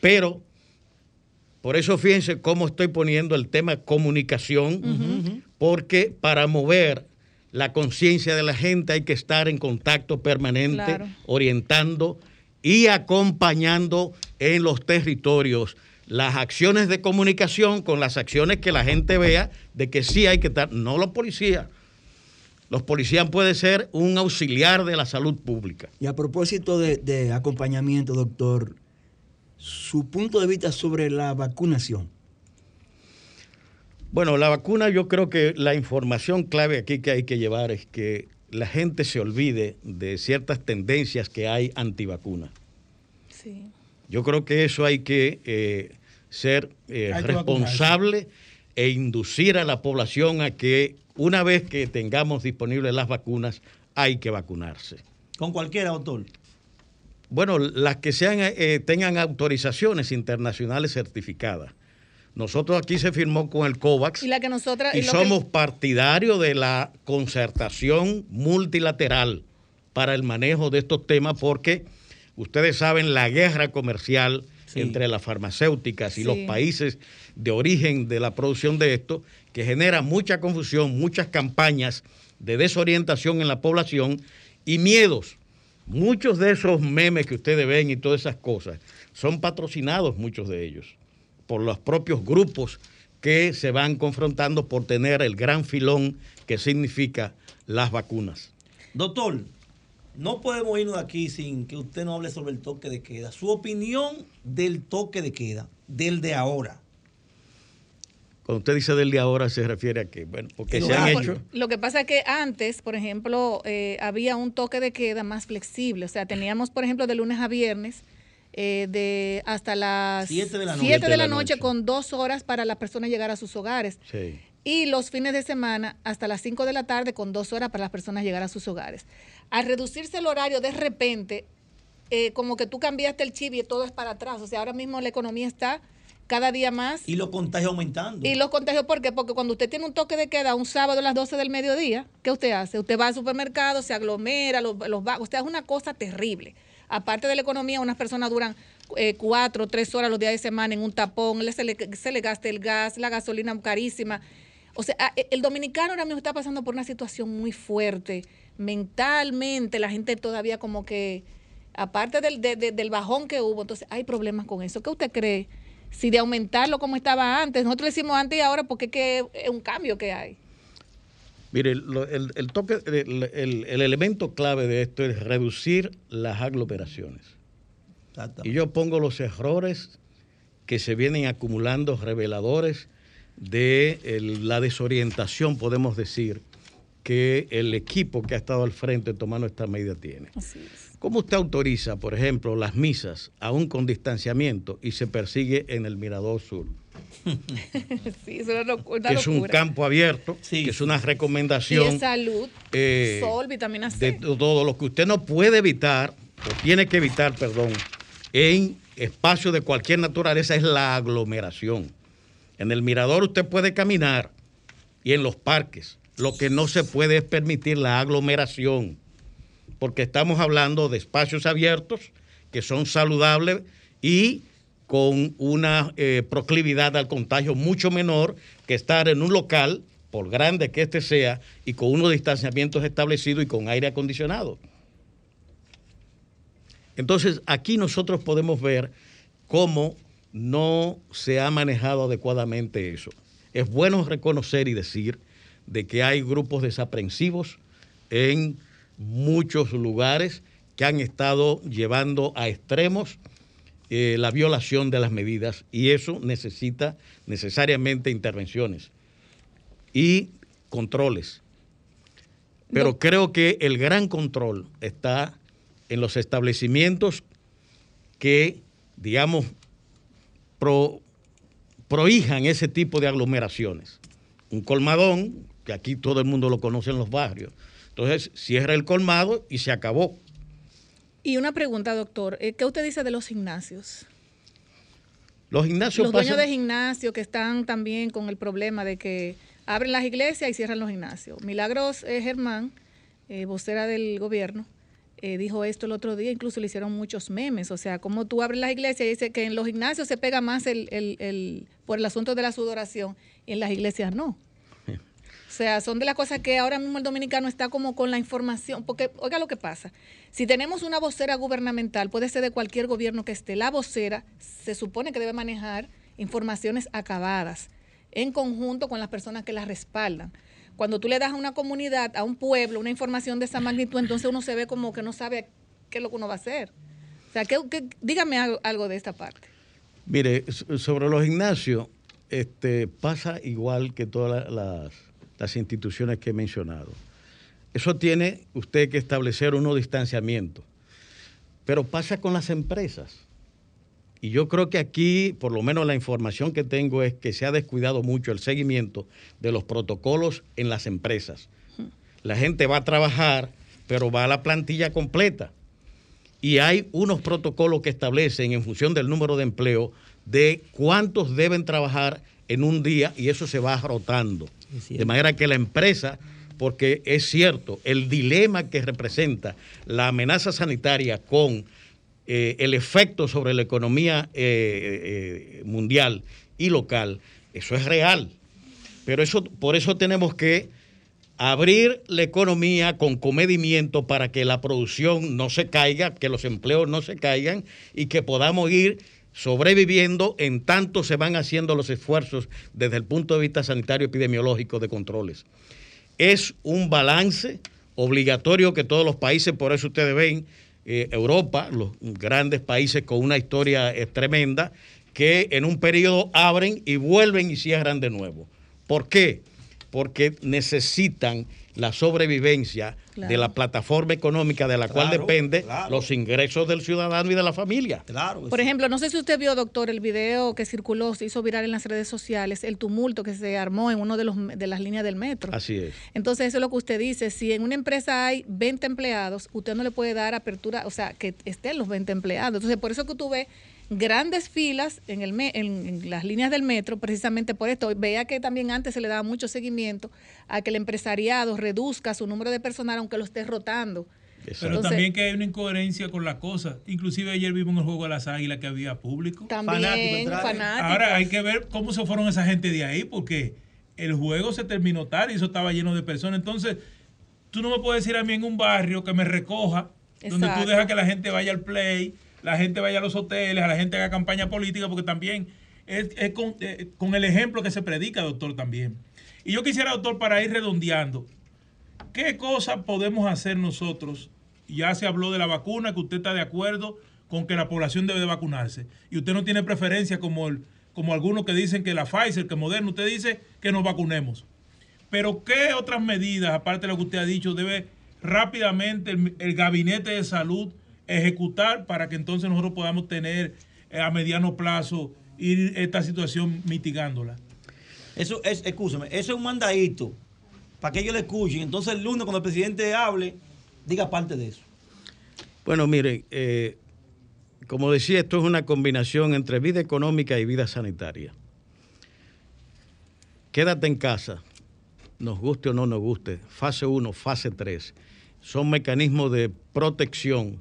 Pero, por eso fíjense cómo estoy poniendo el tema comunicación, porque para mover la conciencia de la gente hay que estar en contacto permanente, Claro. orientando y acompañando en los territorios las acciones de comunicación con las acciones que la gente vea de que sí hay que estar, no los policías. Los policías pueden ser un auxiliar de la salud pública. Y a propósito de, de acompañamiento, doctor, su punto de vista sobre la vacunación. Bueno, la vacuna yo creo que la información clave aquí que hay que llevar es que la gente se olvide de ciertas tendencias que hay antivacunas. Sí. Yo creo que eso hay que eh, ser eh, que responsable e inducir a la población a que una vez que tengamos disponibles las vacunas, hay que vacunarse. Con cualquiera, doctor. Bueno, las que sean, eh, tengan autorizaciones internacionales certificadas. Nosotros aquí se firmó con el COVAX Y la que nosotras. y que- somos partidarios de la concertación multilateral para el manejo de estos temas porque Ustedes saben la guerra comercial entre las farmacéuticas y Sí. los países de origen de la producción de esto, que genera mucha confusión, muchas campañas de desorientación en la población y miedos. Muchos de esos memes que ustedes ven y todas esas cosas son patrocinados, muchos de ellos, por los propios grupos que se van confrontando por tener el gran filón que significa las vacunas. Doctor, no podemos irnos de aquí sin que usted no hable sobre el toque de queda. Su opinión del toque de queda, del de ahora. Cuando usted dice del de ahora, se refiere a que, bueno, porque se han hecho. Lo que pasa es que antes, por ejemplo, eh, había un toque de queda más flexible. O sea, teníamos, por ejemplo, de lunes a viernes eh, de hasta las Siete de la noche. de la noche con dos horas para las personas llegar a sus hogares. Sí. Y los fines de semana hasta las 5 de la tarde con dos horas para las personas llegar a sus hogares. Al reducirse el horario de repente, eh, como que tú cambiaste el chip y todo es para atrás. O sea, ahora mismo la economía está cada día más Y los contagios aumentando. y los contagios, ¿por qué? Porque cuando usted tiene un toque de queda un sábado a las 12 del mediodía, ¿qué usted hace? Usted va al supermercado, se aglomera, los, los va, usted es una cosa terrible. Aparte de la economía, unas personas duran eh, cuatro, tres horas los días de semana en un tapón, se, le, se le gasta el gas, la gasolina carísima. O sea, a- el dominicano ahora mismo está pasando por una situación muy fuerte. Mentalmente, la gente todavía como que, aparte del, de- de- del bajón que hubo, entonces hay problemas con eso. ¿Qué usted cree? Si de aumentarlo como estaba antes, nosotros lo hicimos antes y ahora porque es que es un cambio que hay. Mire, lo- el, el toque, el, el- el elemento clave de esto es reducir las aglomeraciones. Y yo pongo los errores que se vienen acumulando reveladores de el- la desorientación, podemos decir, que el equipo que ha estado al frente tomando esta medida tiene. ¿Cómo usted autoriza, por ejemplo, las misas aún con distanciamiento y se persigue en el Mirador Sur? sí, eso es una que es un campo abierto, que es una Y recomendación es salud, eh, sol, vitamina C. de todo lo que usted no puede evitar, o tiene que evitar, perdón, en espacios de cualquier naturaleza es la aglomeración. En el mirador usted puede caminar y en los parques. Lo que no se puede es permitir la aglomeración, porque estamos hablando de espacios abiertos que son saludables y con una eh, proclividad al contagio mucho menor que estar en un local, por grande que este sea, y con unos distanciamientos establecidos y con aire acondicionado. Entonces, aquí nosotros podemos ver cómo no se ha manejado adecuadamente eso. Es bueno reconocer y decir de que hay grupos desaprensivos en muchos lugares que han estado llevando a extremos eh, la violación de las medidas y eso necesita necesariamente intervenciones y controles. Pero creo que el gran control está en los establecimientos que, digamos, pro- prohijan ese tipo de aglomeraciones. Un colmadón, que aquí todo el mundo lo conoce en los barrios. Entonces, cierra el colmado y se acabó. Y una pregunta, doctor. eh, ¿Qué usted dice de los gimnasios? Los gimnasios Los dueños pasan- de gimnasio que están también con el problema de que abren las iglesias y cierran los gimnasios. Milagros eh, Germán, eh, vocera del gobierno, eh, dijo esto el otro día, incluso le hicieron muchos memes. O sea, como tú abres las iglesias y dice que en los gimnasios se pega más el, el- el- por el asunto de la sudoración y en las iglesias no. O sea, son de las cosas que ahora mismo el dominicano está como con la información, porque oiga lo que pasa, si tenemos una vocera gubernamental, puede ser de cualquier gobierno que esté, la vocera se supone que debe manejar informaciones acabadas en conjunto con las personas que las respaldan. Cuando tú le das a una comunidad, a un pueblo, una información de esa magnitud, entonces uno se ve como que no sabe qué es lo que uno va a hacer. O sea, ¿qué- dígame algo, algo de esta parte. Mire, so- sobre los gimnasios, este, pasa igual que todas la- las, las instituciones que he mencionado. Eso tiene usted que establecer unos distanciamientos. Pero pasa con las empresas. Y yo creo que aquí, por lo menos la información que tengo es que se ha descuidado mucho el seguimiento de los protocolos en las empresas. La gente va a trabajar, pero va a la plantilla completa. Y hay unos protocolos que establecen en función del número de empleo de cuántos deben trabajar en un día y eso se va rotando. De manera que la empresa, porque es cierto, el dilema que representa la amenaza sanitaria con eh, el efecto sobre la economía eh, eh, mundial y local, eso es real. Pero eso, por eso tenemos que abrir la economía con comedimiento para que la producción no se caiga, que los empleos no se caigan y que podamos ir sobreviviendo en tanto se van haciendo los esfuerzos desde el punto de vista sanitario epidemiológico de controles. Es un balance obligatorio que todos los países, por eso ustedes ven eh, Europa, los grandes países con una historia eh, tremenda, que en un periodo abren y vuelven y cierran de nuevo. ¿Por qué? Porque necesitan la sobrevivencia Claro. de la plataforma económica de la cual depende claro. los ingresos del ciudadano y de la familia. Claro. Por ejemplo, no sé si usted vio, doctor, el video que circuló, se hizo viral en las redes sociales, el tumulto que se armó en uno de, los, de las líneas del metro. Así es. Entonces, eso es lo que usted dice. Si en una empresa hay 20 empleados, usted no le puede dar apertura, o sea, que estén los 20 empleados. Entonces, por eso que tú ves grandes filas en, el me- en, en las líneas del metro, precisamente por esto. Vea que también antes se le daba mucho seguimiento a que el empresariado reduzca su número de personal, aunque lo esté rotando. Pero Entonces- también que hay una incoherencia con las cosas. Inclusive ayer vimos en el juego de las águilas que había público. También, fanáticos. Ahora hay que ver cómo se fueron esa gente de ahí, porque el juego se terminó tarde y eso estaba lleno de personas. Entonces, tú no me puedes decir a mí en un barrio que me recoja, donde tú dejas que la gente vaya al play, la gente vaya a los hoteles, a la gente haga campaña política, porque también es, eh, con el ejemplo que se predica, doctor, también. Y yo quisiera, doctor, para ir redondeando, ¿qué cosas podemos hacer nosotros? Ya se habló de la vacuna, que usted está de acuerdo con que la población debe de vacunarse. Y usted no tiene preferencia como, el, como algunos que dicen que la Pfizer, que Moderna, usted dice que nos vacunemos. Pero ¿qué otras medidas, aparte de lo que usted ha dicho, debe rápidamente el gabinete de salud ejecutar para que entonces nosotros podamos tener eh, a mediano plazo ir esta situación mitigándola? Eso es, escúchame, eso es un mandadito para que ellos le escuchen. Entonces el lunes cuando el presidente hable, diga parte de eso. Bueno, miren, eh, como decía, esto es una combinación entre vida económica y vida sanitaria. Quédate en casa, nos guste o no nos guste, fase 1, fase 3, son mecanismos de protección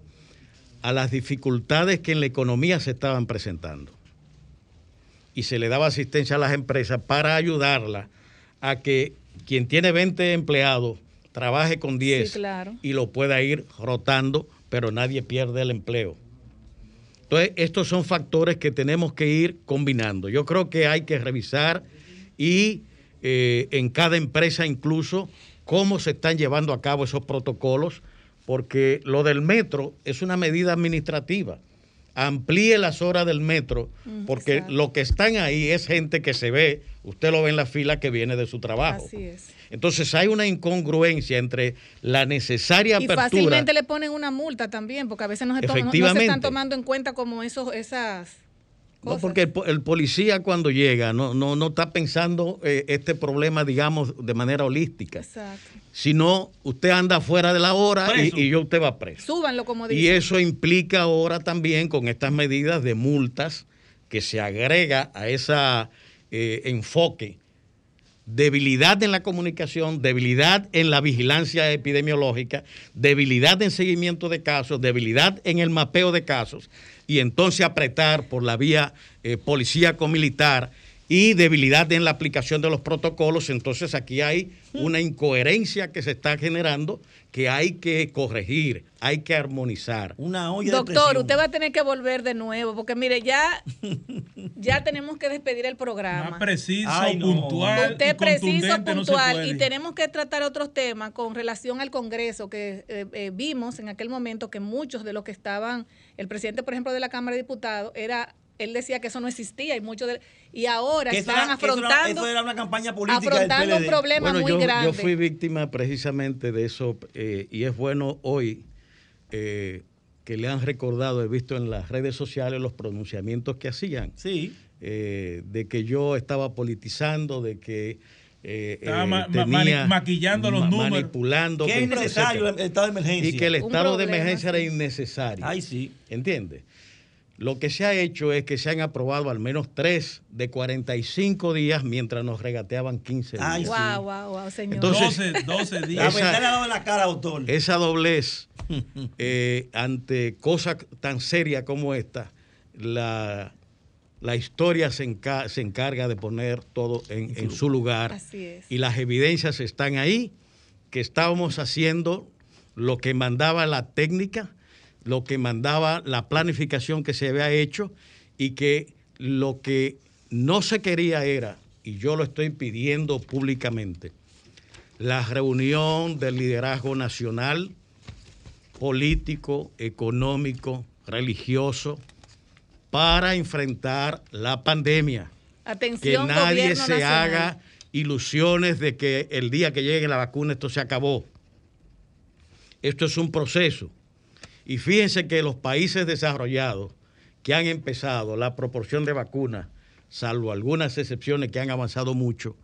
a las dificultades que en la economía se estaban presentando. Y se le daba asistencia a las empresas para ayudarlas a que quien tiene 20 empleados trabaje con 10 Sí, claro. y lo pueda ir rotando, pero nadie pierde el empleo. Entonces, estos son factores que tenemos que ir combinando. Yo creo que hay que revisar y eh, en cada empresa incluso cómo se están llevando a cabo esos protocolos, porque lo del metro es una medida administrativa. Amplíe las horas del metro, Mm, porque exacto. lo que están ahí es gente que se ve, usted lo ve en la fila que viene de su trabajo. Así es. Entonces hay una incongruencia entre la necesaria Y apertura. fácilmente le ponen una multa también, porque a veces no se, toma- no- se están tomando en cuenta como esos, esas No, porque el, po- el policía cuando llega no, no, no está pensando eh, este problema, digamos, de manera holística. Exacto. Sino usted anda fuera de la hora y, y yo usted va preso. Súbanlo como Y dicen. eso implica ahora también con estas medidas de multas que se agrega a ese enfoque. Debilidad en la comunicación, debilidad en la vigilancia epidemiológica, debilidad en seguimiento de casos, debilidad en el mapeo de casos y entonces apretar por la vía eh, policíaco militar y debilidad en la aplicación de los protocolos. Entonces aquí hay una incoherencia que se está generando que hay que corregir, hay que armonizar. Una Doctor, usted va a tener que volver de nuevo, porque mire, ya, ya tenemos que despedir el programa. Más preciso, Ay, no. puntual. Usted y preciso, no puntual, y tenemos que tratar otros temas con relación al Congreso, que eh, eh, vimos en aquel momento que muchos de los que estaban, el presidente, por ejemplo, de la Cámara de Diputados, era él decía que eso no existía y muchos de, y ahora eso era- afrontando eso era una campaña política afrontando un problema Bueno, muy yo, grande. yo fui víctima precisamente de eso eh, y es bueno hoy eh, que le han recordado, he visto en las redes sociales los pronunciamientos que hacían. Sí. Eh, de que yo estaba politizando, de que eh, Estaba eh, ma- tenía- maquillando los ma- números. Manipulando. Que es etcétera. el estado de emergencia. Y que el estado de emergencia era innecesario. Ay, sí. ¿Entiende? Lo que se ha hecho es que se han aprobado al menos tres de 45 días mientras nos regateaban 15 días. Ay, sí. Wow, wow, wow, señor. Entonces, 12, 12 La días. Esa- verdad le ha dado la cara, doctor. Esa doblez eh, ante cosas tan serias como esta, la, la historia se, enca- se encarga de poner todo en, en su lugar. Así es. Y las evidencias están ahí, que estábamos haciendo lo que mandaba la técnica, lo que mandaba la planificación que se había hecho y que lo que no se quería era, y yo lo estoy pidiendo públicamente, la reunión del liderazgo nacional, político, económico, religioso, para enfrentar la pandemia. que Atención, nadie gobierno se nacional. haga ilusiones de que el día que llegue la vacuna esto se acabó. Esto es un proceso. Y fíjense que los países desarrollados que han empezado la proporción de vacunas, salvo algunas excepciones que han avanzado mucho,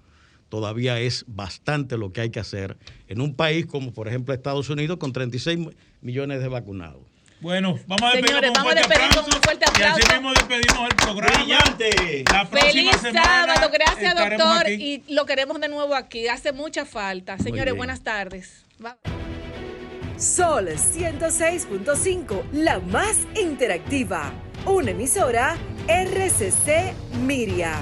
todavía es bastante lo que hay que hacer en un país como por ejemplo Estados Unidos con 36 millones de vacunados. Bueno, vamos a despedirnos Señores, con un vamos a fuerte despedir con aplauso. un fuerte Y así aplauso. mismo despedimos el programa. Brillante. La próxima Feliz semana sábado, gracias doctor aquí. y lo queremos de nuevo aquí, hace mucha falta. Señores, buenas tardes. Bye. Sol 106.5, la más interactiva. Una emisora RCC Miria.